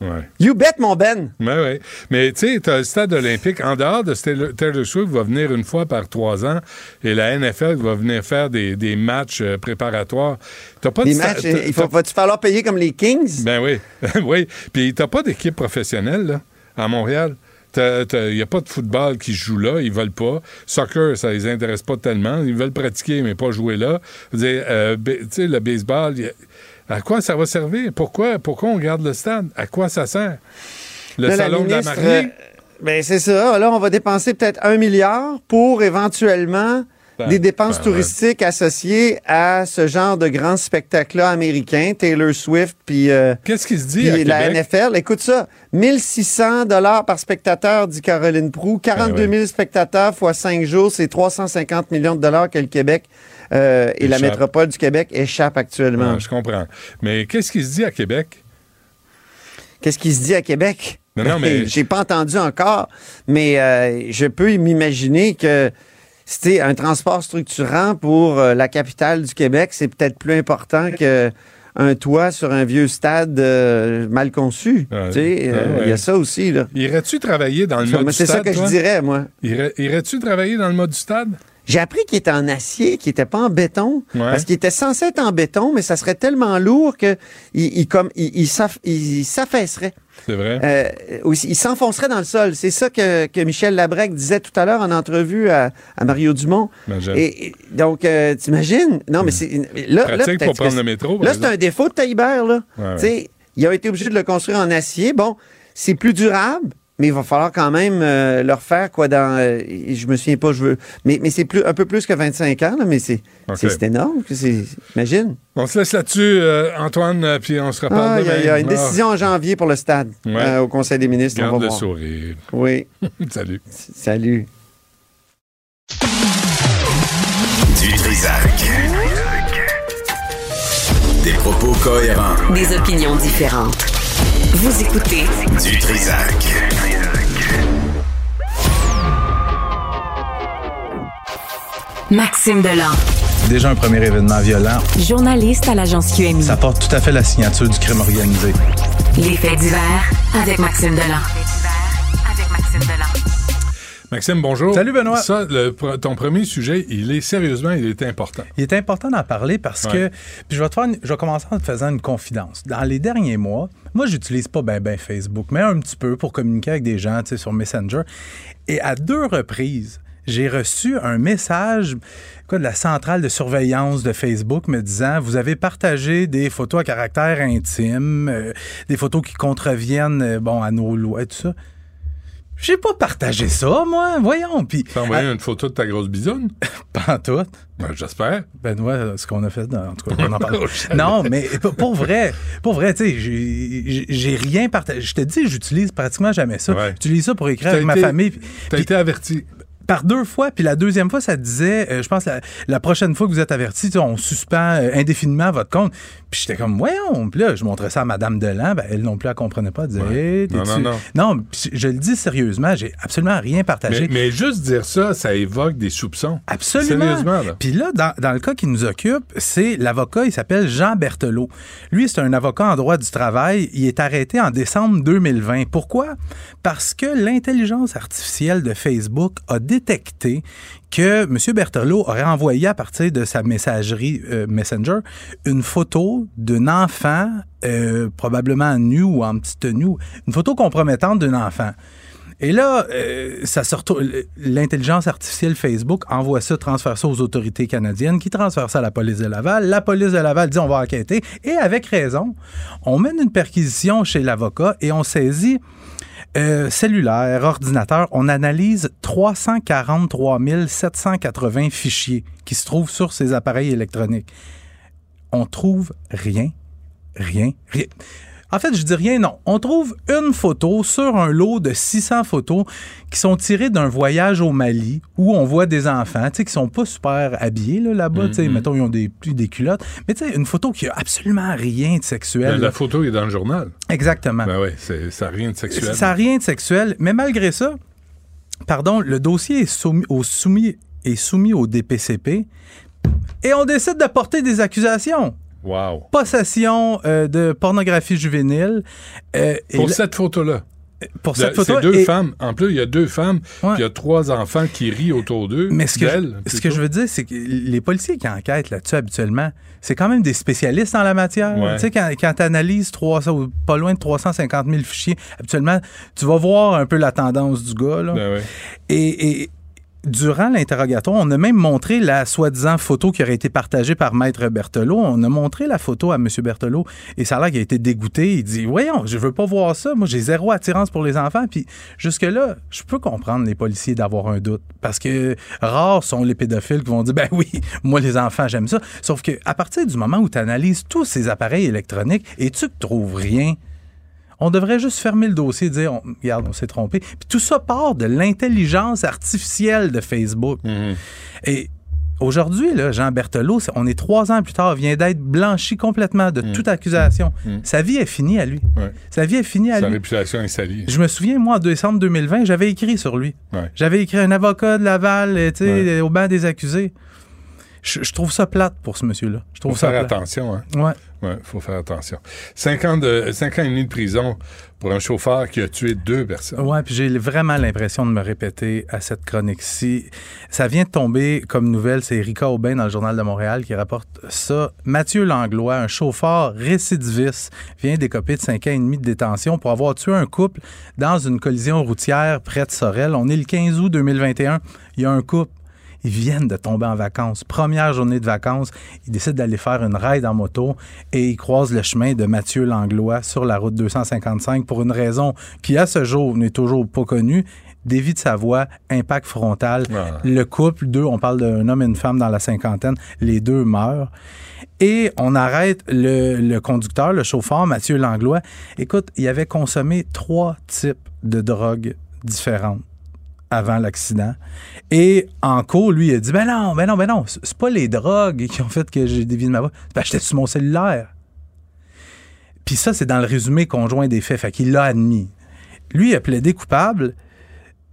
Ouais. You bet, mon Ben! Oui, oui. Mais tu sais, tu as le stade olympique. En dehors de Taylor, Swift, va venir une fois par trois ans et la NFL va venir faire des, des matchs euh, préparatoires. T'as pas de matchs, il faut, va-tu falloir payer comme les Kings? Ben oui. oui. Puis t'as pas d'équipe professionnelle, là, à Montréal. Il n'y a pas de football qui joue là, ils veulent pas. Soccer, ça les intéresse pas tellement. Ils veulent pratiquer, mais pas jouer là. Dire, euh, tu sais, le baseball, à quoi ça va servir? Pourquoi, pourquoi on garde le stade? À quoi ça sert? Le Là, la salon de la mariée? euh, ben c'est ça. Là, on va dépenser peut-être un milliard pour éventuellement Ben, des dépenses ben, touristiques associées à ce genre de grands spectacles-là américains, Taylor Swift, puis euh, Qu'est-ce qui se dit à puis la Québec? NFL. Écoute ça, 1600 dollars par spectateur, dit Caroline Proux. 42 000 spectateurs fois 5 jours, c'est 350 millions de dollars que le Québec euh, et la Échappe. métropole du Québec échappent actuellement. Ouais, je comprends. Mais qu'est-ce qui se dit à Québec? Qu'est-ce qui se dit à Québec? Non, non, mais- J'ai pas entendu encore, mais euh, je peux m'imaginer que c'était un transport structurant pour euh, la capitale du Québec, c'est peut-être plus important que un toit sur un vieux stade euh, mal conçu. Tu sais, ouais. il y a ça aussi. Là. Irais-tu travailler dans le mode du C'est stade? ça que je dirais, moi. Irais- Irais-tu travailler dans le mode du stade? J'ai appris qu'il était en acier, qu'il était pas en béton, parce qu'il était censé être en béton, mais ça serait tellement lourd que il, il comme il, il s'aff- il s'affaisserait. C'est vrai. Euh, il s'enfoncerait dans le sol. C'est ça que, que Michel Labrec disait tout à l'heure en entrevue à, à Mario Dumont. Imagine. Et, et donc, euh, t'imagines? Non, mais c'est... Là, là, Pratique pour prendre le métro, Là, c'est un défaut de Taillibert, là. Ouais, ouais. Il a été obligé de le construire en acier. Bon, c'est plus durable, mais il va falloir quand même euh, le refaire, quoi, dans... euh, je me souviens pas, je veux... Mais, mais c'est plus, un peu plus que 25 ans, là, mais c'est, c'est, c'est énorme. C'est, imagine. On se laisse là-dessus, euh, Antoine, puis on se reparle Ah, il y a- demain. il y a une Ah. décision en janvier pour le stade, Ouais. euh, au Conseil des ministres. on Garde va le voir. sourire. Oui. Salut. Salut. Du Trisac. Des propos cohérents. Des opinions différentes. Vous écoutez Du Trisac. Maxime Delan, Déjà un premier événement violent. journaliste à l'agence QMI. Ça porte tout à fait la signature du crime organisé. Les faits divers avec Maxime Delan. Avec Maxime Delan. Maxime, bonjour. Salut, Benoît. Ça, le- ton premier sujet, il est sérieusement, il est important. Il est important d'en parler parce Ouais. que puis je vais te faire une- je vais commencer en te faisant une confidence. Dans les derniers mois, moi j'utilise pas ben ben Facebook, mais un petit peu pour communiquer avec des gens, tu sais sur Messenger et à deux reprises, j'ai reçu un message quoi, de la centrale de surveillance de Facebook me disant vous avez partagé des photos à caractère intime, euh, des photos qui contreviennent euh, bon à nos lois et tout ça. J'ai pas partagé ça, moi. Voyons. Puis. T'as envoyé une photo de ta grosse bisonne? Pas en tout. Ben, j'espère. Benoît, ce qu'on a fait, dans- en tout cas, on en parle. Oh, non, mais pour- vrai, pour vrai, tu sais, j'ai- rien partagé. Je te dis, j'utilise pratiquement jamais ça. J'utilise ça pour écrire avec ma été- famille. T'as été averti. Par deux fois, puis la deuxième fois, ça disait, euh, je pense, la, la prochaine fois que vous êtes averti, on suspend euh, indéfiniment votre compte. Puis j'étais comme, voyons. Puis là, je montrais ça à Madame Delan. Ben, elle non plus, elle comprenait pas. Elle disait, Hey, Non, non, non. Non, je le dis sérieusement, j'ai absolument rien partagé. Mais, mais juste dire ça, ça évoque des soupçons. Absolument. Sérieusement, là. Puis là, dans, dans le cas qui nous occupe, c'est l'avocat, il s'appelle Jean Berthelot. Lui, c'est un avocat en droit du travail. Il est arrêté en décembre 2020. Pourquoi? Parce que l'intelligence artificielle de Facebook a détecté que M. Berthelot aurait envoyé à partir de sa messagerie euh, Messenger une photo d'un enfant, euh, probablement nu ou en petite tenue, une photo compromettante d'un enfant. Et là, euh, l'intelligence artificielle Facebook envoie ça, transfère ça aux autorités canadiennes, qui transfèrent ça à la police de Laval. La police de Laval dit on va enquêter. Et avec raison, on mène une perquisition chez l'avocat et on saisit euh, cellulaire, ordinateur. On analyse 343 780 fichiers qui se trouvent sur ces appareils électroniques. On trouve rien, rien, rien. En fait, je dis rien, non. On trouve une photo sur un lot de 600 photos qui sont tirées d'un voyage au Mali où on voit des enfants, tu sais, qui sont pas super habillés là, là-bas, tu sais, Mhm. mettons, ils ont des, plus des culottes. Mais tu sais, une photo qui a absolument rien de sexuel. La, photo est dans le journal. Exactement. Ben oui, ça n'a rien de sexuel. Ça n'a rien de sexuel, mais malgré ça, pardon, le dossier est soumis au, soumis, est soumis au DPCP et on décide de porter des accusations. Wow. Possession euh, de pornographie juvénile. euh, Pour cette photo-là. Pour cette photo. C'est deux et- femmes. En plus, il y a deux femmes, puis il y a trois enfants qui rient autour d'eux. Mais ce que, je, ce que je veux dire, c'est que les policiers qui enquêtent là-dessus habituellement, c'est quand même des spécialistes en la matière. Ouais. Tu sais, quand, quand tu analyses pas loin de 350 000 fichiers, habituellement, tu vas voir un peu la tendance du gars. là. Ben et durant l'interrogatoire, on a même montré la soi-disant photo qui aurait été partagée par Maître Berthelot. On a montré la photo à M. Berthelot et ça a l'air qu'il a été dégoûté. Il dit Voyons, je veux pas voir ça. Moi, j'ai zéro attirance pour les enfants. Puis jusque-là, je peux comprendre les policiers d'avoir un doute. Parce que rares sont les pédophiles qui vont dire Ben oui, moi, les enfants, j'aime ça. Sauf que à partir du moment où tu analyses tous ces appareils électroniques et tu ne trouves rien, on devrait juste fermer le dossier et dire, on- regarde, on s'est trompé. Puis tout ça part de l'intelligence artificielle de Facebook. Mhm. Et aujourd'hui, là, Jean Berthelot, on est trois ans plus tard, vient d'être blanchi complètement de toute accusation. Sa vie est finie à lui. Ouais. Sa vie est finie à Sa lui. réputation est salie. Je me souviens, moi, en décembre 2020, j'avais écrit sur lui. Ouais. J'avais écrit un avocat de Laval, euh, tu sais, au banc des accusés. Je, je trouve ça plate pour ce monsieur-là. Je trouve Faut ça faire plate. attention. Hein. Il faut faire attention. Cinq ans, de, cinq ans et demi de prison pour un chauffeur qui a tué deux personnes. Oui, puis j'ai vraiment l'impression de me répéter à cette chronique-ci. Ça vient de tomber comme nouvelle, c'est Erika Aubin dans le Journal de Montréal qui rapporte ça. Mathieu Langlois, un chauffeur récidiviste, vient d'écoper de cinq ans et demi de détention pour avoir tué un couple dans une collision routière près de Sorel. On est le 15 août 2021. Il y a un couple ils viennent de tomber en vacances. Première journée de vacances, ils décident d'aller faire une ride en moto et ils croisent le chemin de Mathieu Langlois sur la route 255 pour une raison qui, à ce jour, n'est toujours pas connue dévie de sa voix, impact frontal. Ah. Le couple, deux, on parle d'un homme et une femme dans la cinquantaine, les deux meurent. Et on arrête le, le conducteur, le chauffeur, Mathieu Langlois. Écoute, il avait consommé trois types de drogues différentes avant l'accident. Et en cours, lui, il a dit Ben non, ben non, ben non, c'est pas les drogues qui ont fait que j'ai dévié de ma voix. Ben, j'étais sur mon cellulaire. Puis ça, c'est dans le résumé conjoint des faits. Fait qu'il l'a admis. Lui, il a plaidé coupable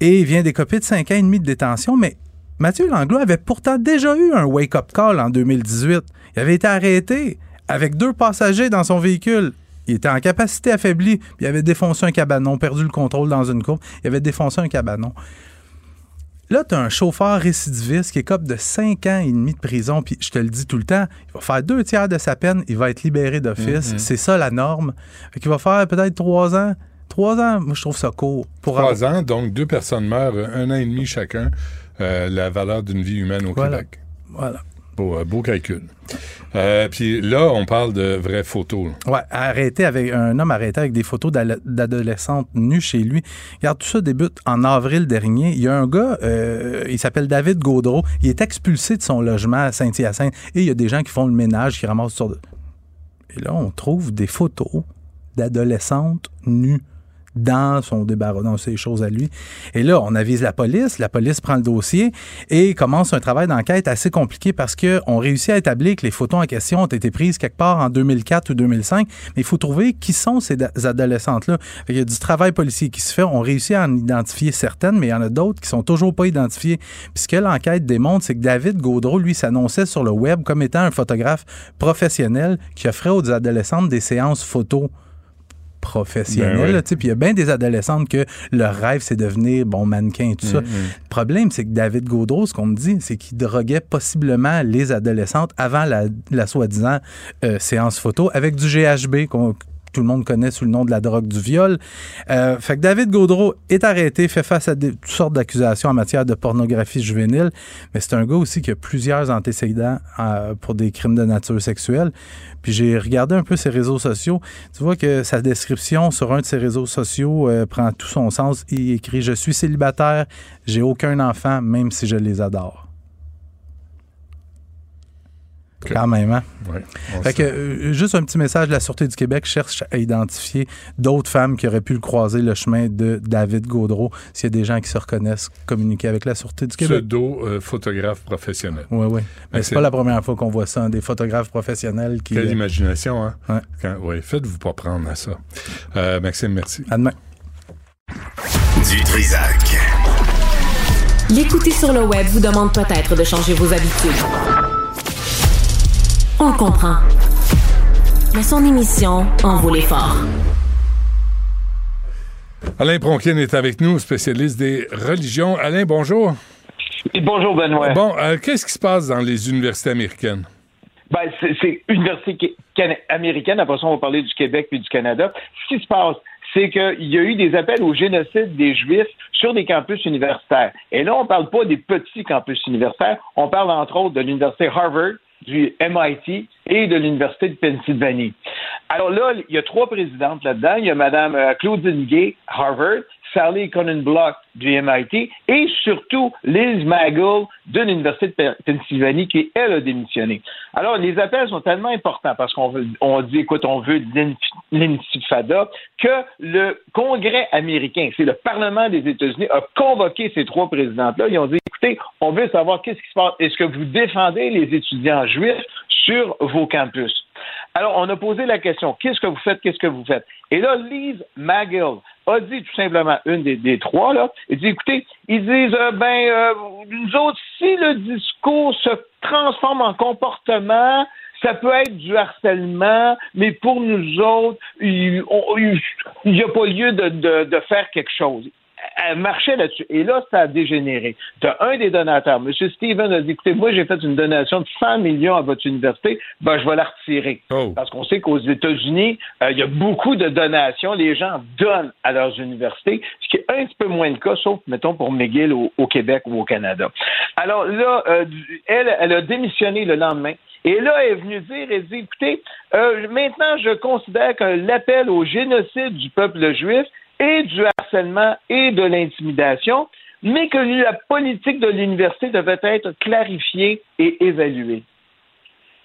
et il vient d'écoper de 5 ans et demi de détention, mais Mathieu Langlois avait pourtant déjà eu un wake-up call en 2018. Il avait été arrêté avec deux passagers dans son véhicule. Il était en capacité affaiblie, puis il avait défoncé un cabanon, perdu le contrôle dans une courbe. Il avait défoncé un cabanon. Là, tu as un chauffeur récidiviste qui écope de 5 ans et demi de prison, puis je te le dis tout le temps, il va faire deux tiers de sa peine, il va être libéré d'office. Mhm. C'est ça la norme. Fait qu'il va faire peut-être trois ans. Trois ans, moi, je trouve ça court. Pour Trois ans, donc deux personnes meurent, un an et demi chacun, euh, la valeur d'une vie humaine au Voilà. Québec. Voilà. Beau, euh, beau calcul. Euh, Puis là, on parle de vraies photos. Ouais, arrêté avec un homme arrêté avec des photos d'adolescentes nues chez lui. Regarde, tout ça débute en avril dernier. Il y a un gars, euh, il s'appelle David Gaudreau. Il est expulsé de son logement à Saint-Hyacinthe et il y a des gens qui font le ménage, qui ramassent sur. Et là, on trouve des photos d'adolescentes nues dans son débarras, dans ses choses à lui. Et là, on avise la police, la police prend le dossier et commence un travail d'enquête assez compliqué parce qu'on réussit à établir que les photos en question ont été prises quelque part en 2004 ou 2005, mais il faut trouver qui sont ces adolescentes-là. Qu'il y a du travail policier qui se fait, on réussit à en identifier certaines, mais il y en a d'autres qui sont toujours pas identifiées. Puis ce que l'enquête démontre, c'est que David Gaudreau, lui, s'annonçait sur le web comme étant un photographe professionnel qui offrait aux adolescentes des séances photos professionnelles. Ben oui. Puis il y a bien des adolescentes que leur rêve, c'est devenir bon mannequin et tout ça. Mhm. Le problème, c'est que David Gaudreau, ce qu'on me dit, c'est qu'il droguait possiblement les adolescentes avant la, la soi-disant euh, séance photo avec du GHB qu'on tout le monde connaît sous le nom de la drogue du viol. Euh, fait que David Gaudreau est arrêté, fait face à des- toutes sortes d'accusations en matière de pornographie juvénile, mais c'est un gars aussi qui a plusieurs antécédents euh, pour des crimes de nature sexuelle. Puis j'ai regardé un peu ses réseaux sociaux. Tu vois que sa description sur un de ses réseaux sociaux euh, prend tout son sens. Il écrit Je suis célibataire, j'ai aucun enfant, même si je les adore. Quand même, hein? Ouais, Fait que, euh, juste un petit message, la Sûreté du Québec cherche à identifier d'autres femmes qui auraient pu le croiser le chemin de David Gaudreau. S'il y a des gens qui se reconnaissent, communiquer avec la Sûreté du Québec. Pseudo euh, photographe professionnel. Oui, oui. Mais c'est pas la première fois qu'on voit ça, hein, des photographes professionnels qui. Quelle imagination, hein? Ouais. Quand- ouais, faites-vous pas prendre à ça. Euh, Maxime, merci. À demain. Du Trisac. L'écouter sur le web vous demande peut-être de changer vos habitudes. On comprend. Mais son émission en vaut l'effort. Alain Pronkin est avec nous, spécialiste des religions. Alain, bonjour. bonjour, Benoît. Bon, euh, qu'est-ce qui se passe dans les universités américaines? Ben, c'est université américaine. Après ça, on va parler du Québec puis du Canada. Ce qui se passe, c'est qu'il y a eu des appels au génocide des Juifs sur des campus universitaires. Et là, on parle pas des petits campus universitaires. On parle, entre autres, de l'université Harvard, du MIT et de l'université de Pennsylvanie. Alors là, il y a trois présidentes là-dedans. Il y a Mme euh, Claudine Gay, Harvard, Sally Block du MIT et surtout Liz Magel de l'Université de Pe- Pennsylvanie qui, elle, a démissionné. Alors, les appels sont tellement importants parce qu'on dit, écoute, on veut l'intifada, que le Congrès américain, c'est le Parlement des États-Unis, a convoqué ces trois présidentes-là. Ils ont dit, écoutez, on veut savoir qu'est-ce qui se passe. Est-ce que vous défendez les étudiants juifs sur vos campus? Alors, on a posé la question, qu'est-ce que vous faites, qu'est-ce que vous faites? Et là, Lise Magill a dit tout simplement, une des, des trois, là, elle dit, écoutez, ils disent, euh, ben, euh, nous autres, si le discours se transforme en comportement, ça peut être du harcèlement, mais pour nous autres, il n'y a pas lieu de, de, de faire quelque chose elle marchait là-dessus. Et là, ça a dégénéré. Tu as un des donateurs, M. Steven, a dit, écoutez, moi, j'ai fait une donation de 100 millions à votre université, ben, je vais la retirer. Oh. Parce qu'on sait qu'aux États-Unis, euh, il y a beaucoup de donations. Les gens donnent à leurs universités, ce qui est un petit peu moins le cas, sauf, mettons, pour McGill au, Québec ou au Canada. Alors là, euh, elle, elle a démissionné le lendemain. Et là, elle est venue dire, elle dit, écoutez, euh, maintenant, je considère que l'appel au génocide du peuple juif et du harcèlement et de l'intimidation, mais que la politique de l'université devait être clarifiée et évaluée.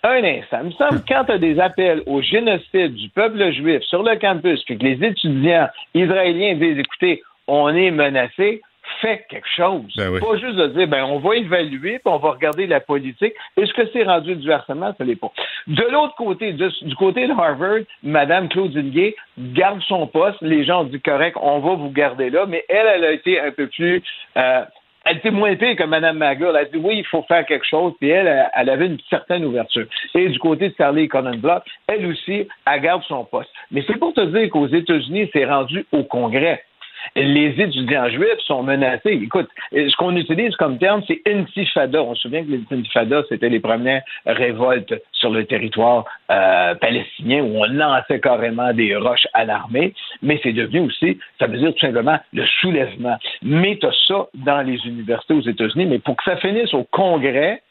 Un instant. Il me semble quand tu as des appels au génocide du peuple juif sur le campus, que les étudiants israéliens disent écoutez, on est menacé, fait quelque chose. Ben Pas juste de dire, ben, on va évaluer, puis on va regarder la politique. Est-ce que c'est rendu du harcèlement? Ça l'est pas. De l'autre côté, du, côté de Harvard, Mme Claudine Gay garde son poste. Les gens ont dit, correct, on va vous garder là, mais elle, elle a été un peu plus... Euh, elle était moins pire que Mme Maga. Elle a dit oui, il faut faire quelque chose, puis elle, elle avait une certaine ouverture. Et du côté de Charlie Block, elle aussi, elle garde son poste. Mais c'est pour te dire qu'aux États-Unis, c'est rendu au Congrès les étudiants juifs sont menacés. Écoute, ce qu'on utilise comme terme, c'est intifada. On se souvient que les intifadas, c'était les premières révoltes sur le territoire euh, palestinien où on lançait carrément des roches à l'armée, mais c'est devenu aussi, ça veut dire tout simplement le soulèvement. Mais tu as ça dans les universités aux États-Unis, mais pour que ça finisse au Congrès,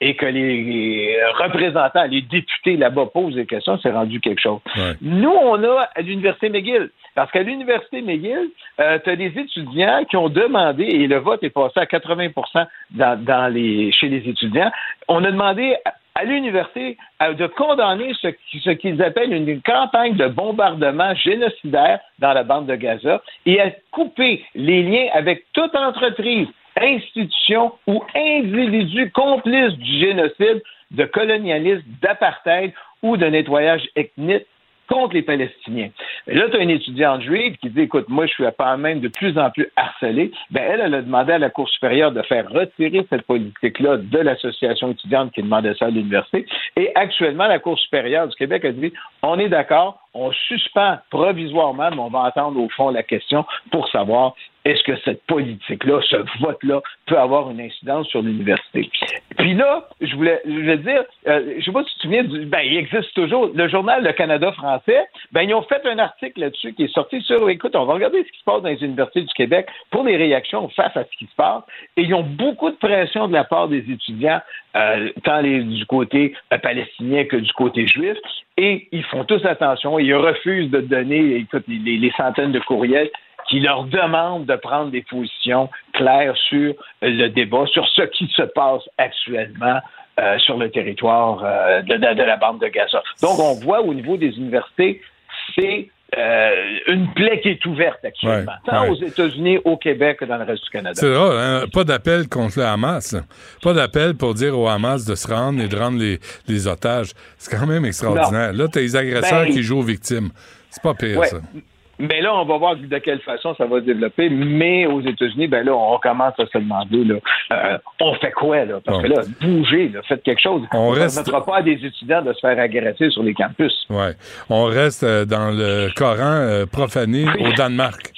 et que les représentants, les députés là-bas posent des questions, c'est rendu quelque chose. Nous, on a à l'Université McGill, parce qu'à l'Université McGill, euh, tu as des étudiants qui ont demandé, et le vote est passé à 80 dans, dans les, chez les étudiants, on a demandé à l'université de condamner ce, qu'ils appellent une campagne de bombardement génocidaire dans la bande de Gaza et à couper les liens avec toute entreprise institutions ou individus complices du génocide, de colonialisme, d'apartheid ou de nettoyage ethnique contre les Palestiniens. là, tu as une étudiante juive qui dit, écoute, moi, je suis pas même de plus en plus harcelée. Ben, elle, elle a demandé à la Cour supérieure de faire retirer cette politique-là de l'association étudiante qui demandait ça à l'université. Et actuellement, la Cour supérieure du Québec a dit, on est d'accord, on suspend provisoirement, mais on va entendre au fond la question pour savoir est-ce que cette politique-là, ce vote-là, peut avoir une incidence sur l'université? Puis là, je voulais, je dire, euh, je sais pas si tu te souviens, du, ben, il existe toujours, le journal Le Canada français, ben, ils ont fait un article là-dessus qui est sorti sur, écoute, on va regarder ce qui se passe dans les universités du Québec pour les réactions face à ce qui se passe. Et ils ont beaucoup de pression de la part des étudiants, euh, tant les, du côté euh, palestinien que du côté juif. Et ils font tous attention, ils refusent de donner, écoute, les centaines de courriels qui leur demande de prendre des positions claires sur le débat, sur ce qui se passe actuellement euh, sur le territoire euh, de, la bande de Gaza. Donc, on voit au niveau des universités, c'est euh, une plaie qui est ouverte actuellement, tant aux États-Unis, au Québec que dans le reste du Canada. C'est vrai, hein? pas d'appel contre le Hamas. Pas d'appel pour dire au Hamas de se rendre et de rendre les, otages. C'est quand même extraordinaire. Là, tu as les agresseurs ben, qui jouent aux victimes. C'est pas pire, ça. Mais là, on va voir de quelle façon ça va se développer. Mais aux États-Unis, ben là, on commence à se demander, là, euh, on fait quoi, là? Parce que là, bougez, là, faites quelque chose. On, ne permettra pas à des étudiants de se faire agresser sur les campus. Ouais. On reste euh, dans le Coran euh, profané au Danemark.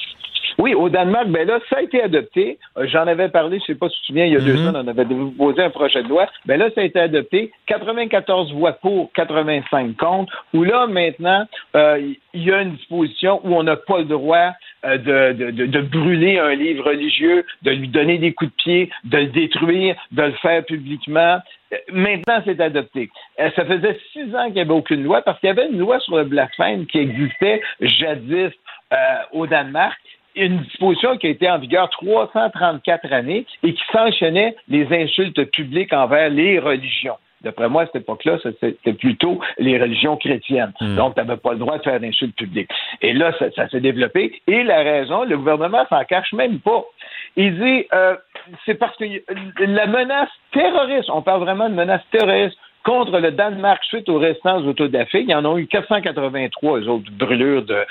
Oui, au Danemark, ben là, ça a été adopté. Euh, j'en avais parlé, je ne sais pas si tu te souviens, il y a deux mhm. ans, on avait posé un projet de loi. Ben là, ça a été adopté. 94 voix pour, 85 contre. Où là, maintenant, euh, il y a une disposition où on n'a pas le droit euh, de, de, de, brûler un livre religieux, de lui donner des coups de pied, de le détruire, de le faire publiquement. Maintenant, c'est adopté. Ça faisait six ans qu'il n'y avait aucune loi parce qu'il y avait une loi sur le blasphème qui existait jadis au Danemark une disposition qui a été en vigueur 334 années et qui sanctionnait les insultes publiques envers les religions. D'après moi, à cette époque-là, c'était plutôt les religions chrétiennes. Hmm. Donc, tu n'avais pas le droit de faire d'insultes publiques. Et là, ça, s'est développé. Et la raison, le gouvernement s'en cache même pas. Il dit, euh, c'est parce que la menace terroriste, on parle vraiment de menace terroriste contre le Danemark suite aux restants autodafés. Il y en a eu 483 autres brûlures de,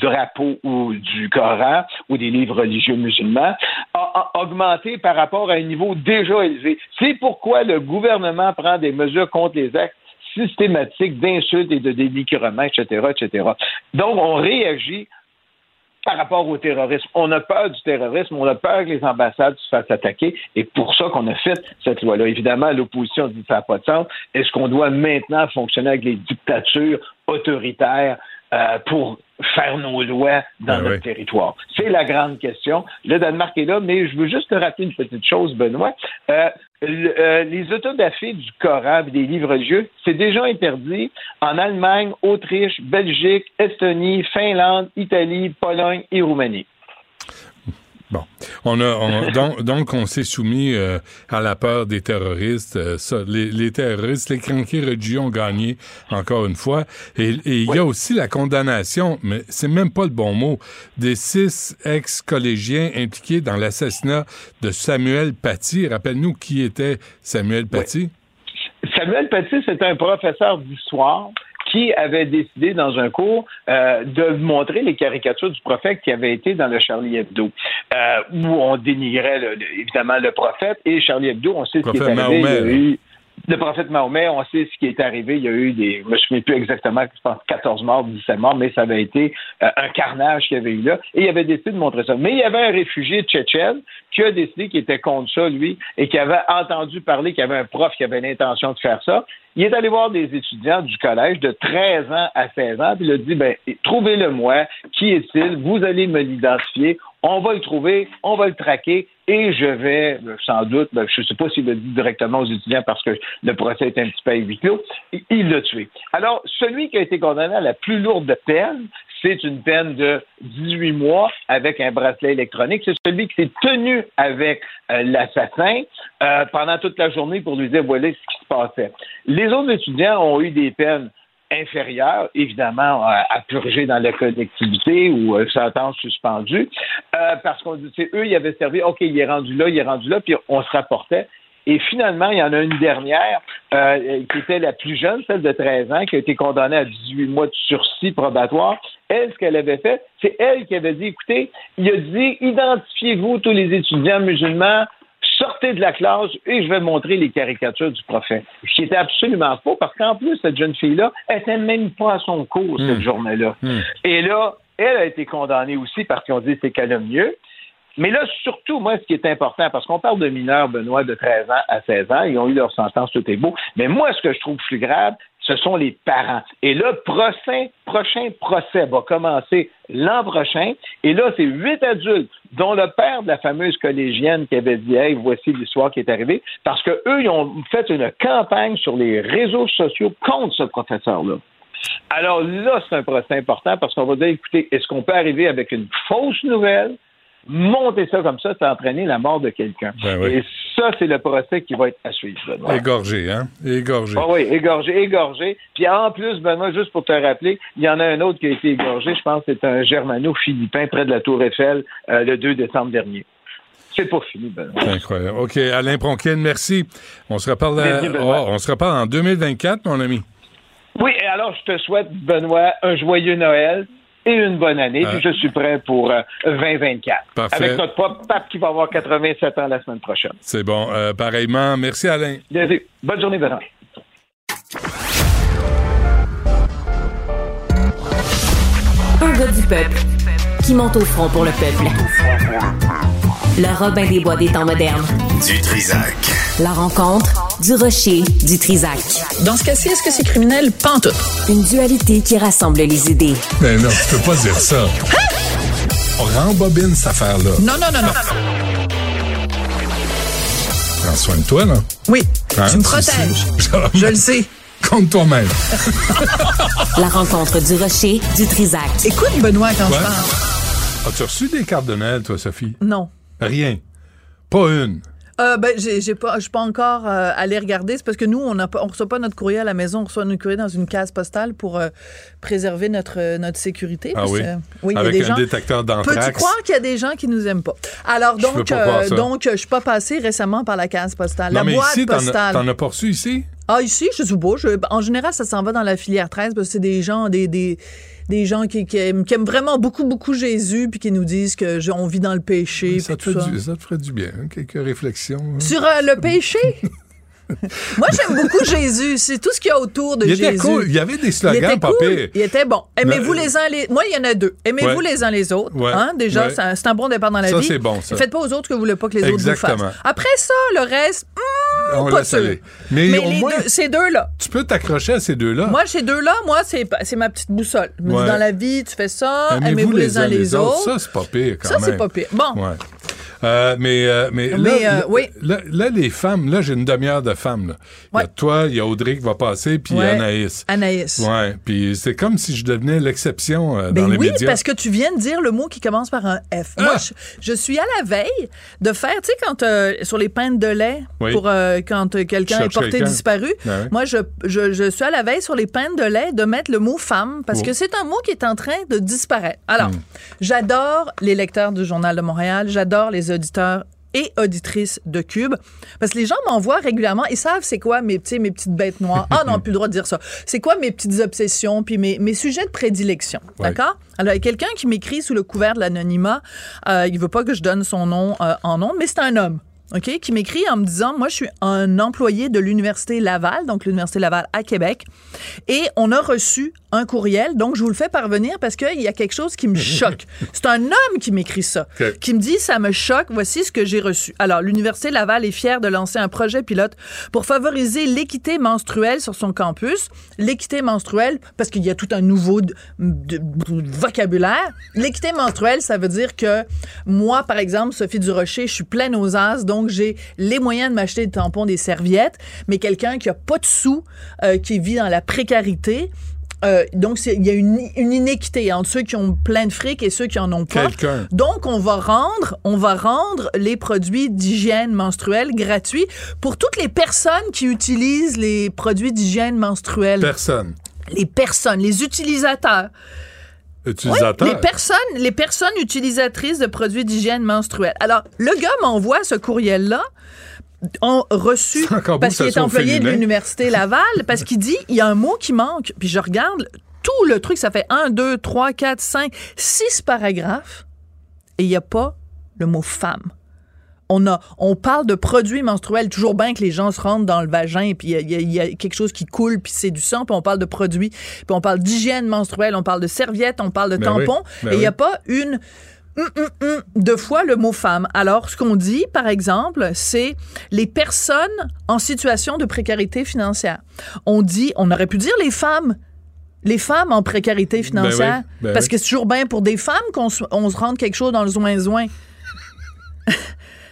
drapeaux ou du Coran ou des livres religieux musulmans, a, augmenté par rapport à un niveau déjà élevé. C'est pourquoi le gouvernement prend des mesures contre les actes systématique d'insultes et de dénigrement, etc., etc. Donc, on réagit par rapport au terrorisme. On a peur du terrorisme, on a peur que les ambassades se fassent attaquer, et pour ça qu'on a fait cette loi-là. Évidemment, l'opposition dit que ça n'a pas de sens. Est-ce qu'on doit maintenant fonctionner avec les dictatures autoritaires euh, pour faire nos lois dans Ben notre oui. territoire? C'est la grande question. Le Danemark est là, mais je veux juste te rappeler une petite chose, Benoît. Euh, le- euh, les autodafés du Coran et des livres religieux, c'est déjà interdit en Allemagne, Autriche, Belgique, Estonie, Finlande, Italie, Pologne et Roumanie. Bon, on a on- donc, donc on s'est soumis euh, à la peur des terroristes. euh, ça, les, les terroristes, les cranqués religieux ont gagné encore une fois. Et et il y a aussi la condamnation, mais c'est même pas le bon mot, des six ex-collégiens impliqués dans l'assassinat de Samuel Paty. Rappelle-nous qui était Samuel Paty. Samuel Paty, c'est un professeur d'histoire qui avait décidé dans un cours euh, de montrer les caricatures du prophète qui avaient été dans le Charlie Hebdo, euh, où on dénigrait le- le- évidemment le prophète et Charlie Hebdo, on sait ce qui est arrivé. Mahomet, il y a là. eu- le prophète Mahomet, on sait ce qui est arrivé. Il y a eu des, je me souviens plus exactement, je pense 14 morts, 17 morts, mais ça avait été euh, un carnage qu'il y avait eu là. Et il avait décidé de montrer ça. Mais il y avait un réfugié tchétchène qui a décidé qu'il était contre ça, lui, et qui avait entendu parler qu'il y avait un prof qui avait l'intention de faire ça. Il est allé voir des étudiants du collège de 13 ans à 16 ans, puis il a dit, ben, trouvez-le moi, qui est-il? Vous allez me l'identifier, on va le trouver, on va le traquer, et je vais, sans doute, ben, je ne sais pas s'il l'a dit directement aux étudiants parce que le procès est un petit peu à il l'a tué. Alors, celui qui a été condamné à la plus lourde peine, c'est une peine de 18 mois avec un bracelet électronique. C'est celui qui s'est tenu avec euh, l'assassin euh, pendant toute la journée pour lui dire voilà ce qui se passait. Les autres étudiants ont eu des peines inférieures, évidemment, à, à purger dans la collectivité ou euh, sentence suspendue, euh, parce qu'on dit, eux, ils avaient servi, OK, il est rendu là, il est rendu là, puis on se rapportait. Et finalement, il y en a une dernière euh, qui était la plus jeune, celle de 13 ans, qui a été condamnée à 18 mois de sursis probatoire. Elle, ce qu'elle avait fait, c'est elle qui avait dit, écoutez, il a dit, identifiez-vous tous les étudiants musulmans, sortez de la classe et je vais montrer les caricatures du prophète. Ce qui était absolument faux, parce qu'en plus, cette jeune fille-là, elle n'était même pas à son cours cette journée-là. Et là, elle a été condamnée aussi parce qu'on dit que c'est calomnieux. Mais là, surtout, moi, ce qui est important, parce qu'on parle de mineurs, Benoît, de 13 ans à 16 ans, ils ont eu leur sentence, tout est beau. Mais moi, ce que je trouve plus grave, ce sont les parents. Et le prochain, prochain procès va commencer l'an prochain. Et là, c'est huit adultes, dont le père de la fameuse collégienne qui avait dit voici l'histoire qui est arrivée, parce qu'eux, ils ont fait une campagne sur les réseaux sociaux contre ce professeur-là. Alors là, c'est un procès important parce qu'on va dire, écoutez, est-ce qu'on peut arriver avec une fausse nouvelle, monter ça comme ça, ça entraîner la mort de quelqu'un? Ben oui. Et ça, c'est le procès qui va être à suivre. Benoît. Égorgé, hein? Égorgé. Ah oui, égorgé, égorgé. Puis en plus, Benoît, juste pour te rappeler, il y en a un autre qui a été égorgé, je pense que c'est un germano-philippin près de la Tour Eiffel euh, le 2 décembre dernier. C'est pas fini, Benoît. Incroyable. OK, Alain Pronkin, merci. On se reparle, à- Benoît. oh, on se reparle en 2024, mon ami. Oui, et alors je te souhaite, Benoît, un joyeux Noël et une bonne année. Puis je suis prêt pour euh, 2024. Parfait. Avec notre propre pape qui va avoir 87 ans la semaine prochaine. C'est bon. Euh, pareillement. Merci, Alain. Merci. Bonne journée, Benoît. Un gars du peuple qui monte au front pour le peuple. Le Robin des Bois des temps modernes. Du Trisac. La rencontre du rocher du Trisac. Dans ce cas-ci, est-ce que c'est criminel? Pantoute. Une dualité qui rassemble les idées. Mais non, tu peux pas dire ça. On rembobine cette affaire-là. Non, non, non, non. Prends soin de toi, là. Oui, Hein, tu me protèges. Je le sais. Compte toi-même. La rencontre du rocher du Trisac. Écoute, Benoît, quand Ouais. je parle. As-tu reçu des cartes de Noël, toi, Sophie? Non. Rien. Pas une. Euh, ben, j'ai, pas, je suis pas encore euh, allé regarder. C'est parce que nous, on ne reçoit pas notre courrier à la maison, on reçoit notre courrier dans une case postale pour euh, préserver notre, euh, notre sécurité. Ah Parce oui? que, oui, il y a Avec des un gens- détecteur d'anthrax. Peux-tu croire qu'il y a des gens qui nous aiment pas? Alors, Je donc, ça. donc, je suis pas passée récemment par la case postale. Non, la mais boîte ici, postale. t'en as pas reçu ici? Ah, ici, je sais pas. Je- en général, ça s'en va dans la filière 13 parce que c'est des gens, des, des, des gens qui, qui aiment, qui aiment vraiment beaucoup, beaucoup Jésus puis qui nous disent que je- on vit dans le péché. Ça puis te, tout fait ça. du, ça te ferait du bien, hein, quelques réflexions. hein. Sur euh, le péché? Moi, j'aime beaucoup Jésus. C'est tout ce qu'il y a autour de Il Jésus. était cool. Il y avait des slogans, pas cool. pire. Il était bon. Aimez-vous Le- les uns les... Moi, il y en a deux. Aimez-vous Ouais. les uns les autres. Ouais. Hein? Déjà, Ouais. c'est un- bon départ dans la Ça, vie. c'est bon, ça. Faites pas aux autres que vous voulez pas que les autres vous fassent. Après ça, le reste, hmm, On pas sûr. aller. Mais, Mais au les moins, deux- ces deux-là. tu peux t'accrocher à ces deux-là. Moi, ces deux-là, moi, c'est ma petite boussole. Je me dis, Ouais. dans la vie, tu fais ça, aimez-vous les uns les autres? Ça, c'est pas pire quand Ça, même. c'est pas pire. Bon. Euh, mais euh, mais, Mais, là, euh, là- oui. là, là, les femmes, là, j'ai une demi-heure de femmes. Là. Il y a toi, il y a Audrey qui va passer, puis Ouais. Anaïs. Anaïs. Ouais, puis c'est comme si je devenais l'exception dans Ben les oui, médias. parce que tu viens de dire le mot qui commence par un F. Ah! Moi, je, je suis à la veille de faire, tu sais, quand sur les pintes de lait, Oui. pour quand quelqu'un est porté disparu, Ben oui. moi, je, je, je suis à la veille sur les pintes de lait de mettre le mot femme, parce Oh. que c'est un mot qui est en train de disparaître. Alors, Hmm. j'adore les lecteurs du Journal de Montréal, j'adore les auditeurs et auditrices de Cube. Parce que les gens m'envoient régulièrement, ils savent c'est quoi mes, petits- mes petites bêtes noires. Ah non, plus le droit de dire ça. C'est quoi mes petites obsessions, puis mes, mes sujets de prédilection. Ouais. D'accord? Alors, il y a quelqu'un qui m'écrit sous le couvert de l'anonymat. Euh, il veut pas que je donne son nom euh, en nom, mais c'est un homme. OK, qui m'écrit en me disant Moi, je suis un employé de l'Université Laval, donc l'Université Laval à Québec, et on a reçu un courriel, donc je vous le fais parvenir parce qu'il y a quelque chose qui me choque. C'est un homme qui m'écrit ça, qui me dit Ça me choque, voici ce que j'ai reçu. Alors, l'Université Laval est fière de lancer un projet pilote pour favoriser l'équité menstruelle sur son campus. L'équité menstruelle, parce qu'il y a tout un nouveau de- de- de vocabulaire. L'équité menstruelle, ça veut dire que moi, par exemple, Sophie Durocher, je suis pleine aux as, donc j'ai les moyens de m'acheter des tampons, des serviettes, mais quelqu'un qui a pas de sous, euh, qui vit dans la précarité, euh, donc, il y a une, une inéquité entre ceux qui ont plein de fric et ceux qui en ont pas. Donc, on va rendre, on va rendre les produits d'hygiène menstruelle gratuits pour toutes les personnes qui utilisent les produits d'hygiène menstruelle. Personne. les personnes, les utilisateurs. Utilisateur. Oui, les personnes, les personnes utilisatrices de produits d'hygiène menstruelle. Alors, le gars m'envoie ce courriel-là ont reçu parce qu'il est employé de l'université Laval parce qu'il dit il y a un mot qui manque puis je regarde tout le truc ça fait 1 2 3 4 5 6 paragraphes et il n'y a pas le mot femme. On, a, on parle de produits menstruels, toujours bien que les gens se rentrent dans le vagin, puis il y a- y, y quelque chose qui coule, puis c'est du sang, puis on parle de produits, puis on parle d'hygiène menstruelle, on parle de serviettes, on parle de Ben oui, tampons, ben et il n'y a oui. pas une hum, hum, hum, deux fois le mot femme. Alors, ce qu'on dit, par exemple, c'est les personnes en situation de précarité financière. On dit, on aurait pu dire les femmes. Les femmes en précarité financière. oui, ben parce oui. que c'est toujours bien pour des femmes qu'on se, on se rende quelque chose dans le zoin-zoin.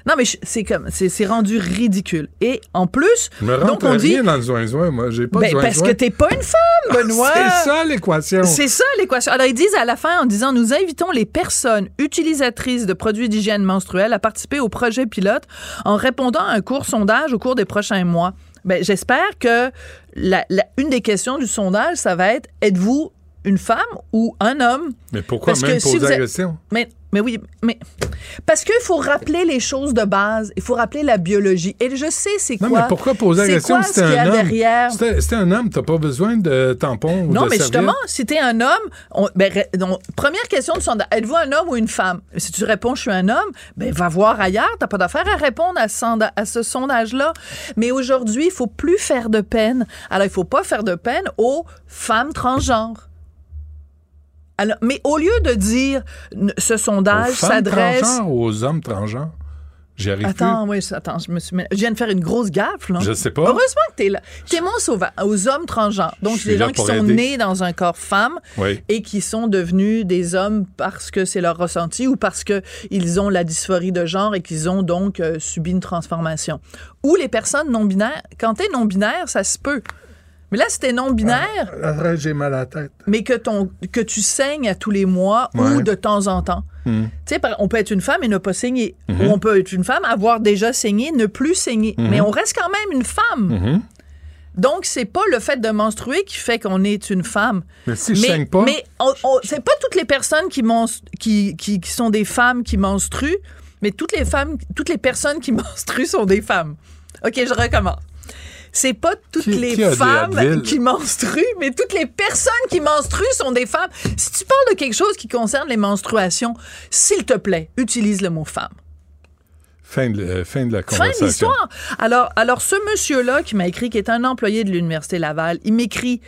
non, mais c'est comme, c'est rendu ridicule. Et en plus, me donc on dit, dans le zoin-zoin, moi. J'ai pas ben, de parce que t'es pas une femme, Benoît. C'est ça l'équation. C'est ça l'équation. Alors ils disent à la fin en disant nous invitons les personnes utilisatrices de produits d'hygiène menstruelle à participer au projet pilote en répondant à un court sondage au cours des prochains mois. Ben, j'espère que la, la- une des questions du sondage ça va être êtes-vous une femme ou un homme Mais pourquoi Parce même que si poser vous la question? mais, mais oui, mais parce qu'il faut rappeler les choses de base. Il faut rappeler la biologie. Et je sais c'est quoi. Non, mais pourquoi poser la c'est question si un homme? derrière? C'était un homme, t'as pas besoin de tampons ou Non, de mais justement, si t'es un homme, on- ben, donc, première question de sondage, êtes-vous un homme ou une femme? Si tu réponds, je suis un homme, ben, va voir ailleurs, t'as pas d'affaire à répondre à, à ce sondage-là. Mais aujourd'hui, il faut plus faire de peine. Alors, il faut pas faire de peine aux femmes transgenres. Alors, mais au lieu de dire, ce sondage s'adresse... aux hommes transgenres? J'y arrive Attends, oui, attends, je me suis. Je viens de faire une grosse gaffe, là. Je sais pas. Heureusement que t'es là. T'es mon sauveur aux hommes transgenres. Donc, des gens qui sont aider. nés dans un corps femme Oui. et qui sont devenus des hommes parce que c'est leur ressenti ou parce que ils ont la dysphorie de genre et qu'ils ont donc euh, subi une transformation. Ou les personnes non binaires. Quand t'es non binaire, ça se peut. Mais là, si t'es non binaire, Après, j'ai mal à la tête. mais que ton que tu saignes à tous les mois Ouais. ou de temps en temps. Hmm. Tu sais, on peut être une femme et ne pas saigner. Mhm. Ou on peut être une femme, avoir déjà saigné, ne plus saigner. Mhm. Mais on reste quand même une femme. Donc, c'est pas le fait de menstruer qui fait qu'on est une femme. Mais si je saigne pas- Mais c'est pas toutes les personnes qui, menstru- qui, qui, qui sont des femmes qui menstruent, mais toutes les femmes, toutes les personnes qui menstruent sont des femmes. OK, je recommence. C'est pas toutes Qui- les qui femmes qui menstruent, mais toutes les personnes qui menstruent sont des femmes. Si tu parles de quelque chose qui concerne les menstruations, s'il te plaît, utilise le mot femme. Fin de, euh, fin de la Fin conversation. de l'histoire. Alors, alors, ce monsieur-là qui m'a écrit, qui est un employé de l'Université Laval, il m'écrit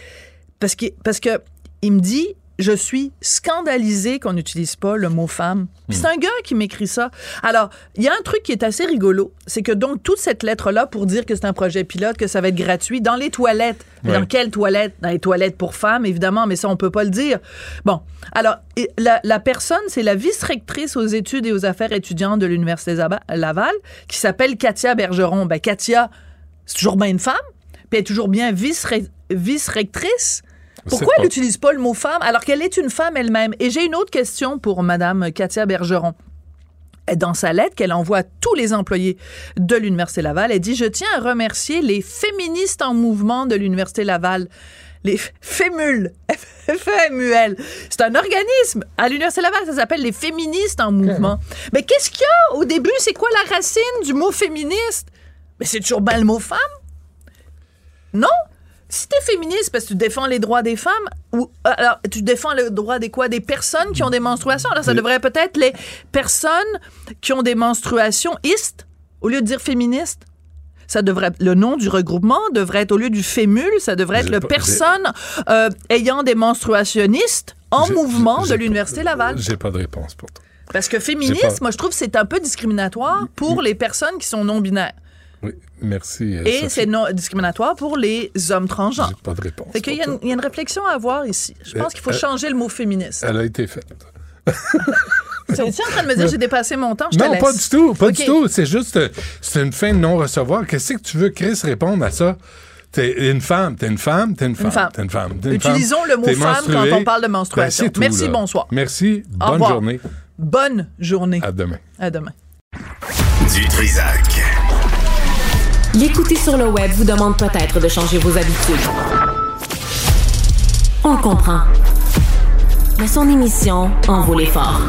parce que, parce que il me dit je suis scandalisé qu'on n'utilise pas le mot femme. Puis C'est un gars qui m'écrit ça. Alors, il y a un truc qui est assez rigolo, c'est que donc toute cette lettre-là pour dire que c'est un projet pilote, que ça va être gratuit dans les toilettes. Mais dans quelles toilettes? Dans les toilettes pour femmes, évidemment, mais ça on peut pas le dire. Bon, alors la, la personne, c'est la vice-rectrice aux études et aux affaires étudiantes de l'Université Laval, qui s'appelle Katia Bergeron. Ben Katia, c'est toujours bien une femme, puis elle est toujours bien vice-re- vice-rectrice. Pourquoi elle n'utilise pas le mot femme alors qu'elle est une femme elle-même? Et j'ai une autre question pour Madame Katia Bergeron. Dans sa lettre qu'elle envoie à tous les employés de l'Université Laval, elle dit Je tiens à remercier les féministes en mouvement de l'Université Laval. Les FEMUL. FEMUL. C'est un organisme. À l'Université Laval, ça s'appelle les féministes en mouvement. Mais qu'est-ce qu'il y a au début? C'est quoi la racine du mot féministe? Mais c'est toujours bien le mot femme. Non? Si t'es féministe parce que tu défends les droits des femmes, ou euh, alors tu défends le droit des quoi? Des personnes qui ont des menstruations? Alors ça Oui. devrait peut-être les personnes qui ont des menstruations istes, au lieu de dire féministes. Ça devrait le nom du regroupement devrait être au lieu du fémul, ça devrait être le pas- personne euh, ayant des menstruationnistes en mouvement de l'université Laval. J'ai pas de réponse pour toi. Parce que féministe, pas- moi je trouve que c'est un peu discriminatoire pour les personnes qui sont non binaires. Oui, merci. euh, Et c'est non discriminatoire pour les hommes transgenres. Pas de réponse. Fait qu'il y, a une- il y a une réflexion à avoir ici. Je pense qu'il faut Euh, changer le mot féministe. Elle a été faite. Tu es en train de me dire que j'ai dépassé mon temps? Je Non, pas du tout, pas du tout. C'est juste, euh, c'est une fin de non-recevoir. Qu'est-ce que tu veux, Chris, répondre à ça? T'es une femme, t'es une femme, t'es une femme, t'es une femme. une Utilisons femme, le mot femme menstruée. quand on parle de menstruation. Ben, tout, Merci, là. bonsoir. Merci, bonne journée. Bonne journée. À demain. À demain. Du Trisac. L'écouter sur le web vous demande peut-être de changer vos habitudes. On le comprend. Mais son émission en vaut l'effort.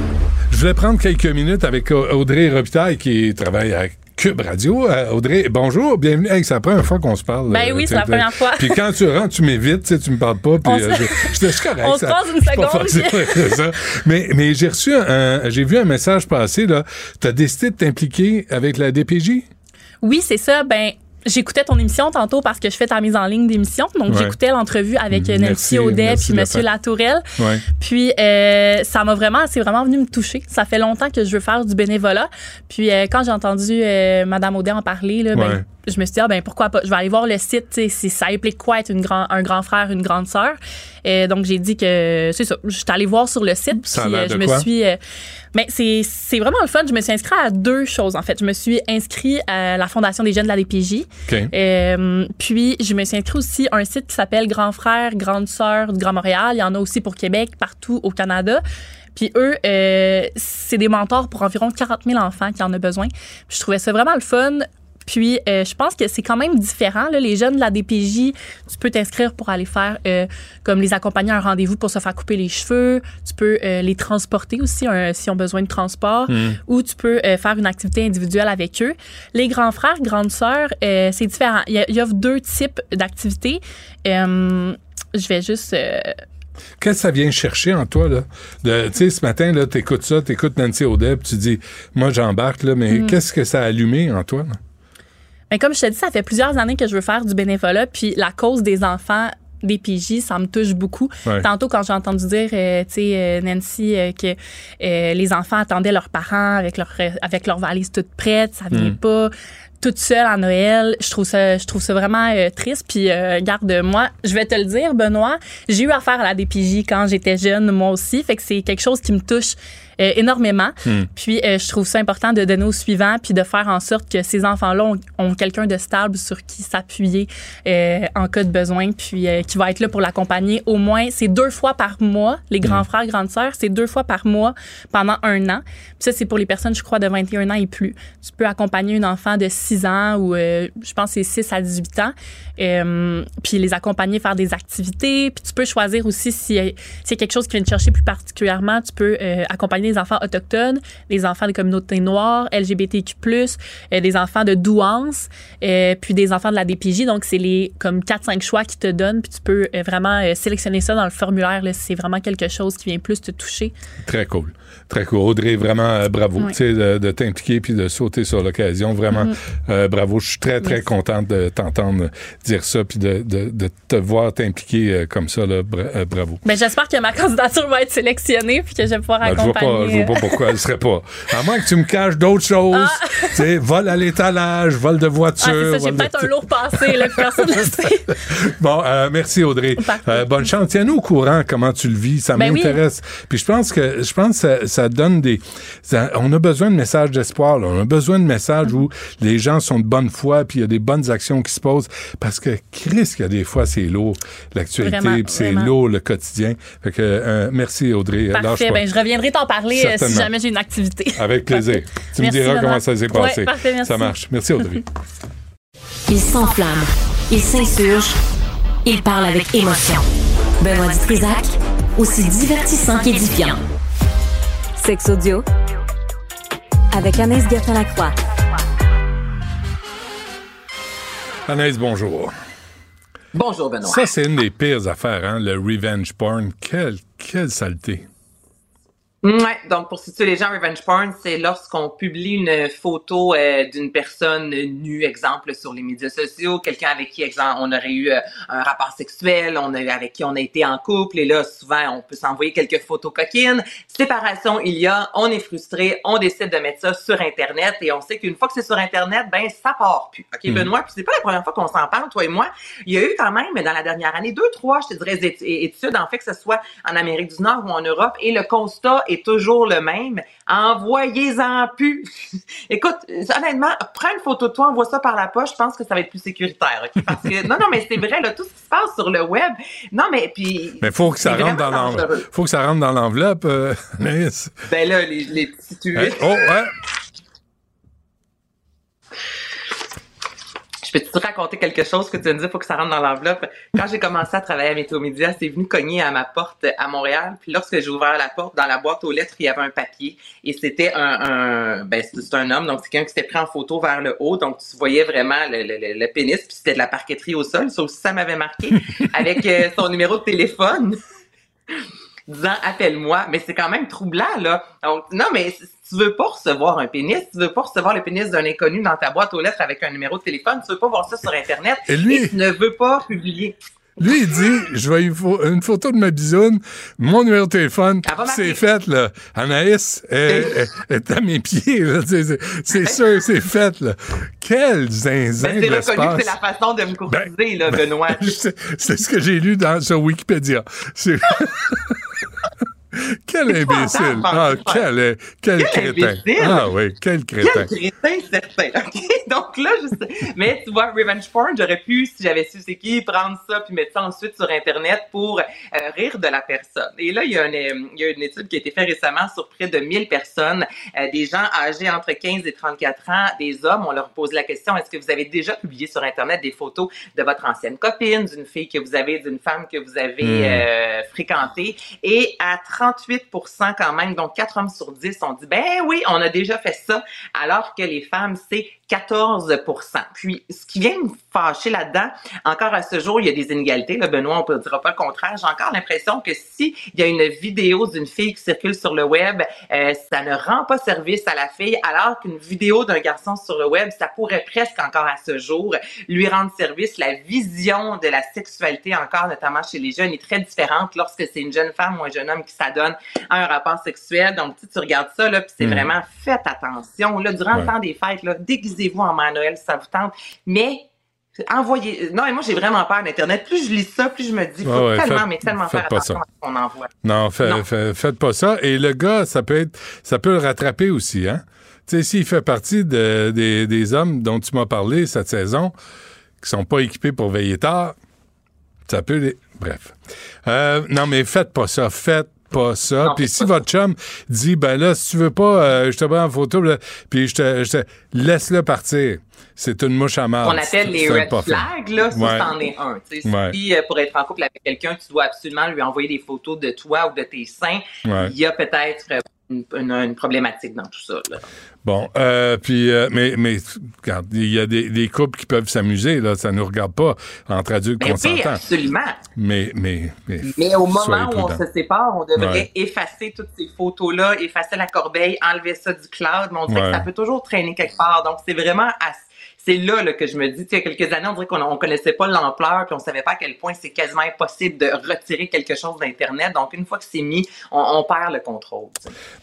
Je voulais prendre quelques minutes avec Au- Audrey Robitaille qui travaille à Cube Radio. Euh, Audrey, bonjour, bienvenue. Hey, c'est la première fois qu'on se parle. Ben oui, tu c'est la première fois. Puis quand tu rentres, tu m'évites, tu me parles pas. Puis On se- euh, je- je- c'est correct. On se ça- passe une seconde, ça. Mais, mais j'ai reçu un, j'ai vu un message passer, là. Tu as décidé de t'impliquer avec la DPJ? Oui, c'est ça. Ben, j'écoutais ton émission tantôt parce que je fais ta mise en ligne d'émission. Donc, Ouais. j'écoutais l'entrevue avec euh, Nancy Audet puis faire. Latourelle. Ouais. Puis, euh, ça m'a vraiment, c'est vraiment venu me toucher. Ça fait longtemps que je veux faire du bénévolat. Puis, euh, quand j'ai entendu euh, Madame Audet en parler, là, ben, Ouais. je me suis dit, ah, ben, pourquoi pas? Je vais aller voir le site, tu sais, si ça implique quoi être une grand, un grand frère, une grande sœur. Et donc, j'ai dit que, c'est ça. Je suis allée voir sur le site. Ça puis, euh, je me suis, euh, mais c'est vraiment le fun. Je me suis inscrite à deux choses, en fait. Je me suis inscrite à la Fondation des jeunes de la DPJ. Euh, puis, je me suis inscrite aussi à un site qui s'appelle Grand Frère, Grande Sœur du Grand Montréal. Il y en a aussi pour Québec, partout au Canada. Puis eux, euh, c'est des mentors pour environ 40 000 enfants qui en ont besoin. Puis je trouvais ça vraiment le fun. Puis, euh, je pense que c'est quand même différent. Là. Les jeunes de la DPJ, tu peux t'inscrire pour aller faire euh, comme les accompagner à un rendez-vous pour se faire couper les cheveux. Tu peux euh, les transporter aussi euh, s'ils ont besoin de transport. Mm. Ou tu peux faire une activité individuelle avec eux. Les grands frères, grandes sœurs, c'est différent. Il y, a- y deux types d'activités. Je vais juste... Qu'est-ce que ça vient chercher en toi, là? Tu sais, ce matin, là, t'écoutes ça, t'écoutes Nancy Audet, puis tu dis, moi, j'embarque, là, mais Mm. qu'est-ce que ça a allumé en toi? là? Ben, comme je te dis, ça fait plusieurs années que je veux faire du bénévolat, puis la cause des enfants des PJ, ça me touche beaucoup. Ouais. Tantôt, quand j'ai entendu dire, euh, tu sais, euh, Nancy, euh, que euh, les enfants attendaient leurs parents avec leur, avec leur valise toute prête, ça venait Mm. pas toute seule à Noël. Je trouve ça, je trouve ça vraiment euh, triste. Puis, euh, garde, moi, je vais te le dire, Benoît, j'ai eu affaire à la DPJ quand j'étais jeune, moi aussi. Fait que c'est quelque chose qui me touche euh, énormément. Hmm. Puis, euh, je trouve ça important de donner au suivant, puis de faire en sorte que ces enfants-là ont, ont quelqu'un de stable sur qui s'appuyer euh, en cas de besoin, puis qui va être là pour l'accompagner au moins, c'est deux fois par mois, les grands Hmm. frères, grandes sœurs, c'est deux fois par mois pendant un an. Puis ça, c'est pour les personnes, je crois, de 21 ans et plus. Tu peux accompagner un enfant de 6 ans ou, je pense, c'est 6 à 18 ans, puis les accompagner, faire des activités, puis tu peux choisir aussi si y a quelque chose qui vient te chercher plus particulièrement, tu peux accompagner des enfants autochtones, des enfants des communautés noires, LGBTQ+, euh, des enfants de douance, euh, puis des enfants de la DPJ. Donc, c'est les comme 4-5 choix qui te donnent, puis tu peux euh, vraiment euh, sélectionner ça dans le formulaire. C'est vraiment quelque chose qui vient plus te toucher. Très cool. Très cool. Audrey, vraiment euh, bravo sais, de, de t'impliquer puis de sauter sur l'occasion. Vraiment, Mhm. euh, bravo. Je suis très, très Merci. contente de t'entendre dire ça puis de, de, de te voir t'impliquer euh, comme ça. Là. Bravo. Ben, j'espère que ma candidature va être sélectionnée, puis que je vais pouvoir Ben, je vois accompagner. pas, je vois pas pourquoi elle serait pas. À moins que tu me caches d'autres choses. Ah. Tu sais, vol à l'étalage, vol de voiture. Ah, c'est ça, j'ai peut-être un lourd passé, là, personne ne sait. Bon, euh, merci Audrey. Euh, bonne chance. Tiens-nous au courant comment tu le vis. Ça Ben oui. m'intéresse. Puis je pense que je pense que ça, donne des. ça- on a besoin de messages d'espoir. là. On a besoin de messages où les gens sont de bonne foi, puis il y a des bonnes actions qui se posent. Parce que Chris, qu'il y a des fois, c'est lourd l'actualité, puis c'est lourd le quotidien. Fait que euh, merci Audrey. Lâche Parfait. pas. Ben, je reviendrai t'en parler euh, si jamais j'ai une activité. Avec plaisir. tu me diras comment ça s'est Ouais, passé. parfait, merci. Ça marche. Merci Audrey. Il s'enflamme. Il s'insurge. Il parle avec émotion. Benoît Dutrisac, aussi divertissant qu'édifiant. Sex audio avec Anaïs Gertin-Lacroix. Anaïs, bonjour. Bonjour, Benoît. Ça, c'est une des pires affaires, hein, le revenge porn. Quelle, quelle saleté. Ouais, donc pour situer les gens, revenge porn, c'est lorsqu'on publie une photo euh, d'une personne nue, exemple, sur les médias sociaux, quelqu'un avec qui, exemple, on aurait eu euh, un rapport sexuel, on a, avec qui on a été en couple, et là, souvent, on peut s'envoyer quelques photos coquines. Séparation, il y a, on est frustré, on décide de mettre ça sur Internet, et on sait qu'une fois que c'est sur Internet, ben, ça part plus. OK, Mhm. Benoît, puis c'est pas la première fois qu'on s'en parle, toi et moi. Il y a eu quand même, dans la dernière année, deux, trois, je te dirais, étu- études, en fait, que ce soit en Amérique du Nord ou en Europe, et le constat est toujours le même. Envoyez-en plus. Écoute, honnêtement, prends une photo de toi, envoie ça par la poche, je pense que ça va être plus sécuritaire, OK? Parce que, non, non, mais c'est vrai, là, tout ce qui se passe sur le web, non, mais puis... Mais faut que ça rentre dans l'enveloppe. Faut que ça rentre dans l'enveloppe, euh. Ben là, les, les petits tuiles. Hein? Oh, ouais. Je peux te raconter quelque chose que tu me dis, faut que ça rentre dans l'enveloppe. Quand j'ai commencé à travailler à Météo Média, c'est venu cogner à ma porte à Montréal. Puis lorsque j'ai ouvert la porte, dans la boîte aux lettres, il y avait un papier. Et c'était un, un ben, c'est un homme, donc c'est quelqu'un qui s'était pris en photo vers le haut. Donc tu voyais vraiment le, le, le- le pénis, puis c'était de la parqueterie au sol. Ça aussi, ça m'avait marqué. Avec euh, son numéro de téléphone. Disant appelle-moi, mais c'est quand même troublant là. Donc non mais si tu veux pas recevoir un pénis, tu veux pas recevoir le pénis d'un inconnu dans ta boîte aux lettres avec un numéro de téléphone, tu veux pas voir ça sur internet Et lui- tu ne veux pas publier. Lui, il dit, je vais une, pho- une photo de ma bisoune, mon numéro de téléphone, c'est fait, là. Anaïs est, est- à mes pieds, là. C'est, sûr, c'est fait, là. Quel zinzin Ben, c'est reconnu que l'espace. c'est la façon de me courtiser là, Ben, Benoît. c'est, c'est ce que j'ai lu dans, sur Wikipédia. C'est... Quel imbécile! Ah, quel, quel, Quel crétin! imbécile! Ah oui, quel crétin! Quel crétin certain. OK? Donc là, je sais. Mais tu vois, Revenge Porn, j'aurais pu, si j'avais su c'est qui, prendre ça puis mettre ça ensuite sur Internet pour euh, rire de la personne. Et là, il y, a une, euh, il y a une étude qui a été faite récemment sur près de 1000 personnes, euh, des gens âgés entre 15 et 34 ans, des hommes. On leur pose la question, est-ce que vous avez déjà publié sur Internet des photos de votre ancienne copine, d'une fille que vous avez, d'une femme que vous avez Hmm. euh, fréquentée? Et à 38% quand même, donc 4 hommes sur 10 ont dit, ben oui, on a déjà fait ça, alors que les femmes, c'est 14% Puis, ce qui vient me fâcher là-dedans, encore à ce jour, il y a des inégalités. Là, Benoît, on ne dira pas le contraire. J'ai encore l'impression que si il y a une vidéo d'une fille qui circule sur le web, euh, ça ne rend pas service à la fille, alors qu'une vidéo d'un garçon sur le web, ça pourrait presque encore à ce jour lui rendre service. La vision de la sexualité, encore notamment chez les jeunes, est très différente lorsque c'est une jeune femme ou un jeune homme qui s'adonne à un rapport sexuel. Donc, tu, tu regardes ça, là, puis c'est Mm. vraiment faites attention. Là, durant Ouais. le temps des fêtes, là, déguisez-vous en mère Noël si ça vous tente. Mais envoyez. Non, et moi, j'ai vraiment peur d'Internet. Plus je lis ça, plus je me dis, faut ouais, tellement, faites- mais tellement faire pas attention ça. à ce qu'on envoie. Non, fait- Non. fait- faites pas ça. Et le gars, ça peut être, ça peut le rattraper aussi, hein. Tu sais, s'il fait partie de- des, des hommes dont tu m'as parlé cette saison, qui sont pas équipés pour veiller tard, ça peut les... Bref. Euh, non, mais faites pas ça. Faites pas ça. Puis si votre chum dit, ben là, si tu veux pas, euh, je te prends en photo, puis je te, laisse-le partir. C'est une mouche à marde. qu'on appelle les red flags, là, ça, Ouais. c'en est un. Ouais. Si euh, pour être en couple avec quelqu'un, tu dois absolument lui envoyer des photos de toi ou de tes seins, Ouais. il y a peut-être euh, une, une- une problématique dans tout ça. là. Bon, euh, puis, euh, mais, mais, regarde, il y a des, des couples qui peuvent s'amuser, là, ça nous regarde pas, entre adultes Ben oui, consentants. absolument. Mais, mais, mais, Mais au moment où on se sépare, on devrait Ouais. effacer toutes ces photos-là, effacer la corbeille, enlever ça du cloud. Mais on dirait Ouais. que ça peut toujours traîner quelque part. Donc, c'est vraiment à- c'est là, que je me dis, il y a quelques années, on dirait qu'on on connaissait pas l'ampleur, puis on savait pas à quel point c'est quasiment impossible de retirer quelque chose d'Internet. Donc, une fois que c'est mis, on, perd le contrôle.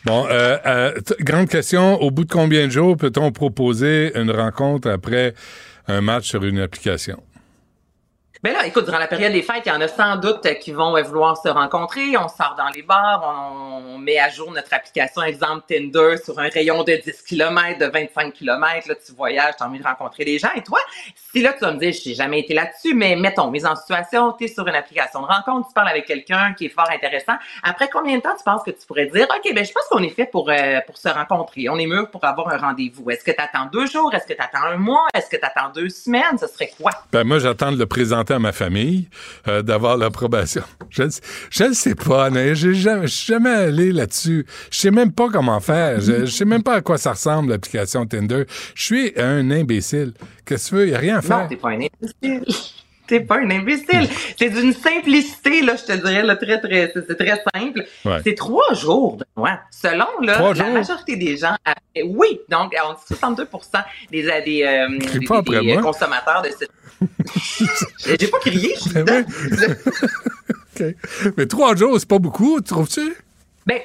Bon, euh, euh, grande question, au bout de combien de jours peut-on proposer une rencontre après un match sur une application? Ben là, écoute, durant la période des fêtes, il y en a sans doute qui vont euh, vouloir se rencontrer. On sort dans les bars, on, on met à jour notre application, exemple Tinder, sur un rayon de 10 km, de 25 km. Là, tu voyages, tu as envie de rencontrer des gens. Et toi, si là, tu vas me dire, j'ai jamais été là-dessus, mais mettons, mise en situation, tu es sur une application de rencontre, tu parles avec quelqu'un qui est fort intéressant. Après combien de temps tu penses que tu pourrais dire, OK, ben je pense qu'on est fait pour, euh, pour se rencontrer. On est mûr pour avoir un rendez-vous. Est-ce que tu attends deux jours? Est-ce que tu attends un mois? Est-ce que tu attends deux semaines? Ce serait quoi? Ben moi, j'attends de le présenter à ma famille, euh, d'avoir l'approbation. Je ne ne sais pas, jamais, je suis jamais allé là-dessus. Je sais même pas comment faire. Je, je sais même pas à quoi ça ressemble, l'application Tinder. Je suis un imbécile. Qu'est-ce que tu veux? Il n'y a rien à faire. Non, t'es pas un imbécile. T'es pas un imbécile. C'est d'une simplicité, là, je te dirais, là, très, très, c'est très simple. Ouais. C'est trois jours, Benoît. Selon, là, Trois la jours? majorité des gens, après- oui, donc, on dit 62 des, euh, des, euh, des- euh, moi. consommateurs de cette... J'ai pas crié, je suis Ben dedans. Mais trois jours, c'est pas beaucoup, trouves-tu? Ben,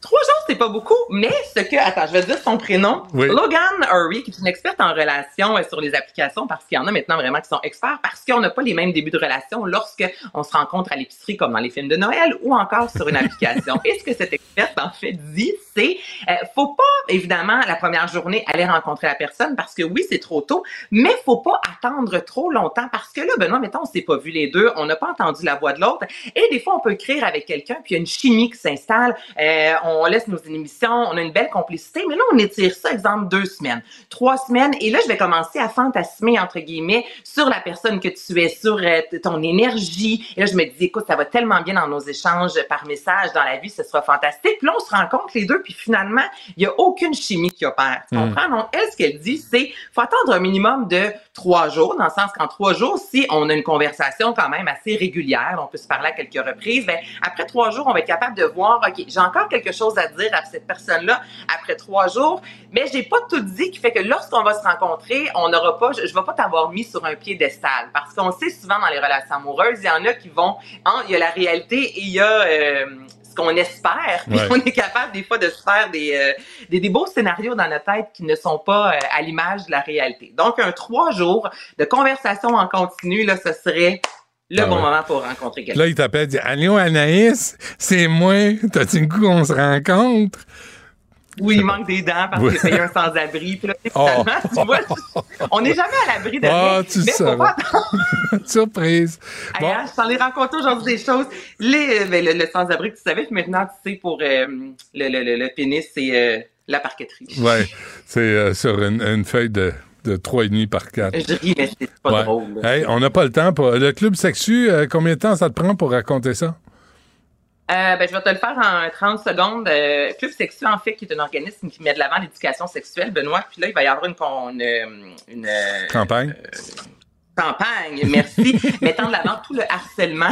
trois jours, c'est pas beaucoup, mais ce que, attends, je vais dire son prénom. Oui. Logan Hurry, qui est une experte en relations euh, sur les applications, parce qu'il y en a maintenant vraiment qui sont experts, parce qu'on n'a pas les mêmes débuts de relation lorsque on se rencontre à l'épicerie, comme dans les films de Noël, ou encore sur une application. Et ce que cette experte, en fait, dit, c'est, euh, faut pas, évidemment, la première journée, aller rencontrer la personne, parce que oui, c'est trop tôt, mais faut pas attendre trop longtemps, parce que là, Benoît, mettons, on s'est pas vu les deux, on n'a pas entendu la voix de l'autre, et des fois, on peut écrire avec quelqu'un, puis il y a une chimie qui s'installe, euh, on laisse nos émissions, on a une belle complicité, mais là, on étire ça, exemple, deux semaines, trois semaines, et là, je vais commencer à fantasmer, entre guillemets, sur la personne que tu es, sur euh, ton énergie, et là, je me dis, écoute, ça va tellement bien dans nos échanges par message, dans la vie, ce sera fantastique, puis là, on se rencontre les deux, puis finalement, il y a aucune chimie qui opère, tu Mm. comprends? Donc, elle, ce qu'elle dit, c'est, faut attendre un minimum de trois jours, dans le sens qu'en trois jours, si on a une conversation quand même assez régulière, on peut se parler à quelques reprises, ben, après trois jours, on va être capable de voir, OK, j'ai encore quelque chose à dire à cette personne-là après trois jours, mais j'ai pas tout dit qui fait que lorsqu'on va se rencontrer, on n'aura pas, je, je vais pas t'avoir mis sur un piédestal parce qu'on sait souvent dans les relations amoureuses, il y en a qui vont, hein, il y a la réalité et il y a euh, ce qu'on espère, puis Ouais. on est capable des fois de se faire des, euh, des, des beaux scénarios dans notre tête qui ne sont pas euh, à l'image de la réalité. Donc, un trois jours de conversation en continu, là, ce serait le Ah bon ouais. moment pour rencontrer quelqu'un. Là, il t'appelle, dit Allô, Anaïs, c'est moi. T'as-tu le goût qu'on se rencontre? Oui, il manque des dents parce Oui. a payé un sans-abri. Puis là, Oh. tu vois, on n'est jamais à l'abri de Ah, rien. tu mais faut savais. pas Surprise. Bon. hein, je t'en ai rencontré aujourd'hui des choses. Les, ben, le, le sans-abri que tu savais, puis maintenant tu sais pour euh, le, le, le, le pénis, c'est euh, la parqueterie. Ouais, c'est euh, sur une, une feuille de, de 3,5 par 4. Je ris, mais c'est pas Ouais. drôle. Hey, on n'a pas le temps. Pour... Le club sexu, euh, combien de temps ça te prend pour raconter ça? Euh, ben, je vais te le faire en 30 secondes. Euh, Club Sexu, en fait, qui est un organisme qui met de l'avant l'éducation sexuelle, Benoît. Puis là, il va y avoir une, con- une, une, euh, Campagne? campagne, merci, mettant de l'avant tout le harcèlement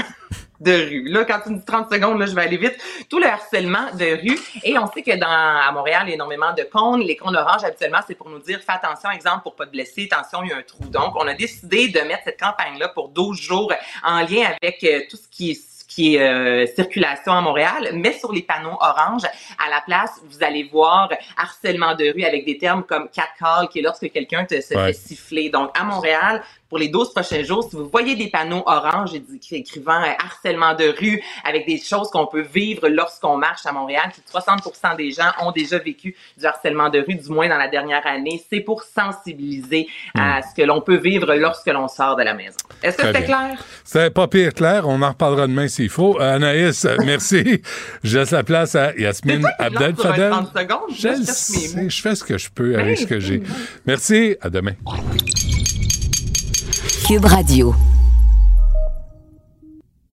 de rue. Là, quand tu me dis 30 secondes, là, je vais aller vite. Tout le harcèlement de rue. Et on sait que dans, à Montréal, il y a énormément de cônes. Les cônes oranges, habituellement, c'est pour nous dire, fais attention, exemple, pour pas te blesser, attention, il y a un trou. Donc, on a décidé de mettre cette campagne-là pour 12 jours en lien avec euh, tout ce qui est qui est euh, circulation à Montréal, mais sur les panneaux orange, à la place, vous allez voir harcèlement de rue avec des termes comme catcall, qui est lorsque quelqu'un te se Ouais. fait siffler. Donc, à Montréal, pour les 12 prochains jours, si vous voyez des panneaux orange écri- écrivant euh, harcèlement de rue avec des choses qu'on peut vivre lorsqu'on marche à Montréal, puis 60 des gens ont déjà vécu du harcèlement de rue, du moins dans la dernière année, c'est pour sensibiliser à ce que l'on peut vivre lorsque l'on sort de la maison. Est-ce que c'était clair? C'est pas pire clair. On en reparlera demain s'il faut. Euh, Anaïs, euh, merci. je laisse la place à Yasmine Abdel Fadel. 30 secondes. Je sais, fais ce que je peux avec ce que j'ai. Merci. À demain. Cube Radio.